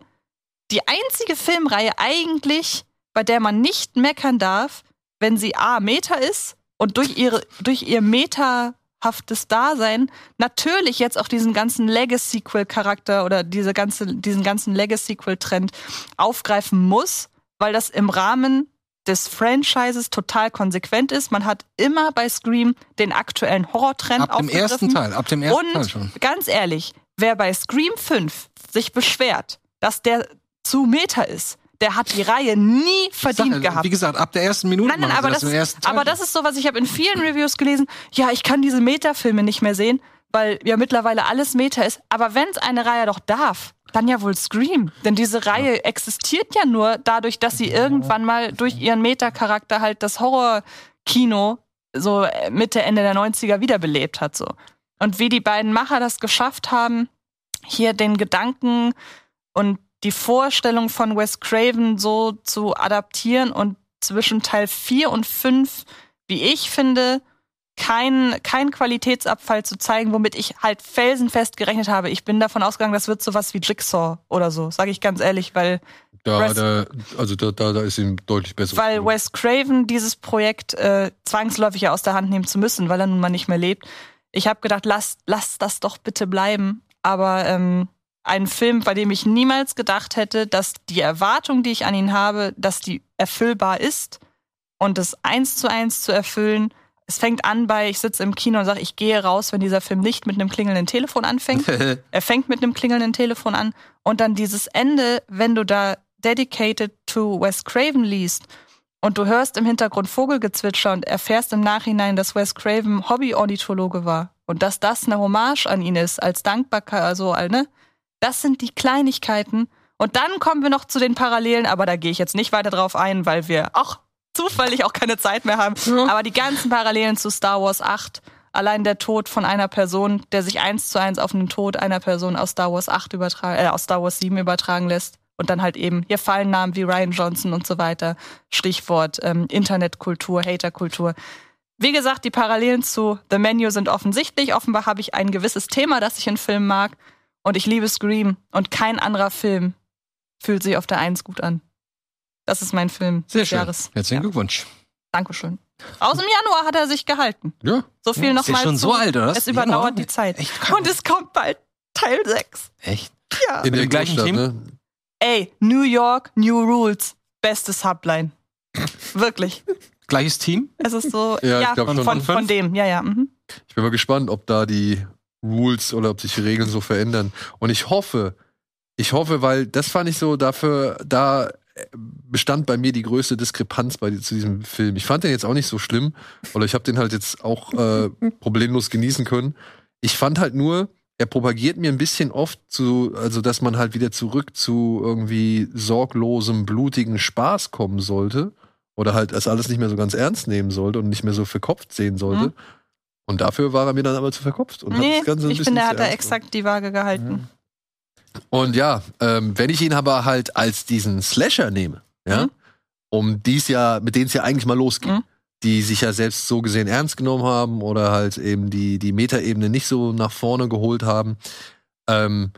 die einzige Filmreihe eigentlich, bei der man nicht meckern darf, wenn sie A, Meta ist und durch ihre, durch ihr metahaftes Dasein natürlich jetzt auch diesen ganzen Legacy-Sequel-Charakter oder diese ganze, diesen ganzen Legacy-Sequel-Trend aufgreifen muss, weil das im Rahmen des Franchises total konsequent ist. Man hat immer bei Scream den aktuellen Horrortrend Ab dem aufgegriffen. ersten Teil, ab dem ersten Und Teil schon. ganz ehrlich, wer bei Scream 5 sich beschwert, dass der zu Meta ist, der hat die Reihe nie verdient Sag, gehabt. Wie gesagt, ab der ersten Minute. Nein, nein, aber das, Teil aber das ist so, was ich habe in vielen Reviews gelesen. Ja, ich kann diese Meta-Filme nicht mehr sehen, weil ja mittlerweile alles Meta ist. Aber wenn es eine Reihe doch darf, dann ja wohl Scream. Denn diese Reihe existiert ja nur dadurch, dass sie irgendwann mal durch ihren Meta-Charakter halt das Horror-Kino so äh, Mitte, Ende der 90er wiederbelebt hat. So. Und wie die beiden Macher das geschafft haben, hier den Gedanken und die Vorstellung von Wes Craven so zu adaptieren und zwischen Teil 4 und 5, wie ich finde, kein, kein Qualitätsabfall zu zeigen, womit ich halt felsenfest gerechnet habe. Ich bin davon ausgegangen, das wird sowas wie Jigsaw oder so, sage ich ganz ehrlich, weil Da, da, also da, da, da ist ihm deutlich besser. weil Wes Craven dieses Projekt äh, zwangsläufig ja aus der Hand nehmen zu müssen, weil er nun mal nicht mehr lebt. Ich habe gedacht, lass, lass das doch bitte bleiben. Aber ähm, ein Film, bei dem ich niemals gedacht hätte, dass die Erwartung, die ich an ihn habe, dass die erfüllbar ist und das eins zu eins zu erfüllen. Es fängt an bei, ich sitze im Kino und sage, ich gehe raus, wenn dieser Film nicht mit einem klingelnden Telefon anfängt. Er fängt mit einem klingelnden Telefon an und dann dieses Ende, wenn du da Dedicated to Wes Craven liest und du hörst im Hintergrund Vogelgezwitscher und erfährst im Nachhinein, dass Wes Craven Hobby-Ornithologe war und dass das eine Hommage an ihn ist, als Dankbarkeit, also, ne? Das sind die Kleinigkeiten. Und dann kommen wir noch zu den Parallelen, aber da gehe ich jetzt nicht weiter drauf ein, weil wir auch zufällig auch keine Zeit mehr haben. Aber die ganzen Parallelen zu Star Wars 8, allein der Tod von einer Person, der sich eins zu eins auf den Tod einer Person aus Star Wars 8 übertragen, äh, aus Star Wars 7 übertragen lässt. Und dann halt eben, hier fallen Namen wie Ryan Johnson und so weiter. Stichwort ähm, Internetkultur, Haterkultur. Wie gesagt, die Parallelen zu The Menu sind offensichtlich. Offenbar habe ich ein gewisses Thema, das ich in Filmen mag. Und ich liebe Scream. Und kein anderer Film fühlt sich auf der Eins gut an. Das ist mein Film Sehr des schön. Jahres. Herzlichen Ja. Glückwunsch. Dankeschön. Aus dem Januar hat er sich gehalten. Ja. So viel Ja, noch ist schon zu. so alt, oder? Es überdauert Januar? die Zeit. Echt. Und es kommt bald Teil 6. Echt? Ja. In den gleichen Themen? ne? Ey, New York, New Rules. Beste Subline. Wirklich. Gleiches Team? Es ist so, Ja, ja, ich glaub von, schon. von, Von dem, ja, ja. Mhm. Ich bin mal gespannt, ob da die Rules oder ob sich die Regeln so verändern. Und ich hoffe, ich hoffe, weil das fand ich so dafür, da bestand bei mir die größte Diskrepanz bei zu diesem Film. Ich fand den jetzt auch nicht so schlimm, oder ich habe den halt jetzt auch äh, problemlos genießen können. Ich fand halt nur, er propagiert mir ein bisschen oft zu, also dass man halt wieder zurück zu irgendwie sorglosem, blutigen Spaß kommen sollte. Oder halt das alles nicht mehr so ganz ernst nehmen sollte und nicht mehr so verkopft sehen sollte. Mhm. Und dafür war er mir dann aber zu verkopft. Und hat Nee, das Ganze ein ich finde, er hat da exakt die Waage gehalten. und ja, ähm, wenn ich ihn aber halt als diesen Slasher nehme, ja, Mhm. um dies ja, mit denen es ja eigentlich mal losging, Mhm. die sich ja selbst so gesehen ernst genommen haben oder halt eben die, die Metaebene nicht so nach vorne geholt haben, ähm,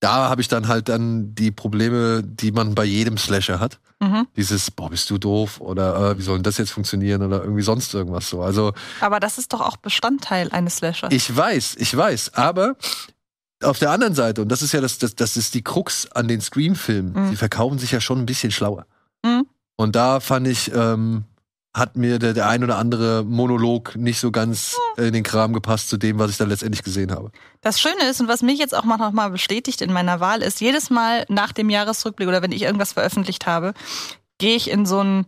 da habe ich dann halt dann die Probleme, die man bei jedem Slasher hat. Mhm. Dieses, boah, bist du doof oder äh, wie soll denn das jetzt funktionieren oder irgendwie sonst irgendwas so. Also Aber das ist doch auch Bestandteil eines Slashers. ich weiß, ich weiß, aber auf der anderen Seite, und das ist ja das, das, das ist die Krux an den Scream-Filmen, Mhm. die verkaufen sich ja schon ein bisschen schlauer. Mhm. Und da fand ich, ähm, hat mir der, der ein oder andere Monolog nicht so ganz in den Kram gepasst zu dem, was ich dann letztendlich gesehen habe. Das Schöne ist und was mich jetzt auch mal noch mal bestätigt in meiner Wahl ist, jedes Mal nach dem Jahresrückblick oder wenn ich irgendwas veröffentlicht habe, gehe ich in so ein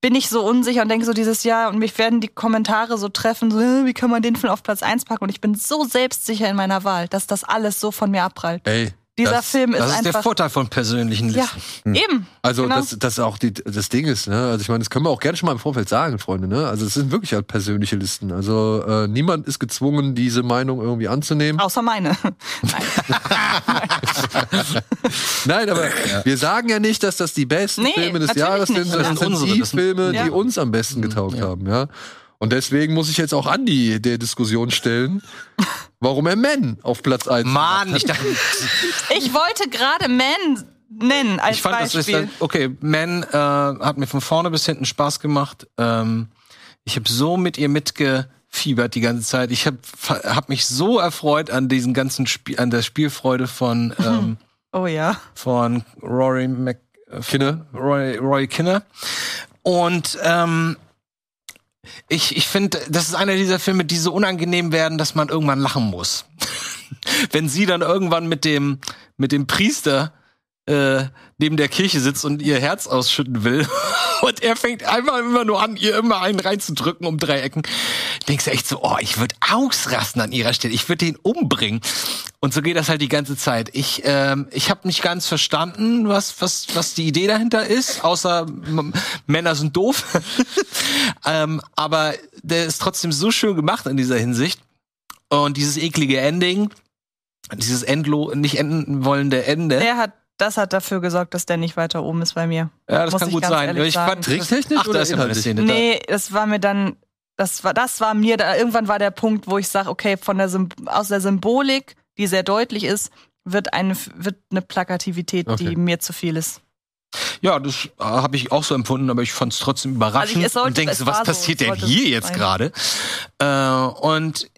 bin ich so unsicher und denke so dieses Jahr und mich werden die Kommentare so treffen, so, äh, wie kann man den Film auf Platz 1 packen? Und ich bin so selbstsicher in meiner Wahl, dass das alles so von mir abprallt. Ey, Dieser das- Film ist Das ist einfach. der Vorteil von persönlichen ja, Listen. eben. Also Genau. das, das auch die, das Ding ist, ne? Also ich meine, das können wir auch gerne schon mal im Vorfeld sagen, Freunde, ne? Also es sind wirklich halt persönliche Listen. Also äh, niemand ist gezwungen, diese Meinung irgendwie anzunehmen. Außer meine. Nein, aber wir sagen ja nicht, dass das die besten Nee, Filme des Jahres sind, sondern Das sind unsere, die Filme, Ja. die uns am besten getaugt haben, ja. Und deswegen muss ich jetzt auch Andi der Diskussion stellen, warum er Men auf Platz 1 Mann, ich dachte, Ich wollte gerade Man nennen als ich fand das ist Beispiel. okay. Man äh, hat mir von vorne bis hinten Spaß gemacht. Ähm, ich habe so mit ihr mitgefiebert die ganze Zeit. Ich habe hab mich so erfreut an diesen ganzen Spiel, an der Spielfreude von ähm, oh ja. von Rory Mc Kinner. Roy, Roy Kinner. Und ähm, ich, ich finde, das ist einer dieser Filme, die so unangenehm werden, dass man irgendwann lachen muss. Wenn sie dann irgendwann mit dem, mit dem Priester äh, neben der Kirche sitzt und ihr Herz ausschütten will. Und er fängt einfach immer nur an, ihr immer einen reinzudrücken um drei Ecken. Denkst du echt so, oh, ich würde ausrasten an ihrer Stelle. Ich würde den umbringen. Und so geht das halt die ganze Zeit. Ich, ähm, ich habe nicht ganz verstanden, was, was, was die Idee dahinter ist, außer Männer sind doof. ähm, aber der ist trotzdem so schön gemacht in dieser Hinsicht. Und dieses eklige Ending, dieses endlo nicht enden wollende Ende. Der hat, das hat dafür gesorgt, dass der nicht weiter oben ist bei mir. Ja, das Muss kann ich gut sein. Ich fand Tricktechnisch Ach, oder ist immer eine inhaltlich? Szene. Nee, das war mir dann, das war, das war mir da, irgendwann war der Punkt, wo ich sage, okay, von der aus der Symbolik, die sehr deutlich ist, wird eine, wird eine Plakativität, Okay. die mir zu viel ist. Ja, das äh, habe ich auch so empfunden, aber ich fand es trotzdem überraschend Also ich- es sollte- und denkst, was so, passiert es denn hier so jetzt gerade? Äh, und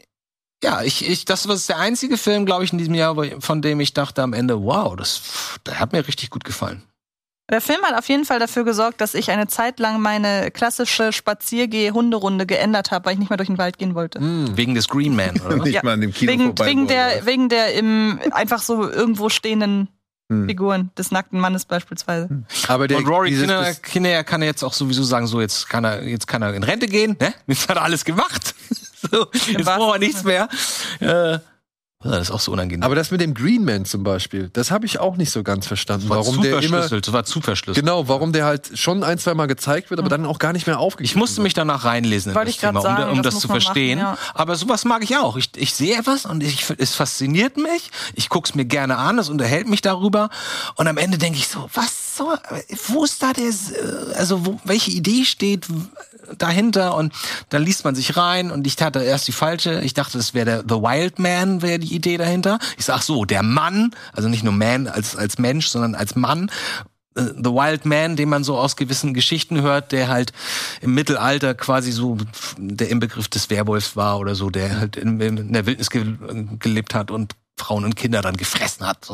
ja, ich, ich, das war der einzige Film, glaube ich, in diesem Jahr, von dem ich dachte am Ende, wow, das, der hat mir richtig gut gefallen. Der Film hat auf jeden Fall dafür gesorgt, dass ich eine Zeit lang meine klassische Spaziergeh-Hunderunde geändert habe, weil ich nicht mehr durch den Wald gehen wollte. Wegen des Green Man, oder? Nicht Ja, mal an dem Kino Wegen, wegen, wurde. der, wegen der im einfach so irgendwo stehenden Hm. Figuren des nackten Mannes beispielsweise. Aber der, Und Rory Kinnear, Kinnear kann jetzt auch sowieso sagen, so jetzt kann er, jetzt kann er in Rente gehen, ne? Jetzt hat er alles gemacht. so, jetzt braucht er nichts mehr. Äh, das ist auch so unangenehm. aber das mit dem Green Man zum Beispiel, das habe ich auch nicht so ganz verstanden. war Warum der immer, verschlüsselt, das war zu verschlüsselt. genau, warum der halt schon ein, zwei Mal gezeigt wird, aber dann auch gar nicht mehr aufgegriffen Ich musste wird. mich danach reinlesen in Wollte das ich Thema, um, sagen, um das das, zu verstehen. machen, ja. Aber sowas mag ich auch. Ich, ich sehe etwas und ich, es fasziniert mich. Ich guck's mir gerne an, es unterhält mich darüber. Und am Ende denke ich so, was soll, wo ist da der, also wo, welche Idee steht dahinter? Und dann liest man sich rein und ich hatte erst die falsche. Ich dachte, das wäre der The Wild Man, wäre die Idee dahinter. Ich sag so, der Mann, also nicht nur Man als, als Mensch, sondern als Mann. äh, The Wild Man, den man so aus gewissen Geschichten hört, der halt im Mittelalter quasi so der Inbegriff des Werwolfs war oder so, der halt in, in der Wildnis ge gelebt hat und Frauen und Kinder dann gefressen hat.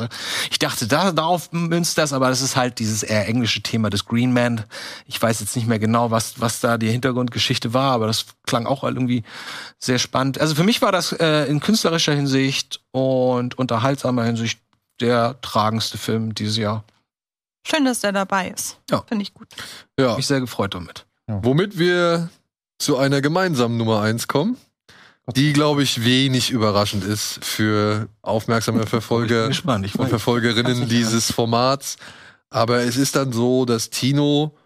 Ich dachte, da, darauf münzt das, aber das ist halt dieses eher englische Thema des Green Man. Ich weiß jetzt nicht mehr genau, was, was da die Hintergrundgeschichte war, aber das klang auch halt irgendwie sehr spannend. Also für mich war das äh, in künstlerischer Hinsicht und unterhaltsamer Hinsicht der tragendste Film dieses Jahr. Schön, dass der dabei ist. Ja. Finde ich gut. Ja, Mich sehr gefreut damit. womit wir zu einer gemeinsamen Nummer eins kommen, die, glaube ich, wenig überraschend ist für aufmerksame Verfolger gespannt. Ich und Verfolgerinnen dieses Formats. Aber es ist dann so, dass Tino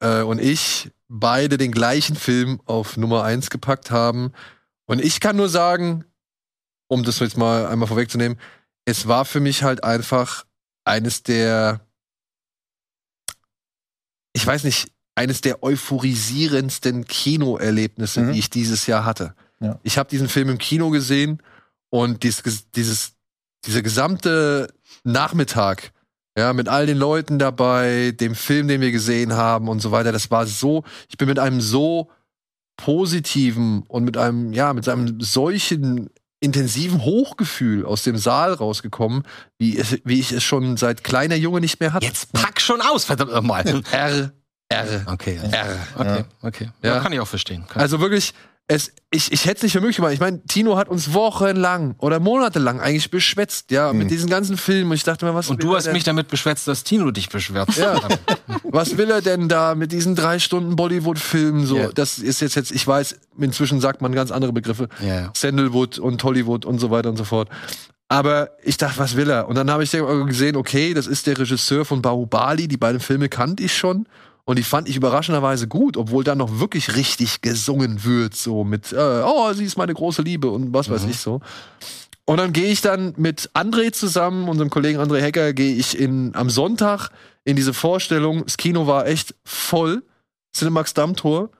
äh, und ich beide den gleichen Film auf Nummer eins gepackt haben. Und ich kann nur sagen, um das jetzt mal einmal vorwegzunehmen, es war für mich halt einfach eines der, ich weiß nicht, eines der euphorisierendsten Kinoerlebnisse, Mhm. die ich dieses Jahr hatte. Ja. Ich habe diesen Film im Kino gesehen und dieses, dieses, dieser gesamte Nachmittag, ja, mit all den Leuten dabei, dem Film, den wir gesehen haben und so weiter, das war so, ich bin mit einem so positiven und mit einem, ja, mit einem solchen intensiven Hochgefühl aus dem Saal rausgekommen, wie, es, wie ich es schon seit kleiner Junge nicht mehr hatte. Jetzt pack schon aus, verdammt nochmal. R, R, Okay, R. okay, okay. Ja. Ja. Kann ich auch verstehen. Kann Also wirklich, es, ich, ich hätte es nicht für möglich gemacht. Ich meine, Tino hat uns wochenlang oder monatelang eigentlich beschwätzt, ja, mit diesen ganzen Filmen. Und ich dachte mir, was und du hast denn? mich damit beschwätzt, dass Tino dich beschwert. Ja. Was will er denn da mit diesen drei Stunden Bollywood-Filmen? So, Ja. das ist jetzt jetzt, ich weiß, inzwischen sagt man ganz andere Begriffe. Ja. Sandalwood und Hollywood und so weiter und so fort. Aber ich dachte, was will er? Und dann habe ich gesehen, okay, das ist der Regisseur von Bahubali. Die beiden Filme kannte ich schon. Und die fand ich überraschenderweise gut, obwohl da noch wirklich richtig gesungen wird, so mit, äh, oh, sie ist meine große Liebe und was weiß ich so. Und dann gehe ich dann mit André zusammen, unserem Kollegen André Hecker, gehe ich in, am Sonntag in diese Vorstellung. Das Kino war echt voll. Cinemax Dammtor.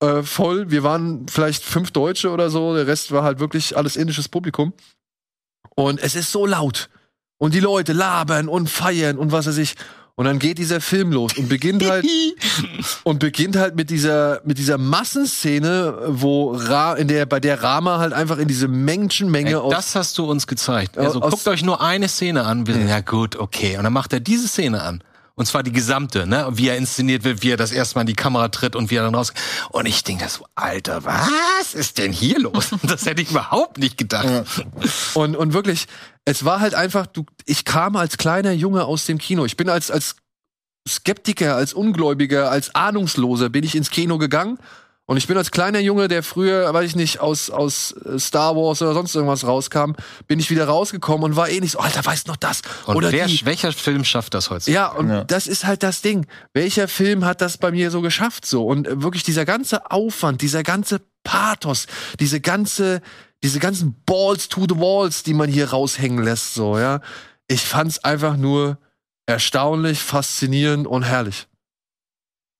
Äh, voll. Wir waren vielleicht fünf Deutsche oder so. Der Rest war halt wirklich alles indisches Publikum. Und es ist so laut. Und die Leute labern und feiern und was weiß ich. Und dann geht dieser Film los und beginnt halt und beginnt halt mit dieser mit dieser Massenszene, wo Ra, in der bei der Rama halt einfach in diese Menschenmenge Ey, aus das hast du uns gezeigt. Also Aus- guckt euch nur eine Szene an. Wir sind, ja gut, okay. Und dann macht er diese Szene an. Und zwar die gesamte, ne? Wie er inszeniert wird, wie er das erste Mal in die Kamera tritt und wie er dann raus. Und ich denke so, Alter, was ist denn hier los? Das hätte ich überhaupt nicht gedacht. Und, und wirklich, es war halt einfach, du, ich kam als kleiner Junge aus dem Kino. Ich bin als, als Skeptiker, als Ungläubiger, als Ahnungsloser bin ich ins Kino gegangen. Und ich bin als kleiner Junge, der früher, weiß ich nicht, aus, aus äh, Star Wars oder sonst irgendwas rauskam, bin ich wieder rausgekommen und war eh nicht so, Alter, weißt du noch das? Und oder wer, die. welcher Film schafft das heute? Ja, und Ja. das ist halt das Ding. Welcher Film hat das bei mir so geschafft so? Und äh, wirklich dieser ganze Aufwand, dieser ganze Pathos, diese ganze, diese ganzen Balls to the Walls, die man hier raushängen lässt, so, ja. Ich fand's einfach nur erstaunlich, faszinierend und herrlich.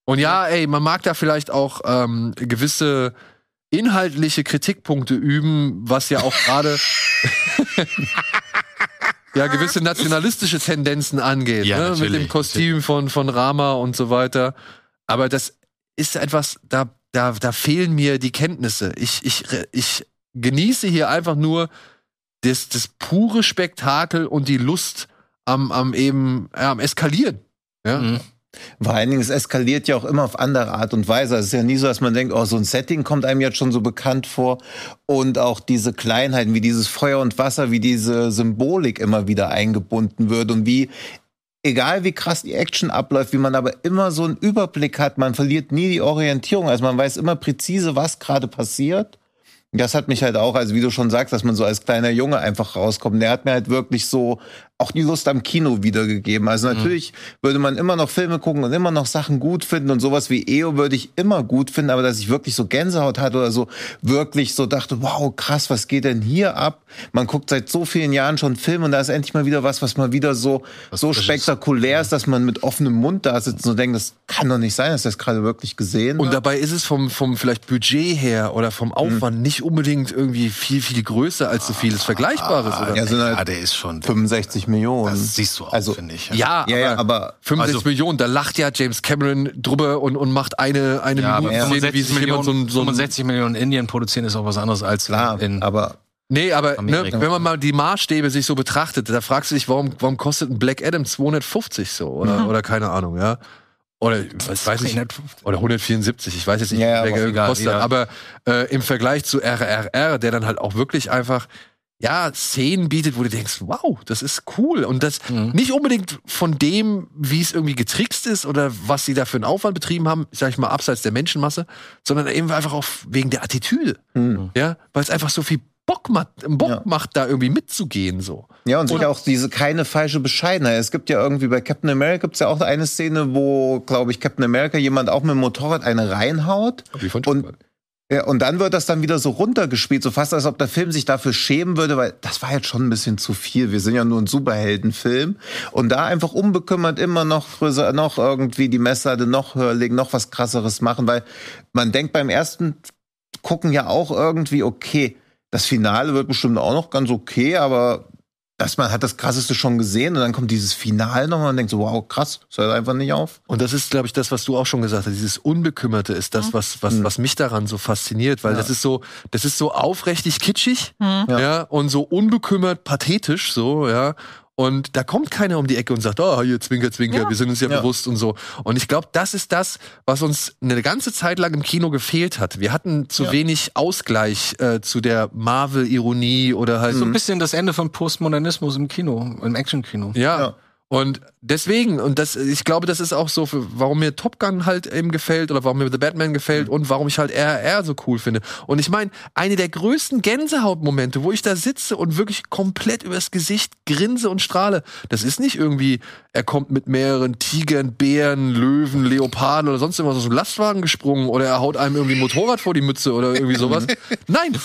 Und ja, ey, man mag da vielleicht auch ähm, gewisse inhaltliche Kritikpunkte üben, was ja auch gerade ja gewisse nationalistische Tendenzen angeht, Ja, ne? mit dem Kostüm von von Rama und so weiter. Aber das ist etwas, da da da fehlen mir die Kenntnisse. Ich ich ich genieße hier einfach nur das das pure Spektakel und die Lust am am eben ja, am eskalieren. Ja. Mhm. Vor allen Dingen, es eskaliert ja auch immer auf andere Art und Weise. Es ist ja nie so, dass man denkt, oh, so ein Setting kommt einem jetzt schon so bekannt vor. Und auch diese Kleinheiten, wie dieses Feuer und Wasser, wie diese Symbolik immer wieder eingebunden wird und wie, egal wie krass die Action abläuft, wie man aber immer so einen Überblick hat, man verliert nie die Orientierung. Also man weiß immer präzise, was gerade passiert. Das hat mich halt auch, also wie du schon sagst, dass man so als kleiner Junge einfach rauskommt. Der hat mir halt wirklich so auch die Lust am Kino wiedergegeben. Also natürlich würde man immer noch Filme gucken und immer noch Sachen gut finden und sowas wie EO würde ich immer gut finden, aber dass ich wirklich so Gänsehaut hatte oder so wirklich so dachte, wow, krass, was geht denn hier ab? Man guckt seit so vielen Jahren schon Filme und da ist endlich mal wieder was, was mal wieder so, so spektakulär ist, dass man mit offenem Mund da sitzt und denkt, das kann doch nicht sein, dass das gerade wirklich gesehen Und habe. dabei ist es vom, vom vielleicht Budget her oder vom Aufwand nicht unbedingt irgendwie viel, viel größer als so vieles Vergleichbares. Oder? Ja, sind Ja, halt der ist schon. 65 Millionen. Das siehst du auch, Also, finde ich. Ja, Ja, ja, aber 65 also- Millionen, da lacht ja James Cameron drüber und, und macht eine, eine Ja, aber Minute Szene, wie 65 sich jemand Millionen, so ein, so ein 65 Millionen in Indien produzieren ist auch was anderes als klar, in. aber Nee, aber ne, wenn man mal die Maßstäbe sich so betrachtet, da fragst du dich, warum, warum kostet ein Black Adam 250 so? Oder, oder keine Ahnung, ja. Oder was weiß ich, 350. oder 174, ich weiß jetzt nicht, Ja, ja, wer aber egal, gekostet hat. ja. Aber äh, im Vergleich zu RRR, der dann halt auch wirklich einfach ja, Szenen bietet, wo du denkst, wow, das ist cool. Und das Mhm. nicht unbedingt von dem, wie es irgendwie getrickst ist oder was sie da für einen Aufwand betrieben haben, sag ich mal, abseits der Menschenmasse, sondern eben einfach auch wegen der Attitüde. hm. Ja, weil es einfach so viel Bock macht, Bock Ja. macht, da irgendwie mitzugehen, so. Ja, und sicher auch diese keine falsche Bescheidenheit. Es gibt ja irgendwie bei Captain America gibt's ja auch eine Szene, wo, glaube ich, Captain America jemand auch mit dem Motorrad eine reinhaut. Wie von Und, ja, und dann wird das dann wieder so runtergespielt, so fast als ob der Film sich dafür schämen würde, weil das war jetzt schon ein bisschen zu viel. Wir sind ja nur ein Superheldenfilm. Und da einfach unbekümmert immer noch größer, noch irgendwie die Messlatte noch höher legen, noch was krasseres machen, weil man denkt beim ersten Gucken ja auch irgendwie, okay, das Finale wird bestimmt auch noch ganz okay, aber dass man hat das krasseste schon gesehen und dann kommt dieses Finale nochmal und denkt so, wow, krass, das hört einfach nicht auf. Und das ist, glaube ich, das, was du auch schon gesagt hast. Dieses Unbekümmerte ist das, was, was, was mich daran so fasziniert, weil Ja. das ist so, das ist so aufrichtig kitschig, Hm. ja. und so unbekümmert pathetisch, so, ja. Und da kommt keiner um die Ecke und sagt, oh, hier, zwinker, zwinker, Ja. wir sind uns ja, Ja. bewusst und so. Und ich glaube, das ist das, was uns eine ganze Zeit lang im Kino gefehlt hat. Wir hatten zu Ja. wenig Ausgleich äh, zu der Marvel-Ironie oder halt So ein bisschen das Ende von Postmodernismus im Kino, im Actionkino. Ja. Und deswegen, und das, ich glaube, das ist auch so, für, warum mir Top Gun halt eben gefällt oder warum mir The Batman gefällt und warum ich halt RR so cool finde. Und ich meine, eine der größten Gänsehautmomente, wo ich da sitze und wirklich komplett übers Gesicht grinse und strahle, das ist nicht irgendwie, er kommt mit mehreren Tigern, Bären, Löwen, Leoparden oder sonst irgendwas aus dem Lastwagen gesprungen oder er haut einem irgendwie ein Motorrad vor die Mütze oder irgendwie sowas. Nein,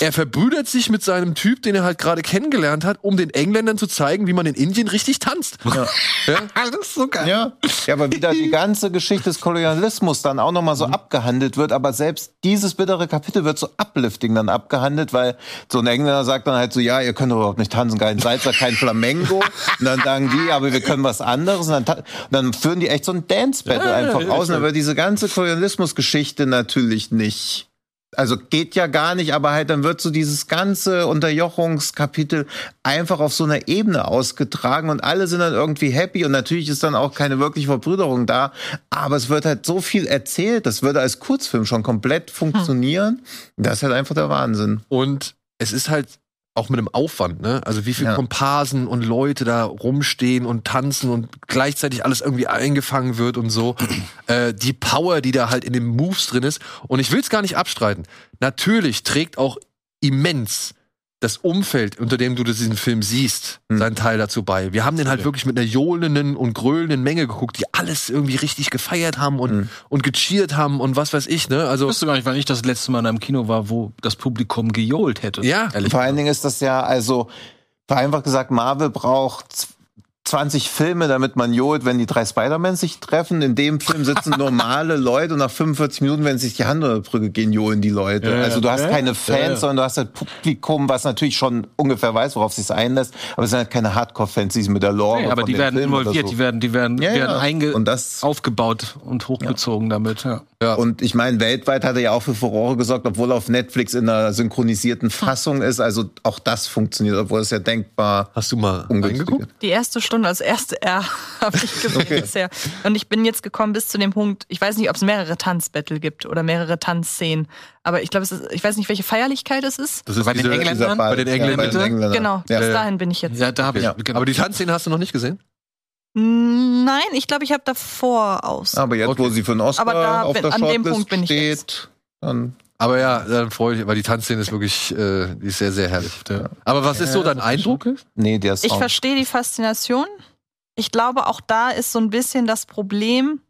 er verbrüdert sich mit seinem Typ, den er halt gerade kennengelernt hat, um den Engländern zu zeigen, wie man in Indien richtig tanzt. Ja. Ja? Alles so geil. Ja. ja, aber wieder die ganze Geschichte des Kolonialismus dann auch nochmal so abgehandelt wird. Aber selbst dieses bittere Kapitel wird so uplifting dann abgehandelt, weil so ein Engländer sagt dann halt so, ja, ihr könnt doch überhaupt nicht tanzen, kein Salsa, kein Flamengo. Und dann sagen die, aber wir können was anderes. Und dann, und dann führen die echt so ein Dance-Battle einfach aus. Und dann wird diese ganze Kolonialismusgeschichte natürlich nicht also geht ja gar nicht, aber halt dann wird so dieses ganze Unterjochungskapitel einfach auf so einer Ebene ausgetragen und alle sind dann irgendwie happy und natürlich ist dann auch keine wirkliche Verbrüderung da, aber es wird halt so viel erzählt, das würde als Kurzfilm schon komplett funktionieren. Das ist halt einfach der Wahnsinn. Und es ist halt auch mit einem Aufwand, ne? Also wie viel Ja. Komparsen und Leute da rumstehen und tanzen und gleichzeitig alles irgendwie eingefangen wird und so. äh, die Power, die da halt in den Moves drin ist. Und ich will es gar nicht abstreiten. Natürlich trägt auch immens das Umfeld, unter dem du diesen Film siehst, Hm. seinen Teil dazu bei. Wir haben den halt wirklich mit einer johlenden und gröhlenden Menge geguckt, die alles irgendwie richtig gefeiert haben und, Hm. und gecheert haben und was weiß ich, ne? Also, Ich wusste gar nicht, wann ich das letzte Mal in einem Kino war, wo das Publikum gejohlt hätte. Ja. Vor allen Dingen ist das ja, also vereinfacht gesagt, Marvel braucht 20 Filme, damit man johlt, wenn die drei Spider-Mans sich treffen. In dem Film sitzen normale Leute und nach 45 Minuten, wenn sie sich die Hand unter die Brücke gehen, johlen die Leute. Ja, also du hast Ja, keine. Fans, Ja, sondern du hast halt Publikum, was natürlich schon ungefähr weiß, worauf es sich einlässt. Aber es sind halt keine Hardcore-Fans, die sich mit der Lore Nee, aber von die dem werden Film oder involviert, so. die werden, die werden, Ja, werden Und das- aufgebaut und hochgezogen damit. Ja. Und ich meine, weltweit hat er ja auch für Furore gesorgt, obwohl er auf Netflix in einer synchronisierten Fassung ist. Also auch das funktioniert, obwohl es ja denkbar hast du mal ist. Die erste Stunde als erste R habe ich gesehen bisher. Und ich bin jetzt gekommen bis zu dem Punkt, ich weiß nicht, ob es mehrere Tanzbattle gibt oder mehrere Tanzszenen. Aber ich glaube, es ist, ich weiß nicht, welche Feierlichkeit es ist. Das ist Bei den diese- Engländern? Dieser Ball- Bei den Engländern, Ja, bei den Engländern. Genau, Ja. bis dahin bin ich jetzt. Ja, da habe ich. Ja. Genau. Aber die Tanzszene hast du noch nicht gesehen? Nein, ich glaube, ich habe davor aus. Aber jetzt, wo Okay. sie für einen Oscar Aber da auf der an dem Shortlist Punkt bin ich steht, dann Aber ja, dann freue ich mich, weil die Tanzszene ist wirklich, äh, die ist sehr, sehr herrlich. Aber was ist so dein Eindruck? nee, der Ich Sound. verstehe die Faszination. Ich glaube, auch da ist so ein bisschen das Problem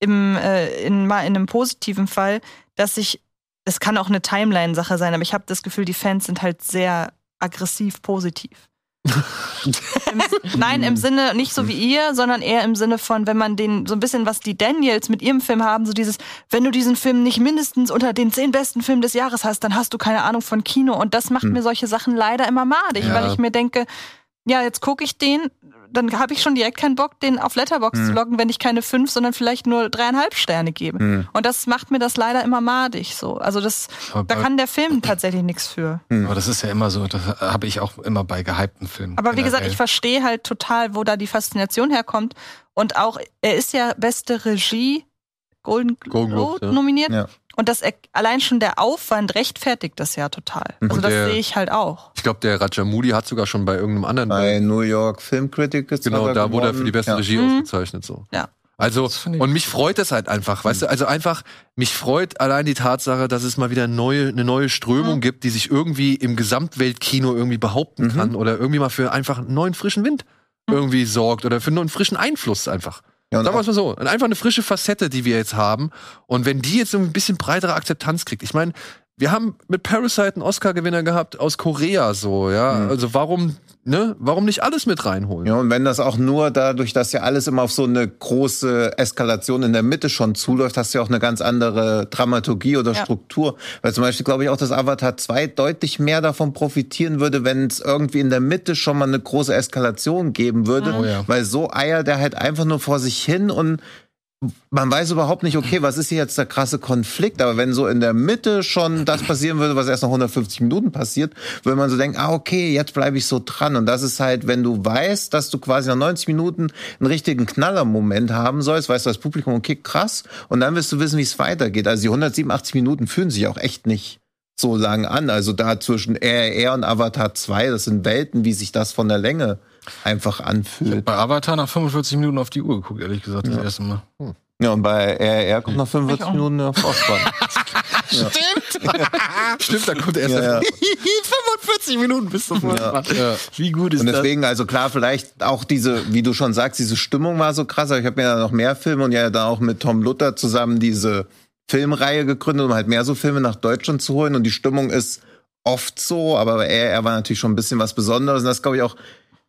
im, äh, in, mal in einem positiven Fall, dass ich, es kann auch eine Timeline-Sache sein, aber ich habe das Gefühl, die Fans sind halt sehr aggressiv positiv. Im, nein, im Sinne nicht so wie ihr, sondern eher im Sinne von, wenn man den so ein bisschen, was die Daniels mit ihrem Film haben, so dieses, wenn du diesen Film nicht mindestens unter den zehn besten Filmen des Jahres hast, dann hast du keine Ahnung von Kino. Und das macht mir solche Sachen leider immer madig, Ja. weil ich mir denke, ja, jetzt gucke ich den, dann habe ich schon direkt keinen Bock, den auf Letterbox zu loggen, wenn ich keine fünf, sondern vielleicht nur dreieinhalb Sterne gebe. Hm. Und das macht mir das leider immer madig so. Also das, Aber- da kann der Film tatsächlich nichts für. Aber das ist ja immer so, das habe ich auch immer bei gehypten Filmen. Aber wie gesagt, ich verstehe halt total, wo da die Faszination herkommt. Und auch, er ist ja beste Regie Golden Golden Globe Globes, ja. nominiert. Ja. Und das allein schon der Aufwand rechtfertigt das ja total. Also Und das der- sehe ich halt auch. Ich glaube, der Rajamouli hat sogar schon bei irgendeinem anderen. bei New York Film Critics genau, da wurde er für die beste ja. Regie Mhm. ausgezeichnet. So. Ja. Also, und mich freut das halt einfach, weißt du, also einfach, mich freut allein die Tatsache, dass es mal wieder neue, eine neue Strömung Mhm. gibt, die sich irgendwie im Gesamtweltkino irgendwie behaupten Mhm. kann oder irgendwie mal für einfach einen neuen frischen Wind Mhm. irgendwie sorgt oder für einen neuen frischen Einfluss einfach. Ja, Sagen wir es mal so. Einfach eine frische Facette, die wir jetzt haben. Und wenn die jetzt so ein bisschen breitere Akzeptanz kriegt. Ich meine, wir haben mit Parasite einen Oscar-Gewinner gehabt aus Korea so, ja. Mhm. Also warum, ne, warum nicht alles mit reinholen? Ja, und wenn das auch nur dadurch, dass ja alles immer auf so eine große Eskalation in der Mitte schon zuläuft, hast du ja auch eine ganz andere Dramaturgie oder Ja. Struktur. Weil zum Beispiel glaube ich auch, dass Avatar 2 deutlich mehr davon profitieren würde, wenn es irgendwie in der Mitte schon mal eine große Eskalation geben würde. Oh ja. Weil so eiert er halt einfach nur vor sich hin und man weiß überhaupt nicht, okay, was ist hier jetzt der krasse Konflikt? Aber wenn so in der Mitte schon das passieren würde, was erst nach 150 Minuten passiert, würde man so denken, ah, okay, jetzt bleibe ich so dran. Und das ist halt, wenn du weißt, dass du quasi nach 90 Minuten einen richtigen Knallermoment haben sollst, weißt du als Publikum, okay, krass. Und dann wirst du wissen, wie es weitergeht. Also die 187 Minuten fühlen sich auch echt nicht so lang an. Also da zwischen RRR und Avatar 2, das sind Welten, wie sich das von der Länge einfach anfühlt. Bei Avatar nach 45 Minuten auf die Uhr geguckt, ehrlich gesagt, das erste Mal. Ja, und bei RR kommt nach 45 Ich auch. Minuten der Vorspann. Stimmt, da kommt erst Ja, ja. 45 Minuten bis zum Vorspann. Ja. Wie gut ist Und das? deswegen, also klar, vielleicht auch diese, wie du schon sagst, diese Stimmung war so krass, aber ich habe mir ja noch mehr Filme und ja da auch mit Tom Luther zusammen diese Filmreihe gegründet, um halt mehr so Filme nach Deutschland zu holen. Und die Stimmung ist oft so, aber er, er war natürlich schon ein bisschen was Besonderes. Und das glaube ich auch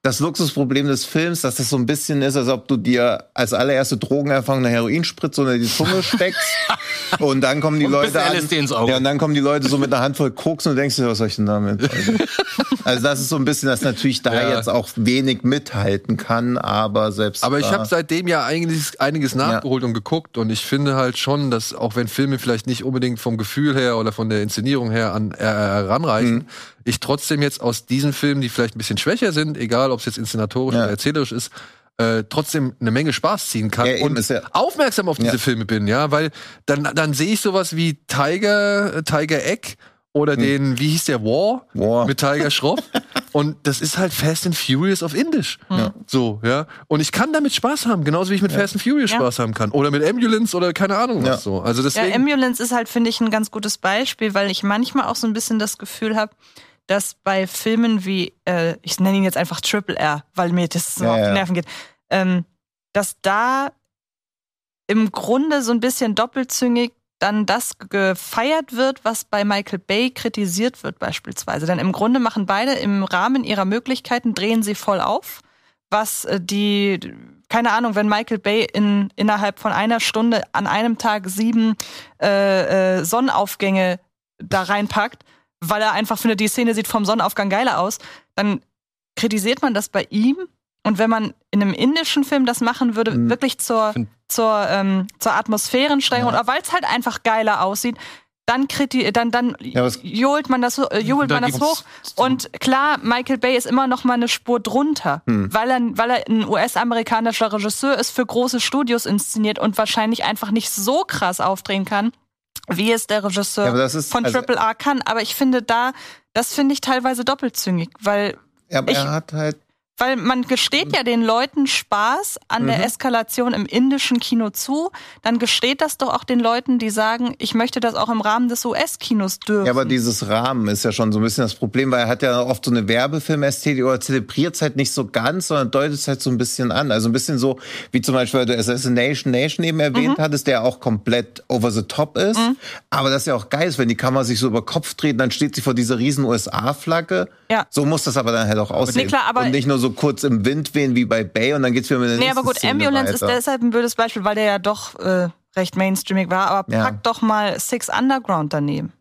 das Luxusproblem des Films, dass das so ein bisschen ist, als ob du dir als allererste Drogenerfahrung eine Heroinspritze unter die Zunge steckst und dann kommen die Und Leute an, LSD ins Auge. ja, und dann kommen die Leute so mit einer Handvoll Koks und du denkst dir, was soll ich denn damit? Also das ist so ein bisschen, dass natürlich da Ja. jetzt auch wenig mithalten kann, aber selbst Aber ich habe seitdem ja einiges, einiges nachgeholt und geguckt und ich finde halt schon, dass auch wenn Filme vielleicht nicht unbedingt vom Gefühl her oder von der Inszenierung her an äh, heranreichen, Mhm. Ich trotzdem jetzt aus diesen Filmen, die vielleicht ein bisschen schwächer sind, egal ob es jetzt inszenatorisch Ja. oder erzählerisch ist, äh, trotzdem eine Menge Spaß ziehen kann Ja, und ist ja- aufmerksam auf diese Ja. Filme bin, ja, weil dann dann sehe ich sowas wie Tiger Tiger Egg oder den wie hieß der War, Hm. War. mit Tiger Schroff und das ist halt Fast and Furious auf Indisch. So, ja. Und ich kann damit Spaß haben, genauso wie ich mit Fast and Furious Ja. Spaß haben kann. Oder mit Ambulance oder keine Ahnung was Ja. so. Also Ja, deswegen. Ambulance ist halt, finde ich, ein ganz gutes Beispiel, weil ich manchmal auch so ein bisschen das Gefühl habe, dass bei Filmen wie, äh, ich nenne ihn jetzt einfach Triple R, weil mir das so Ja, auf die. Nerven geht, ähm, dass da im Grunde so ein bisschen doppelzüngig dann das gefeiert wird, was bei Michael Bay kritisiert wird beispielsweise. Denn im Grunde machen beide im Rahmen ihrer Möglichkeiten, drehen sie voll auf, was äh, die, keine Ahnung, wenn Michael Bay in, innerhalb von einer Stunde an einem Tag sieben äh, äh, Sonnenaufgänge da reinpackt, weil er einfach findet, die Szene sieht vom Sonnenaufgang geiler aus, dann kritisiert man das bei ihm. Und wenn man in einem indischen Film das machen würde, Mhm. wirklich zur, zur, ähm, zur Atmosphärensteigerung, oder weil es halt einfach geiler aussieht, dann, kriti dann, dann Ja, johlt man das, äh, johlt Da man das hoch. Und klar, Michael Bay ist immer noch mal eine Spur drunter, Hm. weil, er, weil er ein US-amerikanischer Regisseur ist, für große Studios inszeniert und wahrscheinlich einfach nicht so krass aufdrehen kann, wie es der Regisseur Ja, ist- von also- Triple R kann. Aber ich finde da, das finde ich teilweise doppelzüngig, weil Ja, aber ich- er hat halt weil man gesteht ja den Leuten Spaß an der Eskalation im indischen Kino zu, dann gesteht das doch auch den Leuten, die sagen, ich möchte das auch im Rahmen des US-Kinos dürfen. Ja, aber dieses Rahmen ist ja schon so ein bisschen das Problem, weil er hat ja oft so eine Werbefilmästhetik oder zelebriert es halt nicht so ganz, sondern deutet es halt so ein bisschen an. Also ein bisschen so, wie zum Beispiel, weil du Assassination Nation eben erwähnt hattest, der auch komplett over the top ist. Aber das ist ja auch geil ist, wenn die Kamera sich so über Kopf dreht, dann steht sie vor dieser riesen USA-Flagge. Ja. So muss das aber dann halt auch aussehen. Nee, klar, aber- und nicht nur so kurz im Wind wehen wie bei Bay und dann geht's wieder mit der Nee, aber gut, Szene Ambulance ist weiter. deshalb ein blödes Beispiel, weil der ja doch äh, recht mainstreamig war. Aber Ja. pack doch mal Six Underground daneben.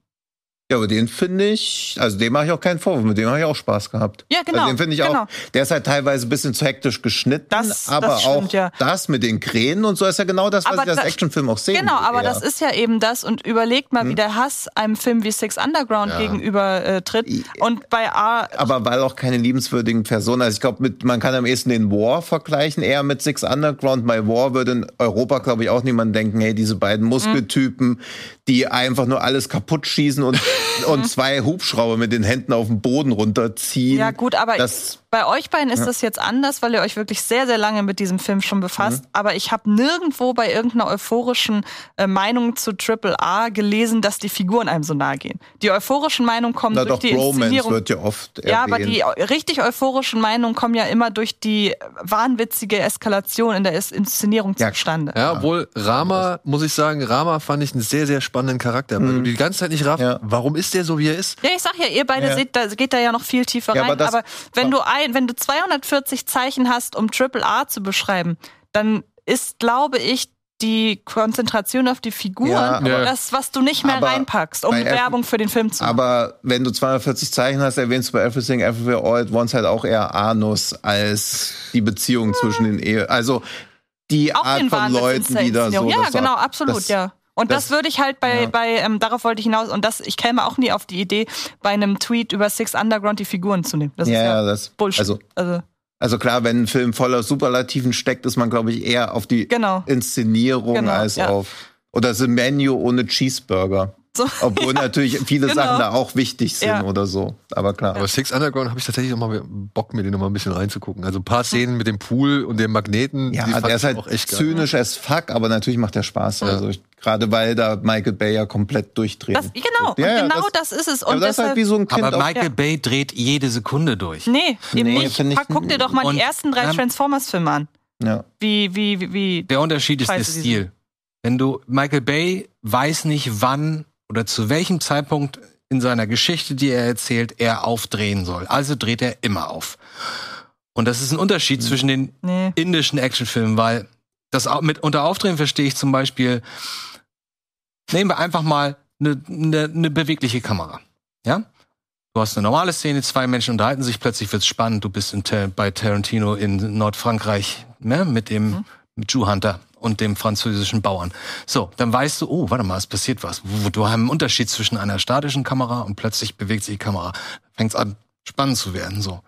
Ja, aber den finde ich, also dem mache ich auch keinen Vorwurf, mit dem habe ich auch Spaß gehabt. Ja, genau, Also den finde ich genau. auch, der ist halt teilweise ein bisschen zu hektisch geschnitten, Das- aber das stimmt, auch ja. das mit den Kränen und so ist ja genau das, was Aber ich als Actionfilm auch sehen Genau, will, aber eher. das ist ja eben das. Und überlegt mal, wie der Hass einem Film wie Six Underground gegenüber äh, tritt. Und bei A, aber weil auch keine liebenswürdigen Personen, also ich glaube, man kann am ehesten den War vergleichen, eher mit Six Underground. Bei War würde in Europa, glaube ich, auch niemand denken, hey, diese beiden Muskeltypen, die einfach nur alles kaputt schießen und, und zwei Hubschrauber mit den Händen auf den Boden runterziehen. Ja, gut, aber das, bei euch beiden ist das jetzt anders, weil ihr euch wirklich sehr, sehr lange mit diesem Film schon befasst. Mhm. Aber ich habe nirgendwo bei irgendeiner euphorischen äh, Meinung zu Triple A gelesen, dass die Figuren einem so nahe gehen. Die euphorischen Meinungen kommen na durch doch, die Bromance Inszenierung. wird ja oft erwähnt. Ja, aber die richtig euphorischen Meinungen kommen ja immer durch die wahnwitzige Eskalation in der Es- Inszenierung Ja, zustande. Ja, obwohl Rama, muss ich sagen, Rama fand ich einen sehr, sehr spannenden Charakter. Weil du die ganze Zeit nicht raffst, Ja. warum warum ist der so, wie er ist? Ja, ich sag ja, ihr beide Ja. seht, da geht da ja noch viel tiefer Ja, rein. aber Aber, wenn du ein, wenn du 240 Zeichen hast, um Triple A zu beschreiben, dann ist, glaube ich, die Konzentration auf die Figuren Ja, das, was du nicht mehr reinpackst, um Werbung für den Film zu machen. Aber wenn du 240 Zeichen hast, erwähnst du bei Everything Everywhere All at Once halt auch eher Anus als die Beziehung zwischen den Ehe. Also die Auch Art von Leuten, die da so. Ja, genau, absolut, das- ja. Und das, das- würde ich halt bei, ja. bei ähm, darauf wollte ich hinaus, und das, ich käme auch nie auf die Idee, bei einem Tweet über Six Underground die Figuren zu nehmen. Das Ja, ist ja, das. Bullshit. Also, also also klar, wenn ein Film voller Superlativen steckt, ist man, glaube ich, eher auf die genau. Inszenierung Genau, als ja. auf. Oder The Menu ohne Cheeseburger. So. Obwohl natürlich viele Genau. Sachen da auch wichtig sind Ja. oder so. Aber klar. Aber Six Underground habe ich tatsächlich noch mal Bock, mir den noch mal ein bisschen reinzugucken. Also ein paar Szenen mit dem Pool und dem Magneten, die Ja, fand der ist halt auch echt geil. zynisch as fuck, aber natürlich macht der Spaß. Ja. Also ich, gerade weil da Michael Bay ja komplett durchdreht. Das, genau, Ja, ja, und genau das- das, ist es. aber Und das ist halt wie so ein Kind Aber Michael Bay dreht jede Sekunde durch. nee, eben Nee, nicht. ich- guck dir doch mal die ersten drei Ja. Transformers-Filme an. ja. Wie, wie, wie, wie. Der Unterschied ist der die Stil. Wenn du Michael Bay weiß nicht, wann oder zu welchem Zeitpunkt in seiner Geschichte, die er erzählt, er aufdrehen soll. Also dreht er immer auf. Und das ist ein Unterschied Mhm. zwischen den Nee. indischen Actionfilmen, weil das mit unter Aufdrehen verstehe ich zum Beispiel, nehmen wir einfach mal eine ne, ne bewegliche Kamera. Ja? Du hast eine normale Szene, zwei Menschen unterhalten sich, plötzlich wird's spannend, du bist in bei Tarantino in Nordfrankreich ne, mit dem Mhm. mit Jew Hunter und dem französischen Bauern. So, dann weißt du, oh, warte mal, es passiert was. Du hast einen Unterschied zwischen einer statischen Kamera und plötzlich bewegt sich die Kamera. Fängt's an, spannend zu werden. So.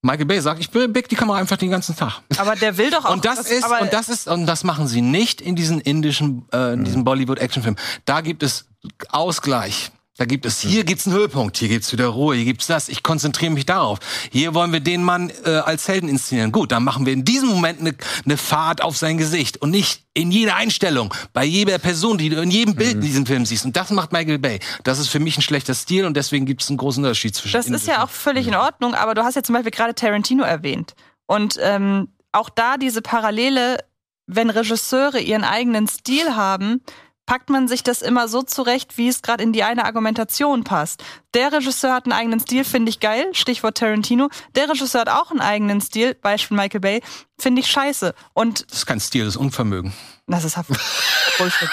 Michael Bay sagt, ich bewege die Kamera einfach den ganzen Tag. Aber der will doch auch. Und das ist, aber, und das ist, und das machen sie nicht in diesen indischen, äh, in diesen Bollywood-Actionfilmen. Da gibt es Ausgleich. Da gibt es, hier gibt's einen Höhepunkt, hier gibt's wieder Ruhe, hier gibt's das. Ich konzentriere mich darauf. Hier wollen wir den Mann äh, als Helden inszenieren. Gut, dann machen wir in diesem Moment eine ne Fahrt auf sein Gesicht und nicht in jeder Einstellung, bei jeder Person, die du in jedem Bild in diesem Film siehst. Und das macht Michael Bay. Das ist für mich ein schlechter Stil und deswegen gibt's einen großen Unterschied zwischen Das ist ja auch völlig in Ordnung, aber du hast ja zum Beispiel gerade Tarantino erwähnt. Und ähm, auch da diese Parallele, wenn Regisseure ihren eigenen Stil haben, packt man sich das immer so zurecht, wie es gerade in die eine Argumentation passt. Der Regisseur hat einen eigenen Stil, finde ich geil, Stichwort Tarantino. Der Regisseur hat auch einen eigenen Stil, Beispiel Michael Bay, finde ich scheiße. Und Das ist kein Stil, das ist Unvermögen. Das ist Bullshit.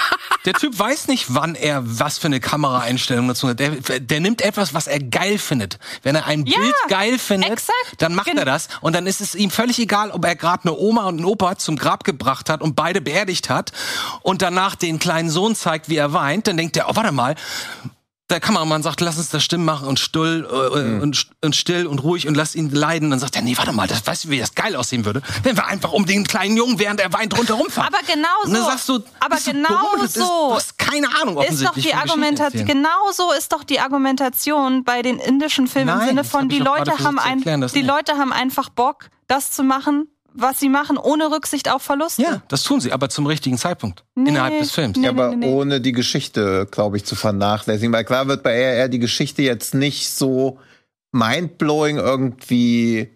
Der Typ weiß nicht, wann er was für eine Kameraeinstellung dazu hat. Der, der nimmt etwas, was er geil findet. Wenn er ein Ja, Bild geil findet, exakt. dann macht er das. Und dann ist es ihm völlig egal, ob er gerade eine Oma und einen Opa zum Grab gebracht hat und beide beerdigt hat und danach den kleinen Sohn zeigt, wie er weint. Dann denkt er, oh, warte mal. Der Kameramann sagt, lass uns das Stimmen machen und still, äh, und, und still und ruhig und lass ihn leiden. Dann sagt er, nee, warte mal, das, weißt du, wie das geil aussehen würde? Wenn wir einfach um den kleinen Jungen, während er weint, rundherum fahren. Aber genau Und dann so. sagst du, Aber du genau dumm? Das ist- so. Du hast keine Ahnung ist doch offensichtlich die Argumentation. Genau so ist doch die Argumentation bei den indischen Filmen Nein, im Sinne von die Leute haben ein, die nicht. Leute haben einfach Bock, das zu machen, was sie machen, ohne Rücksicht auf Verluste. Ja, das tun sie, aber zum richtigen Zeitpunkt. Nee. Innerhalb des Films. Nee, Ja, aber nee, nee. ohne die Geschichte, glaube ich, zu vernachlässigen. Weil klar wird bei RR die Geschichte jetzt nicht so mindblowing irgendwie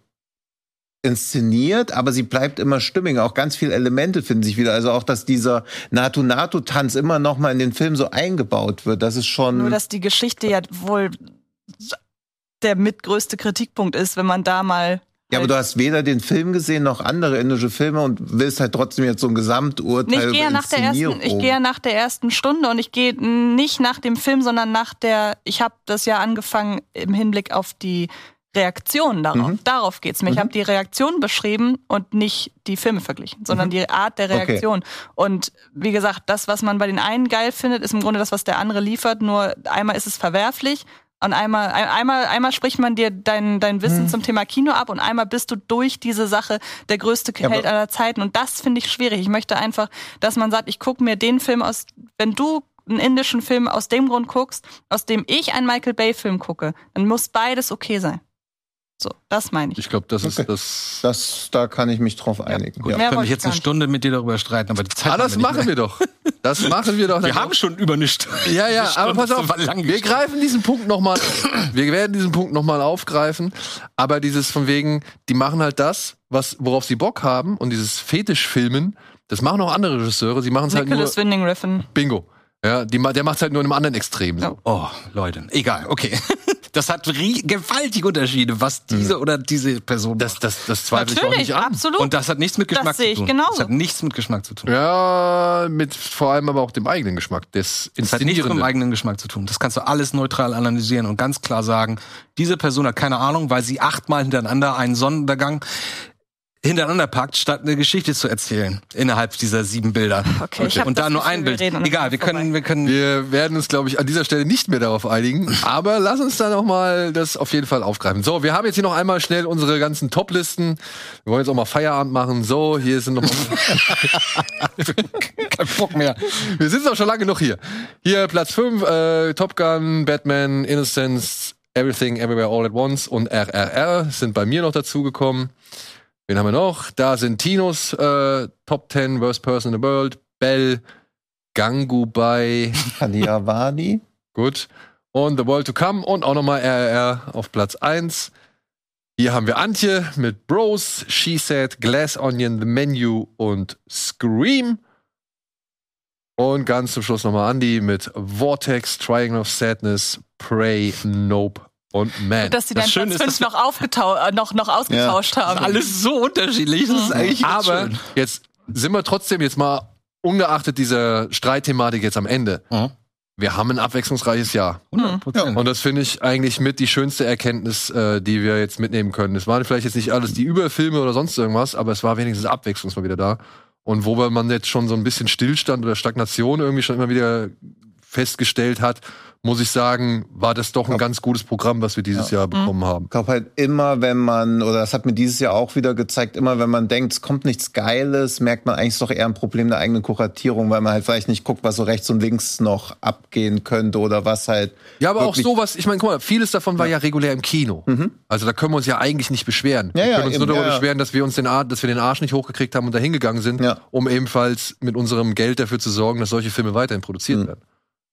inszeniert, aber sie bleibt immer stimmig. Auch ganz viele Elemente finden sich wieder. Also auch, dass dieser Natu-Natu-Tanz immer noch mal in den Film so eingebaut wird. Das ist schon. Nur, dass die Geschichte ja wohl der mitgrößte Kritikpunkt ist, wenn man da mal. Ja, aber du hast weder den Film gesehen noch andere indische Filme und willst halt trotzdem jetzt so ein Gesamturteil ich gehe nach der ersten, ich gehe nach der ersten Stunde und ich gehe nicht nach dem Film, sondern nach der. Ich habe das ja angefangen im Hinblick auf die Reaktionen darauf. Mhm. Darauf geht's mir. Ich habe die Reaktion beschrieben und nicht die Filme verglichen, sondern die Art der Mhm. Okay. Reaktion. Und wie gesagt, das, was man bei den einen geil findet, ist im Grunde das, was der andere liefert. Nur einmal ist es verwerflich. Und einmal, ein- einmal, einmal spricht man dir dein, dein. Wissen zum Thema Kino ab und einmal bist du durch diese Sache der größte Ja, Held aller Zeiten. Und das finde ich schwierig. Ich möchte einfach, dass man sagt, ich gucke mir den Film aus, wenn du einen indischen Film aus dem Grund guckst, aus dem ich einen Michael Bay-Film gucke, dann muss beides okay sein. So, das meine ich. Ich glaube, das Okay. ist das. Das, da kann ich mich drauf einigen. Gut, Ja. Mehr ich könnte wollte mich ich jetzt eine. Stunde mit dir darüber streiten, aber die Zeit Ah, das haben wir nicht machen wir mehr. doch. Das machen wir doch. Wir haben schon über eine Stunde. Ja, ja, aber pass auf, wir greifen diesen Punkt nochmal, wir werden diesen Punkt nochmal aufgreifen, aber dieses von wegen, die machen halt das, was, worauf sie Bock haben und dieses Fetischfilmen, das machen auch andere Regisseure, sie machen es halt nur, Nicholas Winding Refn. Bingo. Ja, die, der macht halt nur in einem anderen Extrem. So. Oh, Leute. Egal, okay. Das hat gewaltige Unterschiede, was diese oder diese Person Das, das, das zweifle ich auch Natürlich, nicht an. absolut. Und das hat nichts mit Das Geschmack sehe zu ich tun. genauso. Das hat nichts mit Geschmack zu tun. Ja, mit vor allem aber auch dem eigenen Geschmack. Das Das hat nichts mit dem eigenen Geschmack zu tun. Das kannst du alles neutral analysieren und ganz klar sagen, diese Person hat keine Ahnung, weil sie achtmal hintereinander einen Sonnenuntergang hintereinander packt, statt eine Geschichte zu erzählen innerhalb dieser sieben Bilder. Okay, hab und da nur ein Bild. reden Egal, wir vorbei. können, wir können. Wir werden uns, glaube ich, an dieser Stelle nicht mehr darauf einigen. Aber lass uns da noch mal das auf jeden Fall aufgreifen. So, wir haben jetzt hier noch einmal schnell unsere ganzen Top-Listen. Wir wollen jetzt auch mal Feierabend machen. So, hier sind noch kein Bock mehr. Wir sind auch schon lange genug hier. Hier Platz 5, äh, Top Gun, Batman, Innocence, Everything, Everywhere, All at Once und RRR sind bei mir noch dazugekommen. Wen haben wir noch? Da sind Tinos äh, Top 10, Worst Person in the World, Bell, Gangubai, Kaliawadi. gut. Und The World to Come und auch nochmal RRR auf Platz 1. Hier haben wir Antje mit Bros, She Said, Glass Onion, The Menu und Scream. Und ganz zum Schluss nochmal Andy mit Vortex, Triangle of Sadness, Prey, Nope und Man. Dass sie Das dann Schöne Platz ist, fünf noch, aufgetau äh, noch, noch ausgetauscht haben. Alles so unterschiedlich. Das ist eigentlich ganz Aber schön. jetzt sind wir trotzdem jetzt mal, ungeachtet dieser Streitthematik jetzt am Ende, Mhm. wir haben ein abwechslungsreiches Jahr. 100%. Und das finde ich eigentlich mit die schönste Erkenntnis, äh, die wir jetzt mitnehmen können. Es waren vielleicht jetzt nicht alles die Überfilme oder sonst irgendwas, aber es war wenigstens Abwechslung mal wieder da. Und wo man jetzt schon so ein bisschen Stillstand oder Stagnation irgendwie schon immer wieder festgestellt hat, muss ich sagen, war das doch ein ganz gutes Programm, was wir dieses Jahr bekommen haben. Ich glaube halt immer, wenn man, oder das hat mir dieses Jahr auch wieder gezeigt, immer wenn man denkt, es kommt nichts Geiles, merkt man eigentlich doch eher ein Problem der eigenen Kuratierung, weil man halt vielleicht nicht guckt, was so rechts und links noch abgehen könnte oder was halt. Ja, aber auch sowas, ich meine, guck mal, vieles davon war ja, regulär im Kino. Also da können wir uns ja eigentlich nicht beschweren. Ja, wir ja, können uns eben, nur darüber ja, ja. beschweren, dass wir uns den Ar dass wir den Arsch nicht hochgekriegt haben und da hingegangen sind, Ja. um ebenfalls mit unserem Geld dafür zu sorgen, dass solche Filme weiterhin produziert Mhm. werden.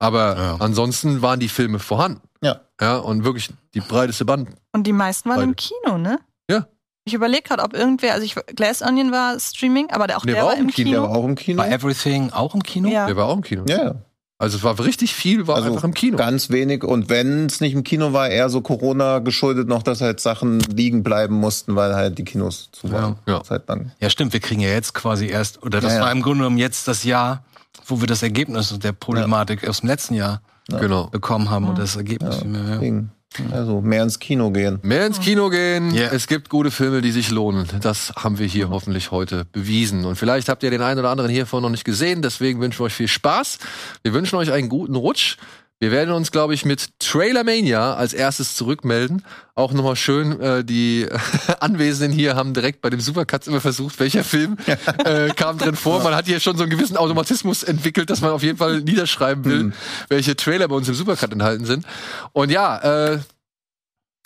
Aber Ja. ansonsten waren die Filme vorhanden. Ja. Ja, und wirklich die breiteste Band. Und die meisten waren im Beide. Kino, ne? Ja. Ich überlege gerade, ob irgendwer, also ich, Glass Onion war Streaming, aber der, auch Nee, der war auch im im Kino. Kino. Der war auch im Kino. War Everything auch im Kino? Ja. Der war auch im Kino. Ja, ja. Also es war richtig viel, war Also einfach im Kino. Ganz wenig. Und wenn es nicht im Kino war, eher so Corona geschuldet noch, dass halt Sachen liegen bleiben mussten, weil halt die Kinos zu waren. Ja, ja. Zeit lang. Ja, stimmt. Wir kriegen ja jetzt quasi erst, oder das Ja, ja. war im Grunde genommen jetzt das Jahr, wo wir das Ergebnis der Problematik aus dem letzten Jahr Genau. bekommen haben und das Ergebnis. Ja. Ja. Deswegen, Also mehr ins Kino gehen. Mehr ins Kino gehen. Ja. Es gibt gute Filme, die sich lohnen. Das haben wir hier hoffentlich heute bewiesen. Und vielleicht habt ihr den einen oder anderen hiervon noch nicht gesehen. Deswegen wünschen wir euch viel Spaß. Wir wünschen euch einen guten Rutsch. Wir werden uns, glaube ich, mit Trailer Mania als erstes zurückmelden. Auch nochmal schön, äh, die Anwesenden hier haben direkt bei dem Supercuts immer versucht, welcher Film äh, kam drin vor. Man hat hier schon so einen gewissen Automatismus entwickelt, dass man auf jeden Fall niederschreiben will, welche Trailer bei uns im Supercut enthalten sind. Und ja, äh,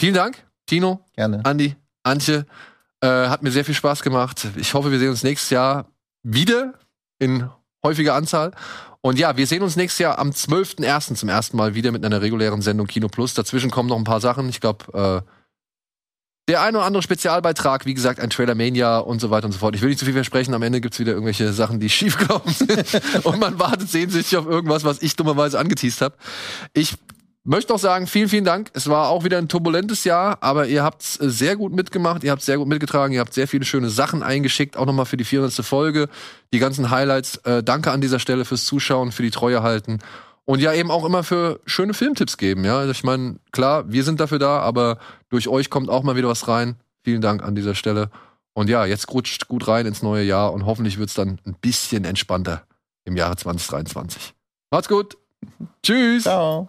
vielen Dank, Tino, Gerne. Andi, Antje. Äh, hat mir sehr viel Spaß gemacht. Ich hoffe, wir sehen uns nächstes Jahr wieder in häufiger Anzahl. Und ja, wir sehen uns nächstes Jahr am 12.01. zum ersten Mal wieder mit einer regulären Sendung Kino Plus. Dazwischen kommen noch ein paar Sachen. Ich glaube, äh, der ein oder andere Spezialbeitrag, wie gesagt, ein Trailer Mania und so weiter und so fort. Ich will nicht zu viel versprechen, am Ende gibt's wieder irgendwelche Sachen, die schiefgelaufen sind. und man wartet sehnsüchtig auf irgendwas, was ich dummerweise angeteased habe. Ich möchte noch sagen, vielen, vielen Dank. Es war auch wieder ein turbulentes Jahr, aber ihr habt's äh, sehr gut mitgemacht, ihr habt sehr gut mitgetragen, ihr habt sehr viele schöne Sachen eingeschickt, auch nochmal für die 400. Folge, die ganzen Highlights. Äh, danke an dieser Stelle fürs Zuschauen, für die Treue halten und ja eben auch immer für schöne Filmtipps geben. Ja, ich meine, klar, wir sind dafür da, aber durch euch kommt auch mal wieder was rein. Vielen Dank an dieser Stelle. Und ja, jetzt rutscht gut rein ins neue Jahr und hoffentlich wird's dann ein bisschen entspannter im Jahre 2023. Macht's gut. Tschüss. Ciao.